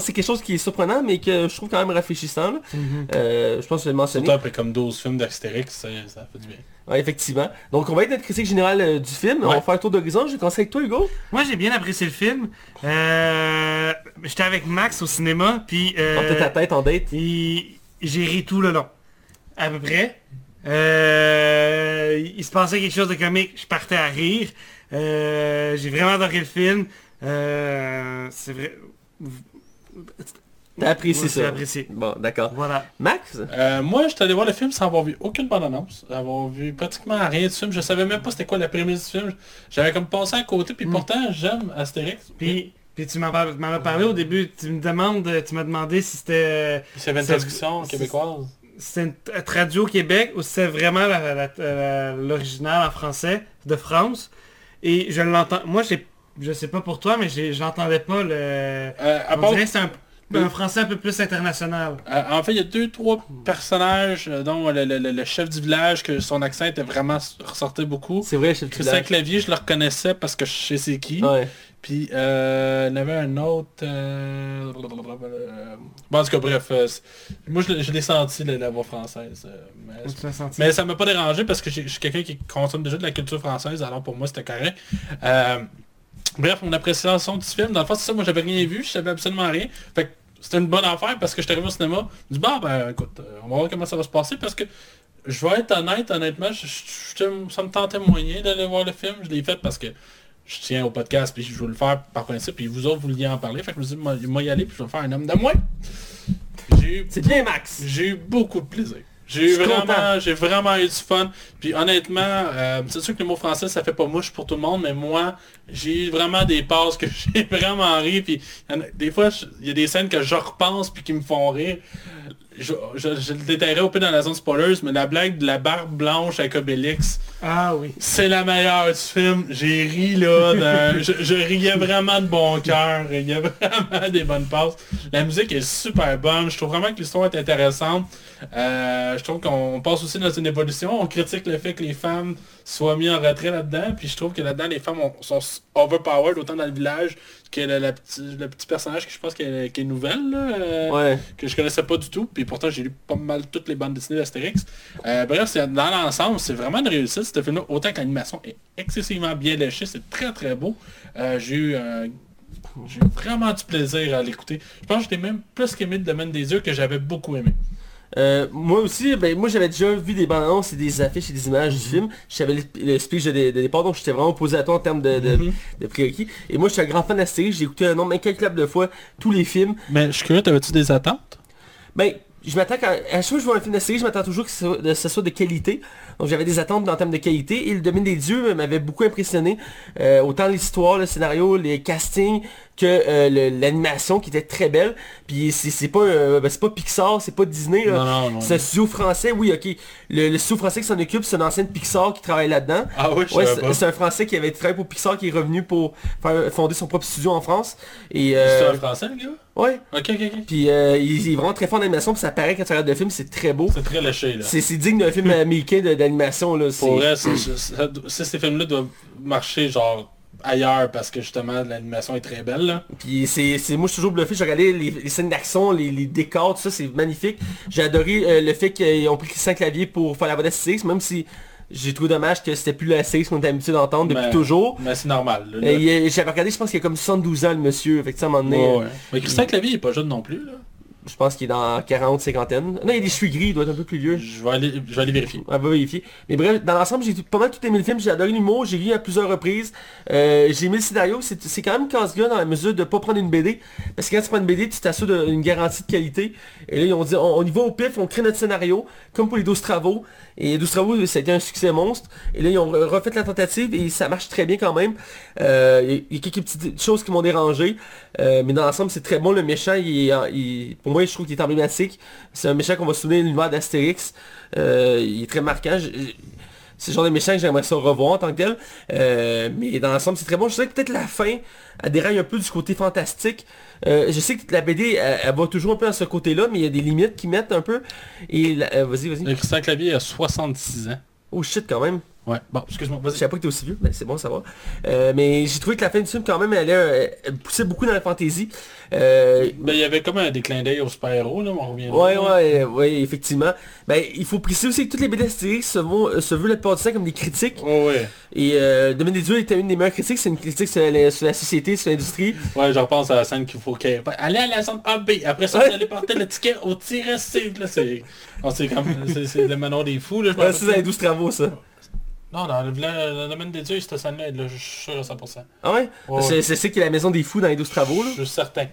C'est quelque chose qui est surprenant, mais que je trouve quand même rafraîchissant. là. Euh, je pense que je l'ai mentionné. Surtout après comme 12 films d'Astérix, ça, ça fait du bien. Ouais, effectivement. Donc on va être notre critique générale euh, du film. On va faire un tour d'horizon. Je vais commencer avec toi, Hugo. Moi j'ai bien apprécié le film. Euh, J'étais avec Max au cinéma, puis euh, Porte ta tête en date. et j'ai ri tout le long. À peu près. Euh, il se passait quelque chose de comique, je partais à rire. Euh, j'ai vraiment adoré le film. Euh, c'est vrai. T'as apprécié Ouais, ça. j'ai apprécié. Bon, d'accord. Voilà. Max? Euh, moi, j'étais allé voir le film sans avoir vu aucune bande-annonce, avoir vu pratiquement rien du film. Je savais même pas c'était quoi la prémisse du film. J'avais comme passé à côté, puis pourtant, j'aime Astérix. Puis, puis tu m'en as parlé au début, tu me demandes, tu m'as demandé si c'était avait une traduction québécoise. c'était traduit au Québec ou c'est vraiment la- la- la- l'original en français de France. Et je l'entends. Moi j'ai. Je sais pas pour toi, mais j'entendais pas le. Euh, à on part dirait que c'est un. Un français un peu plus international. Euh, en fait, il y a deux, trois personnages, euh, dont le, le- le- le chef du village, que son accent était vraiment ressortait beaucoup. C'est vrai, chef du Christian village. Clavier, je le reconnaissais parce que je sais c'est qui. Ouais. Puis euh, il y en avait un autre... euh, euh, Bon, en tout cas, bref. euh, moi, je, l'ai- je l'ai senti, la, la voix française. euh, mais, l'as senti? mais ça m'a pas dérangé parce que je suis quelqu'un qui consomme déjà de la culture française, alors pour moi, c'était correct. Bref, mon appréciation du film, dans le fond, c'est ça, moi, j'avais rien vu, je savais absolument rien. Fait que c'était une bonne affaire parce que je suis arrivé au cinéma. Je dis, bah, ben, écoute, euh, on va voir comment ça va se passer parce que je vais être honnête, honnêtement, je- je- je- ça me tentait moyen d'aller voir le film. Je l'ai fait parce que je tiens au podcast puis je veux le faire par principe puis vous autres vous vouliez en parler. Fait que je me suis dit, moi, moi y aller puis je vais faire un homme de eu C'est bien Max. j'ai eu beaucoup de plaisir. J'ai eu vraiment, j'ai vraiment eu du fun. Puis honnêtement, euh, c'est sûr que le mot français, ça fait pas mouche pour tout le monde, mais moi, j'ai eu vraiment des passes que j'ai vraiment ri. Puis des fois, il y a des scènes que je repense puis qui me font rire. Je, je, je le détaillerai au peu dans la zone spoilers, mais la blague de la barbe blanche avec Obélix, Ah oui. c'est la meilleure du film. J'ai ri là. je, je riais vraiment de bon cœur. Il y a vraiment des bonnes passes. La musique est super bonne. Je trouve vraiment que l'histoire est intéressante. Euh, je trouve qu'on passe aussi dans une évolution. On critique le fait que les femmes soient mises en retrait là-dedans. Puis je trouve que là-dedans, les femmes ont- sont overpowered autant dans le village que le, la petit, le petit personnage que je pense qui est, nouvelle. là, euh, Ouais. que je connaissais pas du tout, puis pourtant j'ai lu pas mal toutes les bandes dessinées d'Astérix. Euh, bref, dans l'ensemble, c'est vraiment une réussite, ce film-là, autant que l'animation est excessivement bien léchée, c'est très très beau. Euh, j'ai eu j'ai eu vraiment du plaisir à l'écouter. Je pense que j'étais même plus qu'aimé le domaine des yeux que j'avais beaucoup aimé. Euh, moi aussi, ben, moi j'avais déjà vu des bandes annonces et des affiches et des images du film. Je savais le, le speech de, de départ, donc j'étais vraiment opposé à toi en termes de, de, Mhm. de prérequis. Et moi je suis un grand fan d'Astérix, j'ai écouté un nombre incalculable de fois tous les films. Mais je suis curieux, t'avais-tu des attentes? Ben, je m'attends quand... À chaque fois que je vois un film d'Astérix, je m'attends toujours que ce soit, de, ce soit de qualité. Donc j'avais des attentes en termes de qualité. Et le domaine des dieux m'avait beaucoup impressionné. Euh, autant l'histoire, le scénario, les castings, que euh, l'animation qui était très belle. Puis c'est pas, euh, ben, c'est pas Pixar, c'est pas Disney. là. Non, non, non. C'est un studio français, oui, ok. Le, le studio français qui s'en occupe, c'est un ancien de Pixar qui travaille là-dedans. Ah oui, je Ouais, savais c'est pas. c'est un français qui avait travaillé pour Pixar qui est revenu pour faire, fonder son propre studio en France. Et C'est euh, un français, le gars? Ouais. Ok, ok, ok. Puis euh, il, il est vraiment très fort en animation, puis ça paraît quand tu regardes le film, c'est très beau. C'est très léché, là. C'est digne d'un film américain d'animation là. c'est- Pour vrai, ça, ces films-là doivent marcher, genre, ailleurs, parce que justement, l'animation est très belle, là. Puis c'est, moi je suis toujours bluffé, j'ai regardé les, les scènes d'action, les, les décors, tout ça, c'est magnifique. J'ai adoré euh, le fait qu'ils ont pris Christian Clavier pour faire la voix d'Astérix, même si j'ai trouvé dommage que c'était plus l'Astérix qu'on était habitué d'entendre depuis Mais- toujours. Mais c'est normal, là. Et est- J'avais regardé, je pense qu'il y a comme 72 ans le monsieur, donné, Ouais, ouais. Mais Christian Clavier, il est pas jeune non plus, là. Je pense qu'il est dans 40, cinquantaine. Non, il a des cheveux gris, il doit être un peu plus vieux. Je vais aller, je vais aller vérifier. On va vérifier. Mais bref, dans l'ensemble, j'ai pas mal tout aimé le film, j'ai adoré l'humour, j'ai lu à plusieurs reprises. Euh, j'ai aimé le scénario, c'est c'est quand même casse-gueule dans la mesure de pas prendre une BD. Parce que quand tu prends une BD, tu t'assures d'une garantie de qualité. Et là, ils ont dit, on, on y va au pif, on crée notre scénario, comme pour les 12 travaux. Et les 12 travaux, ça un succès monstre. Et là, ils ont re- refait la tentative et ça marche très bien quand même. Euh, Il y, a- quelques petites choses qui m'ont dérangé. Euh, mais dans l'ensemble, c'est très bon. Le méchant, il pour moi, je trouve qu'il est emblématique. C'est un méchant qu'on va souvenir de l'univers d'Astérix. Euh, il est très marquant. C'est le genre de méchant que j'aimerais ça revoir en tant que tel. Mais dans l'ensemble, c'est très bon. Je sais que peut-être la fin, elle déraille un peu du côté fantastique. Euh, je sais que la BD, elle, elle va toujours un peu dans ce côté-là, mais il y a des limites qui mettent un peu. Et euh, vas-y, vas-y. Le Christian Clavier a 66 ans. Oh shit quand même. Ouais. Bon, excuse-moi, Je savais pas que t'es aussi vieux, mais c'est bon ça va. Euh, mais j'ai trouvé que la fin du film quand même elle, elle poussait beaucoup dans la fantaisie. Euh, Ben, il y avait comme un des clins d'œil aux super-héros, là, on revient Ouais, ouais, ouais, effectivement. Ben, il faut préciser aussi que toutes les BD se, vont, euh, se veulent la plupart du temps comme des critiques. Ouais, ouais. Et euh, Domaine des dieux était une des meilleures critiques, c'est une critique sur la, sur la société, sur l'industrie. Ouais, je repense à la scène qu'il faut qu'il Allez à la zone AB, après ça, vous allez porter le ticket au tiret C. Là, c'est... sait comme... c'est, c'est le manoir des fous, là, Ouais, c'est dans les rappelle. 12 travaux ça. Non, dans le, domaine des dieux, cette scène-là, là, je suis sûr à 100%. Ah ouais, Ouais, C'est qu'il y a la maison des fous dans les 12 travaux là? Je suis certain.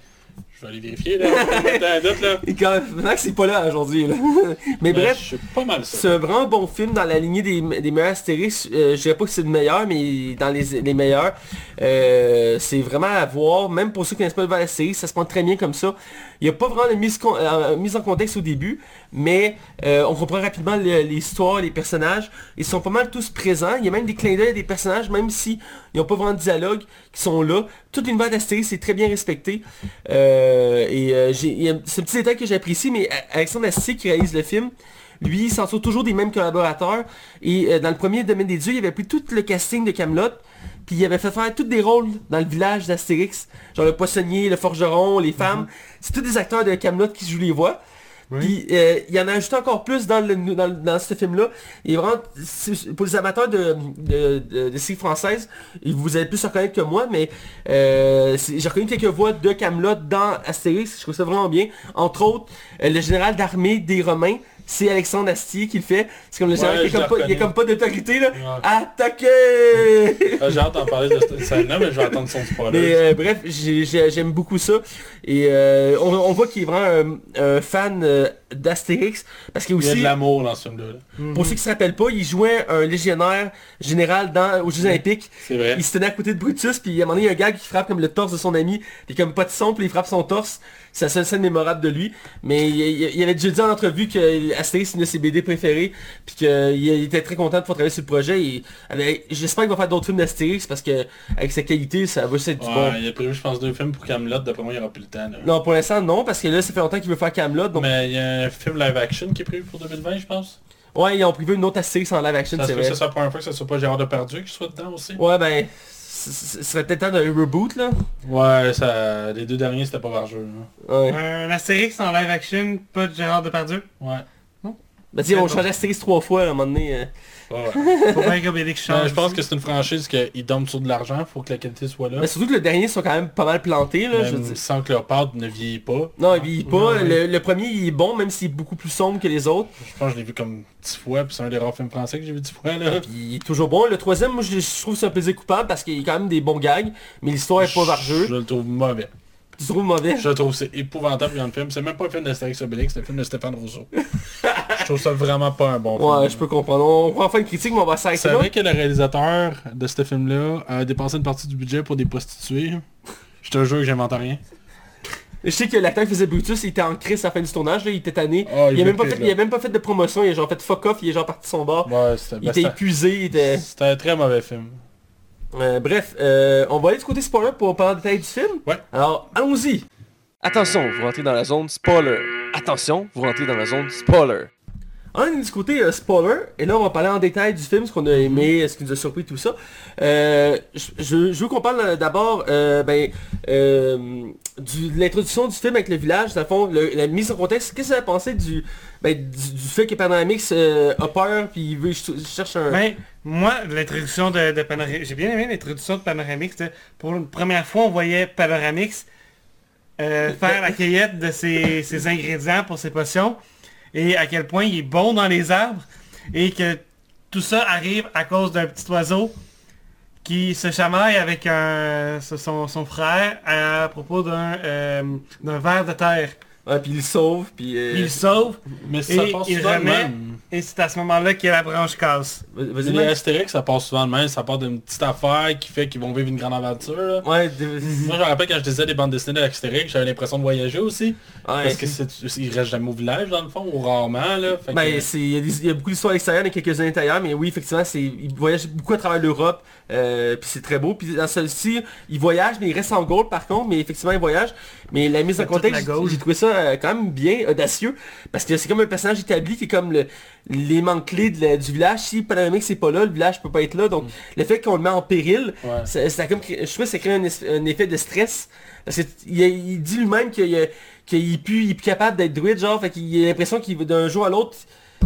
Je vais aller vérifier, là. Attends un doute, là. Et quand maintenant que c'est pas là aujourd'hui là. Mais Mais bref, Je suis pas mal c'est un vraiment bon film dans la lignée des, des meilleurs Astérix. Euh, je dirais pas que c'est le meilleur, mais dans les, les meilleurs. Euh, c'est vraiment à voir. Même pour ceux qui connaissent pas le Astérix, ça se prend très bien comme ça. Il n'y a pas vraiment de mise, con- euh, mise en contexte au début, mais on comprend rapidement l'histoire, les personnages. Ils sont pas mal tous présents. Il y a même des clins d'œil des personnages, même si ils n'ont pas vraiment de dialogue, qui sont là. Tout l'univers d'Astérix est très bien respecté. Euh, Euh, et euh, j'ai- c'est un petit détail que j'apprécie, mais Alexandre Astier qui réalise le film, lui, il s'entoure toujours des mêmes collaborateurs. Et euh, dans le premier Domaine des Dieux, il avait pris tout le casting de Camelot, puis il avait fait faire tous des rôles dans le village d'Astérix. Genre le poissonnier, le forgeron, les femmes. C'est tous des acteurs de Camelot qui jouent les voix. Puis euh, il y en a ajouté encore plus dans, ce film-là. Et vraiment, pour les amateurs de, de, de, vous allez plus reconnaître que moi, mais euh, j'ai reconnu quelques voix de Camelot dans Astérix, je trouve ça vraiment bien. Entre autres, euh, le général d'armée des Romains, c'est Alexandre Astier qui le fait. C'est comme le général Ouais, qui je comme, pas, il y a reconnais. comme pas d'autorité là. Ouais. Attaquez Ah, J'ai hâte d'en parler de cette scène-là, mais je vais attendre son spoiler. Mais euh, bref, j'ai- j'ai- j'aime beaucoup ça. Et euh, on, on voit qu'il est vraiment un, un fan euh, d'Astérix. Parce qu'il y a Il y a aussi, de l'amour dans ce film-là. là. pour ceux qui se rappellent pas, il jouait un légionnaire général dans, aux Jeux Olympiques. C'est vrai. Il se tenait à côté de Brutus, puis à un moment donné, il y a un gars qui frappe comme le torse de son ami. Puis comme pas de son, puis il frappe son torse. C'est la seule scène mémorable de lui. Mais il, il- il avait déjà dit en entrevue que Astérix c'est une de ses BD préférées. Puis qu'il était très content de pouvoir travailler sur le projet. J'espère qu'il va faire d'autres films d'Astérix parce que avec sa qualité, ça va juste être du Ouais, bon. il a prévu, je pense, deux films pour Camelot. D'après moi, il n'y aura plus le temps. là. Non, pour l'instant, non, parce que là, ça fait longtemps qu'il veut faire Camelot. Donc, Mais il y a un film live action qui est prévu pour 2020, je pense. ouais, ils ont prévu une autre Astérix en live action, c'est vrai. ce soit la première fois que ce soit pas Gérard Depardieu qui soit dedans aussi. Ouais, ben, ce serait peut-être temps d'un reboot, là. Ouais, ça, les deux derniers, c'était pas vargeux. là. Ouais. Un Astérix en live action, pas de Gérard Depardieu? Ouais. Ben, tu sais, on change Astérix trois fois, à un moment donné. euh. Ouais, ouais. Faut bien qu'Obélix change. Ben, je pense que c'est une franchise qu'ils dorment sur de l'argent, faut que la qualité soit là. Mais surtout que le dernier sont quand même pas mal plantés, là, je veux Même dire. sans que leur pâte ne vieillit pas. Non, il vieillit pas. Ouais. le, le premier, il est bon, même s'il est beaucoup plus sombre que les autres. Je pense que je l'ai vu comme 10 fois, puis c'est un des rares films français que j'ai vu 10 fois là. Puis il est toujours bon. Le troisième, moi, je, je trouve c'est un plaisir coupable parce qu'il y a quand même des bons gags, mais l'histoire est pas vargeux. Je le trouve mauvais. Tu trouves mauvais? Je le trouve c'est épouvantable dans le film. C'est même pas un film d'Astérix Obélix, c'est un film de Stéphane Rousseau. je trouve ça vraiment pas un bon film. Ouais, je peux comprendre. On prend enfin une critique, mais on va s'arrêter C'est vrai que le réalisateur de ce film-là a dépensé une partie du budget pour des prostituées. Je te jure que j'invente rien. Je sais que l'acteur qui faisait Brutus, il était en crise à la fin du tournage, là, il était tanné. Ah, il, il a même pas fait, plus, il a même pas fait de promotion, il a genre fait fuck off, il est genre parti de son bar. Ouais, c'était Il ben, était épuisé, il était... c'était un très mauvais film. Euh, bref, euh, on va aller du côté spoiler pour parler en détail du film. Ouais. Alors, allons-y. Attention, vous rentrez dans la zone spoiler. Attention, vous rentrez dans la zone spoiler. On est du côté euh, spoiler, et là on va parler en détail du film, ce qu'on a aimé, ce qui nous a surpris, tout ça. Euh, je, veux qu'on parle euh, d'abord euh, ben, de l'introduction du film avec le village, dans le fond, le- la mise en contexte. Qu'est-ce que vous avez pensé du, ben, du, du fait que Panoramix a peur, puis il veut cherche un... Ben, moi, l'introduction de, de Panoramix, j'ai bien aimé l'introduction de Panoramix. de- Pour une première fois, on voyait Panoramix faire la cueillette de ses, ses ingrédients pour ses potions et à quel point il est bon dans les arbres et que tout ça arrive à cause d'un petit oiseau qui se chamaille avec un, son, frère à propos d'un euh, d'un ver de terre. Ouais, puis il le sauve, puis... euh, Il le sauve Mais ça et passe il souvent de remet même. et c'est à ce moment-là que la branche casse. Vas-y, Les. Astérix, ça passe souvent de même. Ça part d'une petite affaire qui fait qu'ils vont vivre une grande aventure. là. Ouais, Moi, je me rappelle quand je disais des bandes dessinées d'Astérix, j'avais l'impression de voyager aussi. ouais. Parce que il reste jamais au village, dans le fond, ou rarement, là. Fait Ben, il y, a des- il y a beaucoup d'histoires extérieures, il y a quelques-uns intérieurs, mais oui, effectivement, c'est, il voyage beaucoup à travers l'Europe, euh, puis c'est très beau. Puis dans celui-ci, il voyage, mais il reste en Gaule par contre, mais effectivement, il voyage. Mais la mise en contexte, j'ai trouvé ça euh, quand même bien audacieux, parce que c'est comme un personnage établi qui est comme l'élément clé de la- du village. Si Panamémix c'est pas là, le village peut pas être là. Donc, le fait qu'on le met en péril, Ouais. ça, ça a comme, je trouve que ça crée un, effet de stress. Parce qu'il il dit lui-même qu'il qu'il est plus, il est plus capable d'être druide, genre, fait qu'il a l'impression qu'il va d'un jour à l'autre,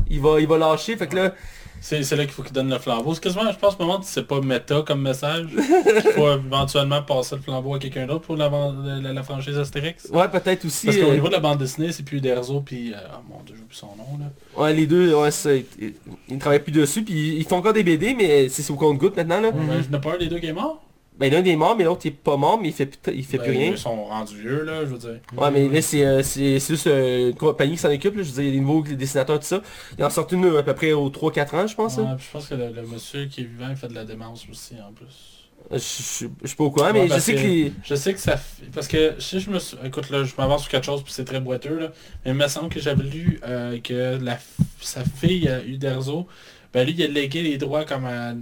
il va, il va lâcher. Fait que là, C'est, c'est là qu'il faut qu'il donne le flambeau. C'est quasiment, je pense, au moment c'est pas méta comme message. Il faut éventuellement passer le flambeau à quelqu'un d'autre pour la, la, la franchise Astérix. ouais, peut-être aussi. Parce qu'au euh, niveau de la bande dessinée, c'est plus Derzo puis... euh, oh mon dieu, j'ai plus son nom, là. ouais, les deux, ouais, ça, ils, ils ne travaillent plus dessus, puis ils font encore des BD, mais c'est au compte-goutte maintenant, là. Ben, je n'ai pas un des deux qui est mort. Ben, l'un est mort, mais l'autre il est pas mort, mais il fait, plus- il fait Ben, plus rien. Ils sont rendus vieux, là, je veux dire. Ouais, mais là, c'est euh, c'est- c'est juste euh, une compagnie qui s'en occupe, là. Je veux dire, il y a des nouveaux dessinateurs, tout ça. Il en sort une euh, à peu près aux 3-4 ans, je pense. Ouais, puis je pense que le, le monsieur qui est vivant, il fait de la démence aussi, en plus. Je, je, je suis pas au courant, Ouais, mais je sais que... les- Je sais que ça. Parce que si je me suis... Écoute là, je m'avance sur quelque chose puis c'est très boiteux là. Mais il me semble que j'avais lu euh, que la... sa fille, Uderzo, ben lui il a légué les droits comme à...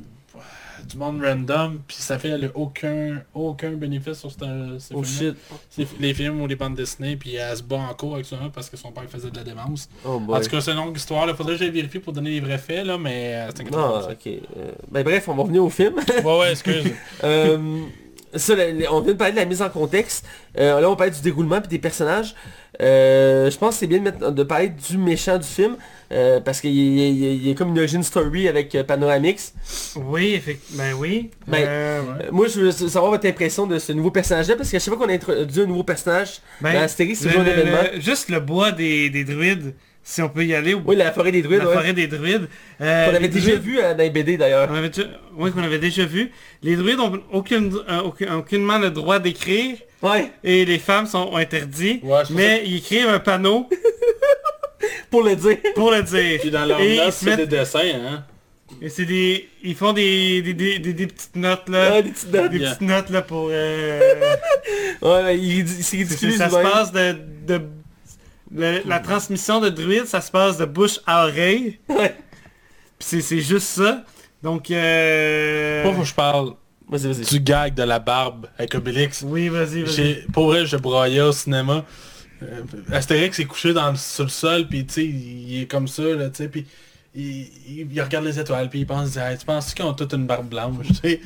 du monde random, puis ça fait là, aucun, aucun bénéfice sur ce, Oh shit. C'est les films ou les bandes dessinées, puis elle se bat en cours avec ça parce que son père faisait de la démence. Oh En tout cas, c'est une longue histoire, il faudrait que j'aille vérifier pour donner les vrais faits, là, mais euh, c'est un Non, ok. Euh, ben bref, on va revenir au film. Ouais, ouais, excuse. Euh, ça, on vient de parler de la mise en contexte. Euh, là, on parle du déroulement puis des personnages. Euh, je pense que c'est bien de, mettre- de parler du méchant du film. euh, parce qu'il y, a- comme une origin story avec euh, Panoramix. Oui, effectivement. Ben oui. Ben, Euh, moi, je veux savoir votre impression de ce nouveau personnage-là. Parce qu'à chaque fois qu'on a introduit un nouveau personnage ben, dans Astérix, c'est le- toujours un événement. le- juste le bois des, des druides, si on peut y aller, ou Oui, la forêt des druides, la ouais. forêt des druides. Euh, Qu'on avait déjà druides- vu euh, dans les BD d'ailleurs. Oui, qu'on avait déjà vu. Les druides ont aucune, euh, aucun- aucunement le droit d'écrire Ouais, et les femmes sont ont interdit. Ouais, c'est pour mais ils écrivent un panneau pour le dire. pour le dire. Puis dans leur Et ils notes, se c'est mettent- des dessins, hein. Et c'est des... Ils font des, des, des, des- des petites notes là. Des petites notes. Des Yeah. petites notes là pour... euh, Ouais, ridiculise ça se lui-même. passe de... de le- la transmission de druide, ça se passe de bouche à oreille. Ouais. Puis c'est- c'est juste ça. Donc... Euh... Pourquoi que je parle Vas-y, vas-y. du gag de la barbe avec Obélix Oui, vas-y, vas-y. J'ai- Pour vrai, je broyais au cinéma. Euh, Astérix est couché dans le, sur le sol, puis tu sais, il, est comme ça, là, tu sais, puis il, il- il regarde les étoiles, puis il pense, Hey, tu penses qu'ils ont toute une barbe blanche, tu sais?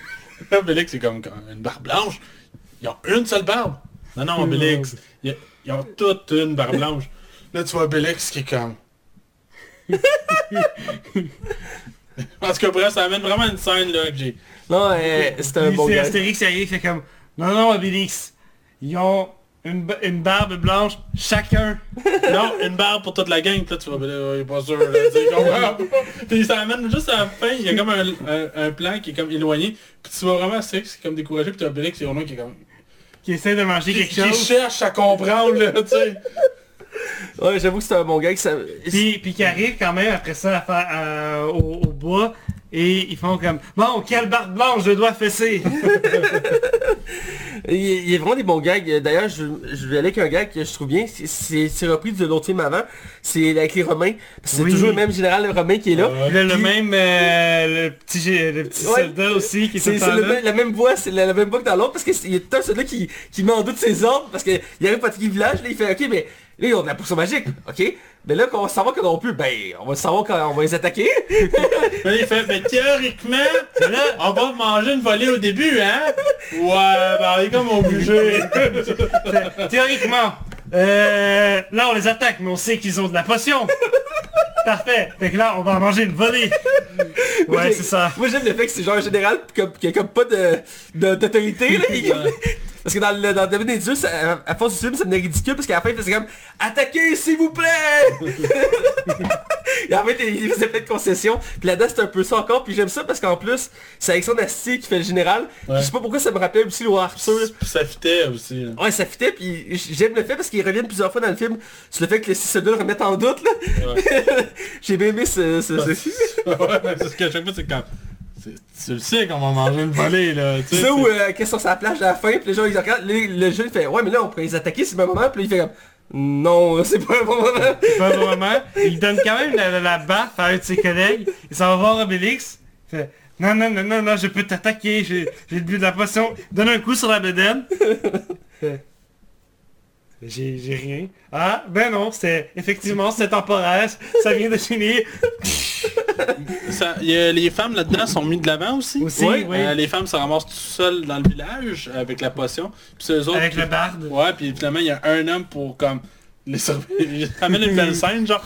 Obélix, c'est comme, une barbe blanche. Ils ont une seule barbe. Non, non, Obélix, ils, ils ont toute une barbe blanche. Là, tu vois Obélix qui est comme... Parce que bref, ça amène vraiment une scène, là, que j'ai... Non, euh, c'est un bon c'est gars. Astérix qui arrive, fait comme... Non, non, Obélix. Ils ont une, une barbe blanche, chacun. Non, une barre pour toute la gang, là tu vas, là, il est pas sûr, là. Puis ça amène juste à la fin, il y a comme un, un, un plan qui est comme éloigné, puis tu vois vraiment Astérix qui est comme découragé, puis tu as Obélix qui au loin qui est comme... Qui essaie de manger Qui, quelque qui chose. cherche à comprendre, là, tu sais. Ouais, j'avoue que c'est un bon gars. Ça... Puis, puis qui arrive quand même après ça à faire, euh, au, au bois. Et ils font comme Bon, quelle barbe blanche je dois fesser Il y a- il y a vraiment des bons gags. D'ailleurs, je, je vais aller avec un gag que je trouve bien. C'est- repris de l'autre film avant. C'est avec les Romains. C'est Oui. toujours le même général romain qui est là. Ouais. Le, le Puis- même euh, le petit, le petit Ouais. soldat aussi qui est le temps le là. la même voix, c'est la, la même voix que dans l'autre parce qu'il y a tout un celui qui, qui met en doute ses ordres parce qu'il arrive pas le village, là il fait ok mais là ils ont de la potion magique, ok? Mais là quand on va savoir que non plus, ben on va savoir quand on va les attaquer. Là, il fait, mais théoriquement, là, on va manger une volée au début, hein? Ouais, ben, il est comme obligé. Thé- Théoriquement, euh, là on les attaque, mais on sait qu'ils ont de la potion. Parfait. Fait que là, on va en manger une volée. Ouais, c'est ça. Moi j'aime le fait que c'est genre un général comme, qui a comme pas de de- d'autorité là. Parce que dans le, dans des dieux, ça- à, à force du film, ça devenait ridicule parce qu'à la fin il faisait comme Attaquez s'il vous plaît Et en fait il faisait plein de concessions. Puis là-dedans c'est un peu ça encore. Puis j'aime ça parce qu'en plus, c'est Alexandre Astier qui fait le général. Ouais. Je sais pas pourquoi ça me rappelle aussi le. Puis ça fitait aussi. là. Ouais, ça fitait, puis j'aime le fait parce qu'ils reviennent plusieurs fois dans le film sur le fait que les six soldats le remettent en doute, là. J'ai bien aimé ce... ce- ce- ouais, mais c'est ce que à chaque fois, c'est quand... c'est- Tu le sais qu'on va manger une volée, là, tu sais. Ça où euh, sont sur la plage à la fin, puis les gens ils regardent, le, le jeu il fait ouais mais là on pourrait les attaquer c'est le bon moment, puis il fait comme non c'est pas un bon moment. Pas vraiment. Il donne quand même la, la, la baffe à un de ses collègues. Il s'en va voir Obélix. Il fait Non, non, non, non, non, je peux t'attaquer. J'ai le but de la potion. Donne un coup sur la bedaine. J'ai rien. Ah, ben non, c'est effectivement c'est temporaire. Ça vient de finir. Ça, y a- les femmes là-dedans sont mis de l'avant aussi. Aussi, Ouais. oui. Euh, les femmes se ramassent tout seules dans le village avec la potion. Puis c'est eux autres. Avec le barde. Ouais, puis finalement il y a un homme pour comme les surveiller. Ça amène une belle scène, genre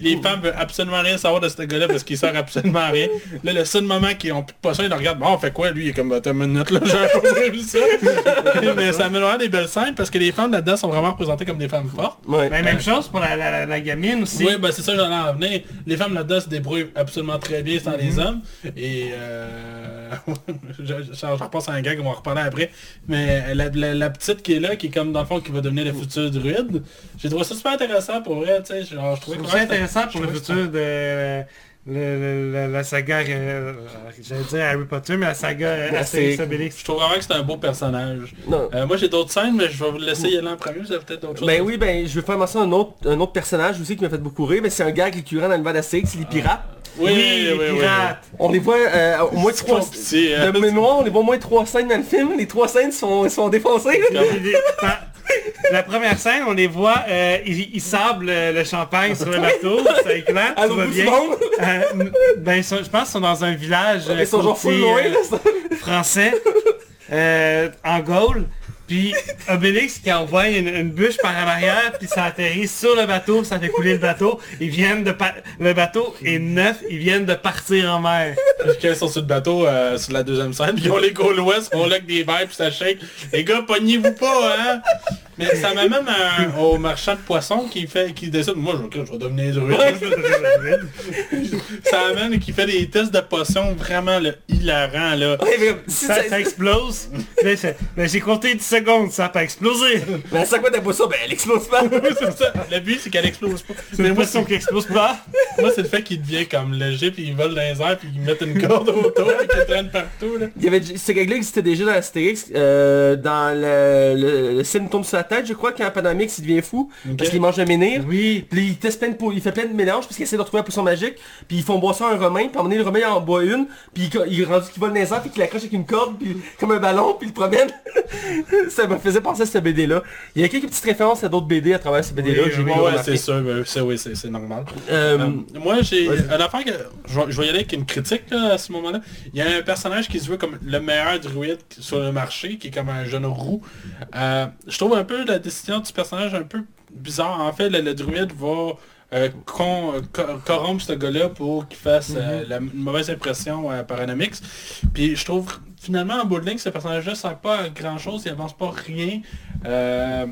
les femmes veulent absolument rien savoir de ce gars-là parce qu'il sert absolument à rien. Là le seul moment qu'ils ont plus de potion, ils le regardent, bon on fait quoi lui, il est comme attends une minute là, j'ai pas vu ça. Mais ça amène vraiment des belles scènes parce que les femmes là-dedans sont vraiment représentées comme des femmes fortes. Ouais. Ben, même chose pour la, la, la, la gamine aussi. Oui, bah c'est ça, j'en ai en venir. Les femmes là-dedans se débrouillent absolument très bien sans les hommes. Et euh... je, je, je repense à un gars qu'on va en reparler après. Mais la, la, la petite qui est là, qui est comme dans le fond qui va devenir le futur druide, j'ai trouvé ça super intéressant pour vrai, tu sais. Genre, je trouvais Je que trouve ça intéressant pour le trouvais futur de le- le- le- la saga, euh, j'allais dire Harry Potter, mais la saga euh, Astérix c'est- Obélix. Je trouve vraiment que c'est un beau personnage. Non. Euh, moi j'ai d'autres scènes, mais je vais vous laisser y aller en premier, vous avez peut-être d'autres choses. Ben oui, ben je vais faire mention à un autre, un autre personnage aussi qui m'a fait beaucoup rire, mais c'est un gars récurrent dans le Vade d'Astérix, c'est les pirates. Oui, Oui, oui, les oui. pirates. On les voit euh, au moins trois... Petit, hein. De mémoire, on les voit au moins trois scènes dans le film. Les trois scènes sont, sont défoncées. La première scène, on les voit, euh, ils, ils sablent le, le champagne sur le bateau, ça éclate, tout va bien. Euh, ben, je pense qu'ils sont dans un village euh, loin, euh, français, euh, en Gaule. Puis Obélix qui envoie une, une bûche par en arrière, puis ça atterrit sur le bateau, ça fait couler le bateau. Ils viennent de le bateau est neuf, ils viennent de partir en mer. Ils sont sur le bateau, euh, sur la deuxième scène, puis ils ont les Gaulois, là avec des verres, puis ça shake. Les gars, pognez-vous pas, hein? Mais ça m'amène au marchand de poissons qui fait, qui décide, moi je, je vais devenir druide. ça amène et qui fait des tests de potions vraiment là, hilarants, là. Ouais, mais si Ça, ça- ça explose. Ben, j'ai compté 10 secondes, ça a pas explosé. Mais à chaque fois t'as pas ça, ben elle explose pas. c'est ça. Le but, c'est qu'elle explose pas. C'est poisson qui explose pas. moi, c'est le fait qu'il devient comme léger, puis ils volent dans les airs, puis ils mettent une corde autour, puis qu'ils traînent partout, là. Il y avait ce gag-là existait déjà dans Astérix, euh, dans le, le, le scène tombe sur la tête, je crois, quand Panamix il devient fou, parce qu'il mange un menhir. Oui. Puis il teste plein de il fait plein de mélanges parce qu'il essaie de retrouver la potion magique. Puis ils font boire ça à un romain, puis à un moment donné, le romain il en boit une, puis il, il rendu qu'il vole dans les airs, puis qu'il accroche avec une corde, puis comme un ballon, puis il le promène. ça me faisait penser à cette BD là. Il y a quelques petites références à d'autres BD à travers cette BD là Oui, oui, Ouais, c'est c'est oui, c'est normal. Euh, Euh, moi, j'ai une affaire que je vais, je vais y aller avec une critique là, à ce moment-là. Il y a un personnage qui se veut comme le meilleur druide sur le marché, qui est comme un jeune roux. Euh, je trouve un peu la décision du personnage un peu bizarre. En fait, le, le druide va euh, con- co- corrompre ce gars-là pour qu'il fasse euh, la, une mauvaise impression à Paranamix. Puis je trouve finalement en bout de ligne, ce personnage-là sert pas à grand-chose, il avance pas rien. Euh,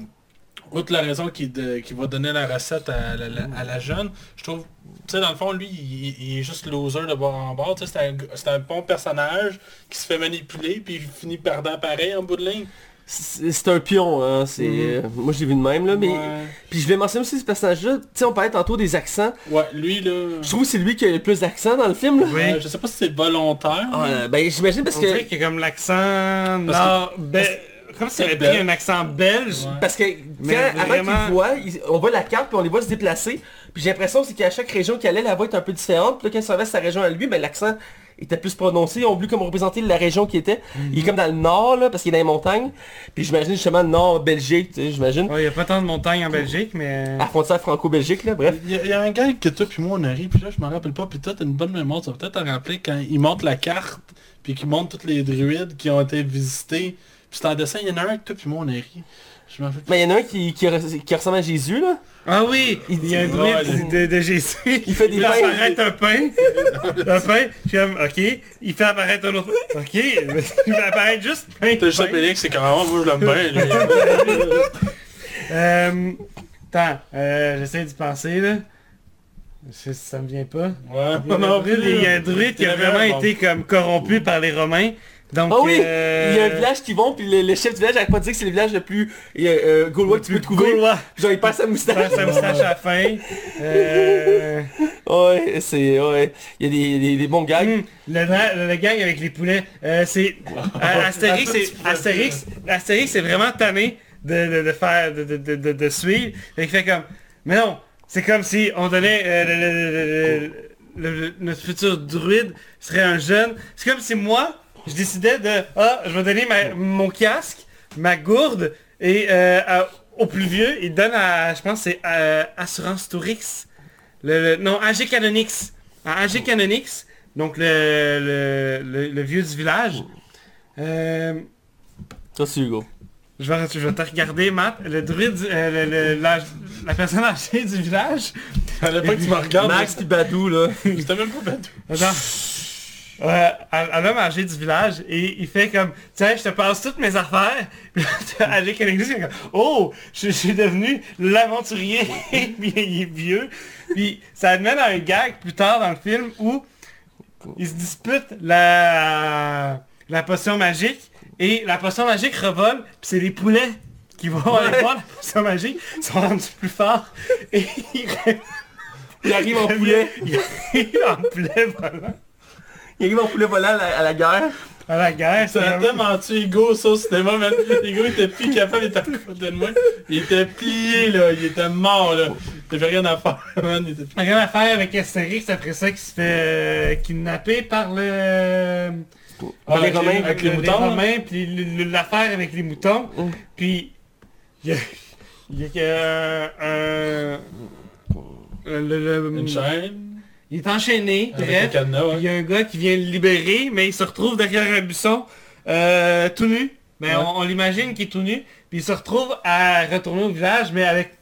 Outre la raison qui, va donner la recette à la, la- à la jeune, je trouve, tu sais, dans le fond, lui, il, il est juste loser de bord en bord. Tu sais, c'est un, g- c'est un bon personnage qui se fait manipuler, puis il finit perdant pareil en bout de ligne. C'est un pion, hein, c'est... euh, moi je l'ai vu de même là, mais... Ouais, Puis je vais mentionner aussi ce personnage là, tu sais on parlait tantôt des accents. Ouais, lui, là... Je trouve que c'est lui qui a le plus d'accent dans le film là. Oui. euh, je sais pas si c'est volontaire. Ah, euh, ben j'imagine parce On que... dirait qu'il y a comme l'accent Parce nord... be- Comme s'il avait pris un accent belge. Ouais. Parce que Mais avant vraiment- qu'ils voient, ils- on voit la carte puis on les voit se déplacer. Puis j'ai l'impression c'est qu'à chaque région qu'il allait, la voix est un peu différente. Puis là, quand il s'en va sa région à lui, ben l'accent était plus prononcé. Ils ont voulu comme représenter la région qui était. Il est comme dans le nord là, parce qu'il est dans les montagnes. Puis j'imagine justement le nord Belgique, tu sais, j'imagine. Ouais, il n'y a pas tant de montagnes en Belgique, mais... À frontière franco-belgique là, bref. Il y, a, il y a un gars que toi puis moi on a ri, puis là je m'en rappelle pas, puis toi t'as une bonne mémoire, tu vas peut-être te rappeler quand il montre la carte, puis qu'il montre tous les druides qui ont été visités. Puis c'est en dessin, il y en a un que toi puis moi on a ri. Je Mais il y en a un qui, qui ressemble à Jésus là. Ah oui, il y a un Ouais, druide de, de Jésus. Il fait des il fait apparaître un pain. un pain. Je suis comme, ok. Il fait apparaître un autre pain. Ok. Il fait apparaître juste pain. T'as juste pain. appelé que c'est carrément moi je l'aime bien. lui. Euh, attends, euh, j'essaie d'y penser là. Je- ça me vient pas. Ouais, Il y a, un druide, il y a un druide qui a vraiment un, été comme corrompu par les Romains. Donc, Ah oui, euh, il y a un village qui vont, puis le, le chef du village arrête pas dire que c'est le village le plus euh, gaulois que tu peux trouver. Gaulois. Puis genre il passe sa Il moustache. perd sa moustache à la fin. Euh, Ouais, c'est... Ouais. Il y a des, des, des bons gags. hum, le, le, le gang avec les poulets. Euh, c'est... Astérix, c'est... Astérix, Astérix, c'est vraiment tanné de, de, de faire... De, de, de, de, de suivre. Et il fait comme... Mais non, c'est comme si on donnait... le- le- le- le- le- notre futur druide serait un jeune. C'est comme si moi, je décidais de... Ah, je vais donner ma- mon casque, ma gourde, et euh, à- au plus vieux, il donne à... Je pense que c'est euh, Assurance Tourix. Le, le- non, AG Canonix. À AG Canonix, donc le, le, le, le vieux du village. Euh, Ça c'est Hugo. je, vais, je vais te regarder, Matt. Le druide, euh, le- le- la, la personne âgée du village. Fallait pas que tu me regardes. Max puis Badou là. C'était même pas bête. Attends. Euh, à l'homme âgé du village et il fait comme tiens je te passe toutes mes affaires. Puis il est comme oh je, je suis devenu l'aventurier. Puis il est vieux. Puis ça amène à un gag plus tard dans le film où ils se disputent la la potion magique et la potion magique revole puis c'est les poulets qui vont aller Ouais. voir la potion magique. Ils sont rendus plus forts et ils Il arrive en poulet. il arrive en poulet volant Il arrive en poulet volant à la, à la guerre. à la guerre Ça c'est a tellement tué Hugo ça au cinéma, man. Hugo était plus capable, il était à côté de moi. Il était plié là, il était mort là. Il avait rien à faire, man. Il était... Rien à faire avec Astérix après ça qui se fait euh, kidnapper par le... Ah, les Romains, avec les moutons. Romains, puis l'affaire avec les moutons. Mm. Puis il y a, il y a que, euh, un- le- le- Une chaîne. Il est enchaîné, Avec bref. un cadenas, ouais. Il y a un gars qui vient le libérer, mais il se retrouve derrière un buisson, euh, tout nu. Mais Ouais. on, on l'imagine qu'il est tout nu. Puis il se retrouve à retourner au village, mais avec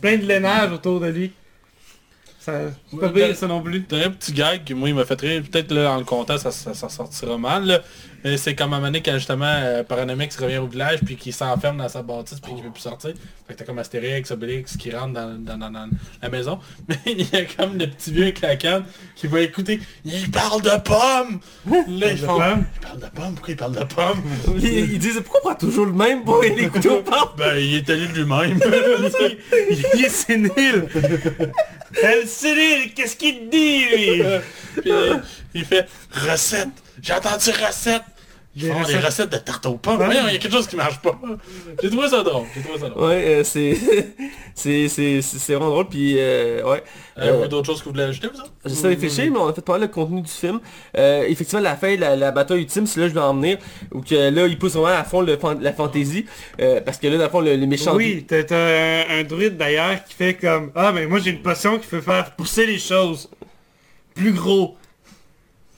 plein de lainage autour de lui. Ça, c'est pas Ouais, pire ben- ça non plus. Dernier petit gag qui moi il m'a fait rire, peut-être là en le comptant ça, ça, ça sortira mal là. C'est comme à un moment donné quand justement euh, Paranomix revient au village puis qu'il s'enferme dans sa bâtisse puis qu'il veut plus sortir. Fait que t'as comme Astérix, Obélix qui rentre dans, dans, dans- dans la maison. Mais il y a comme le petit vieux avec la canne qui va écouter. Il parle de pommes! Là ils font. pommes? Il parle de pommes? Pourquoi il parle de pommes? Ils, ils disent pourquoi on prend toujours le même pour les couteaux par ben il est allé lui-même. Il est sénile. Elle sénile, qu'est-ce qu'il dit lui? Puis, euh, il fait recette. J'ai entendu recette? Ils Des font des recettes. recettes de tarte aux pommes. Il y a quelque chose qui marche pas. J'ai trouvé ça drôle. J'ai trouvé ça drôle. Ouais, euh, c'est c'est c'est c'est c'est vraiment drôle puis euh, ouais. Euh, d'autres choses que vous voulez ajouter, vous autres? J'essaie de réfléchir, mais on a fait pas mal le contenu du film. Euh, effectivement, la fin, la, la bataille ultime, c'est là que je vais en venir. Où que là, il pousse vraiment à fond le, fan- la fantaisie. euh, parce que là, dans le fond, le, les méchants... Oui, t'as t'as un, un druide d'ailleurs qui fait comme Ah mais moi j'ai une potion qui peut faire pousser les choses plus gros.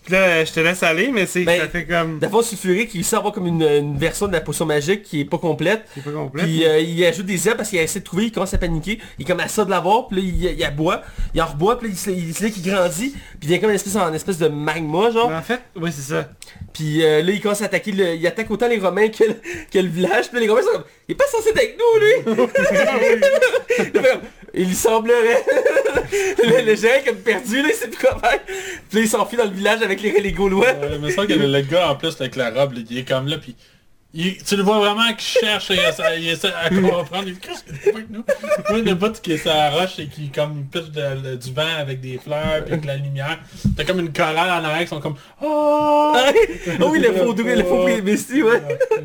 Puis là je te laisse aller mais c'est Ben, ça fait comme sulfurique, il avoir comme une, une version de la potion magique qui est pas complète. pas complet. Puis euh, il ajoute des herbes parce qu'il essaie de trouver, il commence à paniquer. Il est comme à ça de l'avoir, puis là il, il aboie, il en reboit, puis là, il se, qu'il grandit, puis il devient comme une espèce, en espèce de magma genre. Mais en fait, oui c'est ça. Puis euh, là il commence à attaquer, le- il attaque autant les Romains que, le- que le village, puis là, les Romains sont comme, il est pas censé être avec nous lui Il semblerait. le, le est comme perdu là, il sait plus quoi faire. Puis là il s'enfuit dans le village avec les, les Gaulois. Ouais, mais ça que le, le gars en plus avec la robe, il est comme là puis il- tu le vois vraiment qu'il cherche, il essaie, il essaie à comprendre. Il dit qu'est-ce que c'est avec nous? Moi le bout qui est sur la roche et qui comme pitch de- de- du vent avec des fleurs puis avec la lumière. T'as comme une chorale en arrière qui sont comme Oh Ah oui, le faux doué, le faux Misty, ouais.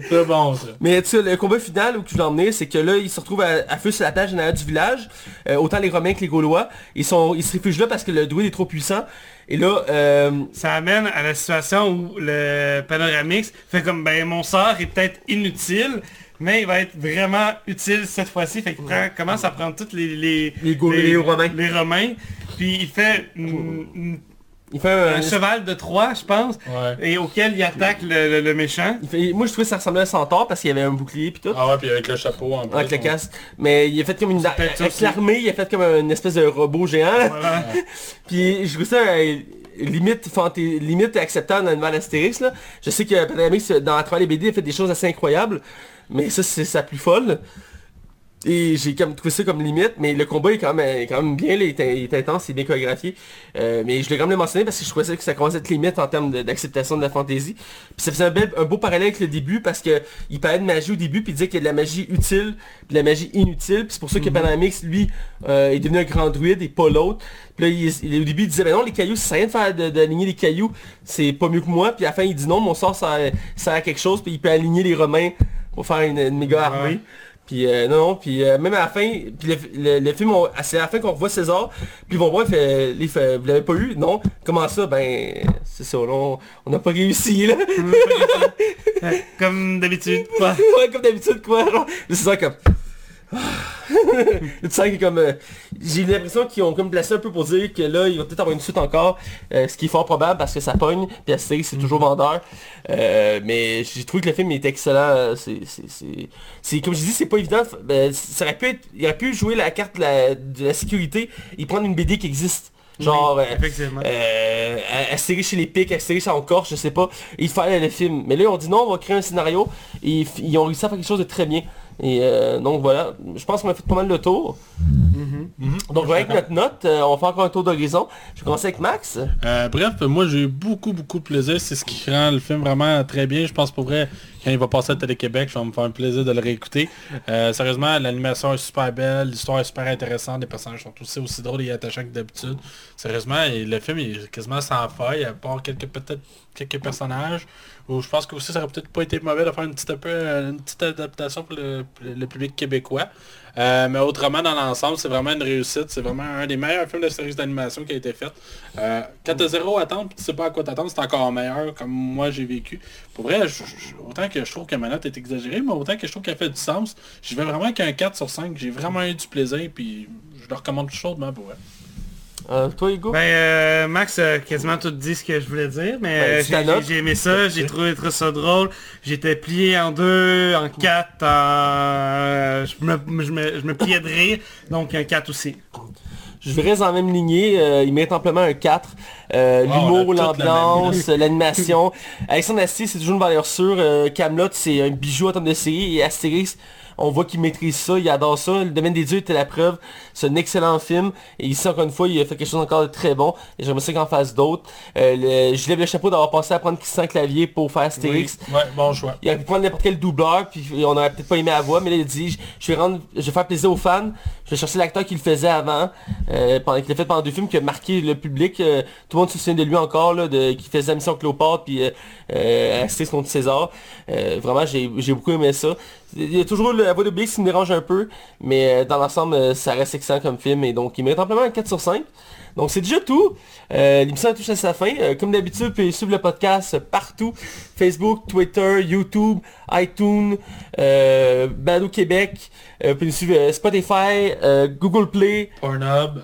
C'est bon ça. Mais tu sais, le combat final où je l'ai emmené, c'est que là, ils se retrouvent à, à feu sur la plage en arrière du village. Euh, autant les Romains que les Gaulois. Ils, sont, ils se réfugient là parce que le druide est trop puissant. Et là, euh, Ça amène à la situation où le panoramix fait comme ben mon sort est peut-être inutile, mais il va être vraiment utile cette fois-ci. Fait qu'il prend- commence à prendre toutes les les, Les Romains. les Romains, puis il fait une- une- il fait un... un cheval de Troie, je pense, Ouais. et auquel il attaque le, le- le méchant. il fait- moi, je trouvais que ça ressemblait à un centaure parce qu'il y avait un bouclier puis tout. Ah ouais puis avec le chapeau en plus. Avec le casque. Mais il a fait comme une... Avec l'armée, il a fait comme une espèce de robot géant. Voilà. Puis je trouve ça euh, limite, fanté- limite acceptable dans le mal Astérix. Là. Je sais que Panaramix, dans à travers les BD, il a fait des choses assez incroyables. Mais ça, c'est sa plus folle. Et j'ai comme trouvé ça comme limite, mais le combat est quand même, est quand même bien, là, il, est, il est intense, bien chorégraphié. Euh, mais je l'ai quand même mentionné parce que je trouvais ça que ça commence à être limite en termes d'acceptation de, la fantaisie. Puis ça faisait un, bel, un beau parallèle avec le début parce que il parlait de magie au début puis il disait qu'il y a de la magie utile puis de la magie inutile. Puis c'est pour ça que Panamix, lui, euh, est devenu un grand druide et pas l'autre. Puis là, il, il- au début, il disait, ben non, les cailloux, ça sert à rien de faire de- d'aligner les cailloux, c'est pas mieux que moi. Puis à la fin, il dit non, mon sort, ça, ça a quelque chose, puis il peut aligner les Romains pour faire une, une méga armée. Puis euh, non, non, puis euh, même à la fin, puis le, le- le film, c'est à la fin qu'on revoit César, puis voir, il fait, fait, vous l'avez pas eu Non? Comment ça? Ben, c'est ça, on n'a pas réussi, là. Euh, Comme d'habitude. quoi. ouais, comme d'habitude, quoi. Genre, ça comme... tu sens que comme... euh, J'ai l'impression qu'ils ont comme placé un peu pour dire que là, il va peut-être avoir une suite encore, euh, ce qui est fort probable parce que ça pogne, puis série c'est toujours vendeur. Euh, mais j'ai trouvé que le film est excellent. C'est, c'est, c'est, c'est- comme je dis, c'est pas évident. Ben, ça aurait pu être, il aurait pu jouer la carte de la, de la sécurité et prendre une BD qui existe. Genre, Oui, effectivement. euh, chez les pics, chez en Corse, je sais pas, et faire le film. Mais là, on dit non, on va créer un scénario, et ils, ils ont réussi à faire quelque chose de très bien. Et euh, donc voilà, je pense qu'on a fait pas mal de tour. Donc, avec notre note, euh, on va faire encore un tour d'horizon. Je vais commencer avec Max. Euh, bref, moi j'ai eu beaucoup beaucoup de plaisir. C'est ce qui rend le film vraiment très bien. Je pense pour vrai, quand il va passer à Télé-Québec, je vais me faire un plaisir de le réécouter. Euh, sérieusement, l'animation est super belle, l'histoire est super intéressante, les personnages sont aussi aussi drôles et attachants que d'habitude. Sérieusement, le film est quasiment sans faille, à part quelques quelques personnages. Je pense que aussi ça aurait peut-être pas été mauvais de faire une petite, peu, une petite adaptation pour le, le public québécois. Euh, mais autrement, dans l'ensemble, c'est vraiment une réussite. C'est vraiment un des meilleurs films de série d'animation qui a été fait. Euh, quand t'as zéro attente, tu sais pas à quoi t'attendre, c'est encore meilleur, comme moi j'ai vécu. Pour vrai, autant que je trouve que ma note est exagérée, mais autant que je trouve qu'elle fait du sens, j'y vais vraiment qu'un 4 sur 5. J'ai vraiment eu du plaisir, puis je le recommande chaudement pour vrai. Euh, toi, Hugo? Ben, euh, Max a quasiment tout dit ce que je voulais dire, mais Ben, euh, j'ai- j'ai aimé ça, j'ai trouvé, ça drôle. J'étais plié en deux, en quatre, en... je, me, je, me, je me pliais de rire, donc un 4 aussi. Je reste dans la même lignée. euh, il mérite amplement un 4. Euh, Wow, on a L'humour, l'ambiance, l'animation. Alexandre Astier, c'est toujours une valeur sûre. Euh, Camelot, c'est un bijou en termes de série. Et Astérix, on voit qu'il maîtrise ça, il adore ça. Le domaine des dieux était la preuve. C'est un excellent film. Et ici, encore une fois, il a fait quelque chose encore de très bon. Et j'aimerais ça qu'il en fasse d'autres. Euh, je lève le chapeau d'avoir passé à prendre Christian Clavier pour faire Astérix. Ouais, bon choix. Il aurait pu prendre n'importe quel doubleur, puis on aurait peut-être pas aimé la voix, mais là il a dit, je, vais rendre, je vais faire plaisir aux fans, je vais chercher l'acteur qui le faisait avant, euh, pendant qu'il l'a fait pendant deux films, qui a marqué le public. euh, tout le monde se souvient de lui encore, là, de, qui faisait la mission Cléopâtre, puis euh, Astérix contre César. Vraiment, j'ai j'ai beaucoup aimé ça. Il y a toujours la voix de Bix qui me dérange un peu, mais euh, dans l'ensemble, euh, ça reste excellent comme film, et donc il mérite amplement un 4 sur 5. Donc c'est déjà tout. Euh, L'émission touche à sa fin. Euh, comme d'habitude, vous pouvez suivre le podcast partout. Facebook, Twitter, YouTube, iTunes, euh, Balado Québec. Euh, vous pouvez nous suivre euh, Spotify, Google Play, Pornhub.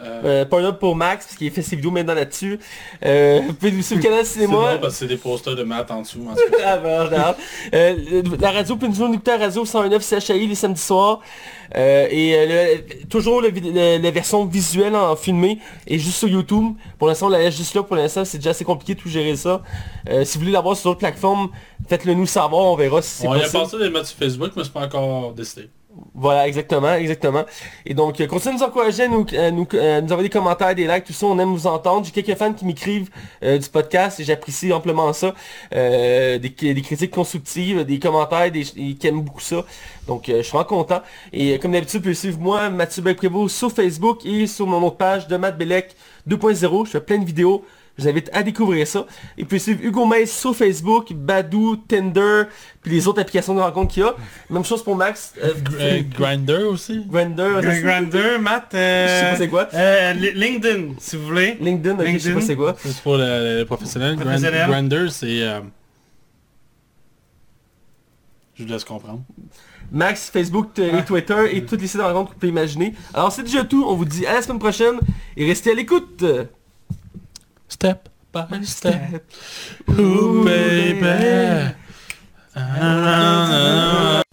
Pornhub pour Max, parce qu'il fait ses vidéos maintenant là-dessus. Vous pouvez nous suivre le canal c'est Cinéma. drôle parce que c'est des posters de maths en dessous. En. Ah, ben, la radio, peut nous écouter à radio 109 CHI les samedis soirs. Euh, et euh, le- toujours le vid- le- la version visuelle en filmé et juste sur YouTube. Pour l'instant, on la laisse juste là. Pour l'instant, c'est déjà assez compliqué de tout gérer ça. Euh, si vous voulez l'avoir sur d'autres plateformes, faites-le nous savoir. On verra si c'est On y a possible. pensé de les mettre sur Facebook, mais c'est pas encore décidé. Voilà, exactement, exactement. Et donc, euh, continuez de nous encourager à nous, à nous, à nous envoyer des commentaires, des likes, tout ça, on aime vous entendre. J'ai quelques fans qui m'écrivent euh, du podcast et j'apprécie amplement ça. Euh, des, critiques constructives, des commentaires, des, qui aiment beaucoup ça. Donc, euh, je suis vraiment content. Et euh, comme d'habitude, vous pouvez suivre moi, Mathieu Belprévost, sur Facebook et sur mon autre page de Matt Bellec 2.0. Je fais plein de vidéos. Je vous invite à découvrir ça. Et puis suivre Hugo Mays sur Facebook, Badou, Tinder, puis les autres applications de rencontre qu'il y a. Même chose pour Max. Euh, Euh, Grinder aussi. C'est- Grander, Matt, je euh, sais pas c'est quoi. euh, Li- LinkedIn, si vous voulez. LinkedIn, ok, je sais LinkedIn. pas c'est quoi. C'est pour le, le professionnel. Grind- Professionnel. Grinder, c'est... euh, Je vous laisse comprendre. Max, Facebook et Twitter et toutes les sites de rencontre que vous pouvez imaginer. Alors c'est déjà tout, on vous dit à la semaine prochaine et restez à l'écoute. Step by step. Ooh, baby. Ah, ah, ah, ah.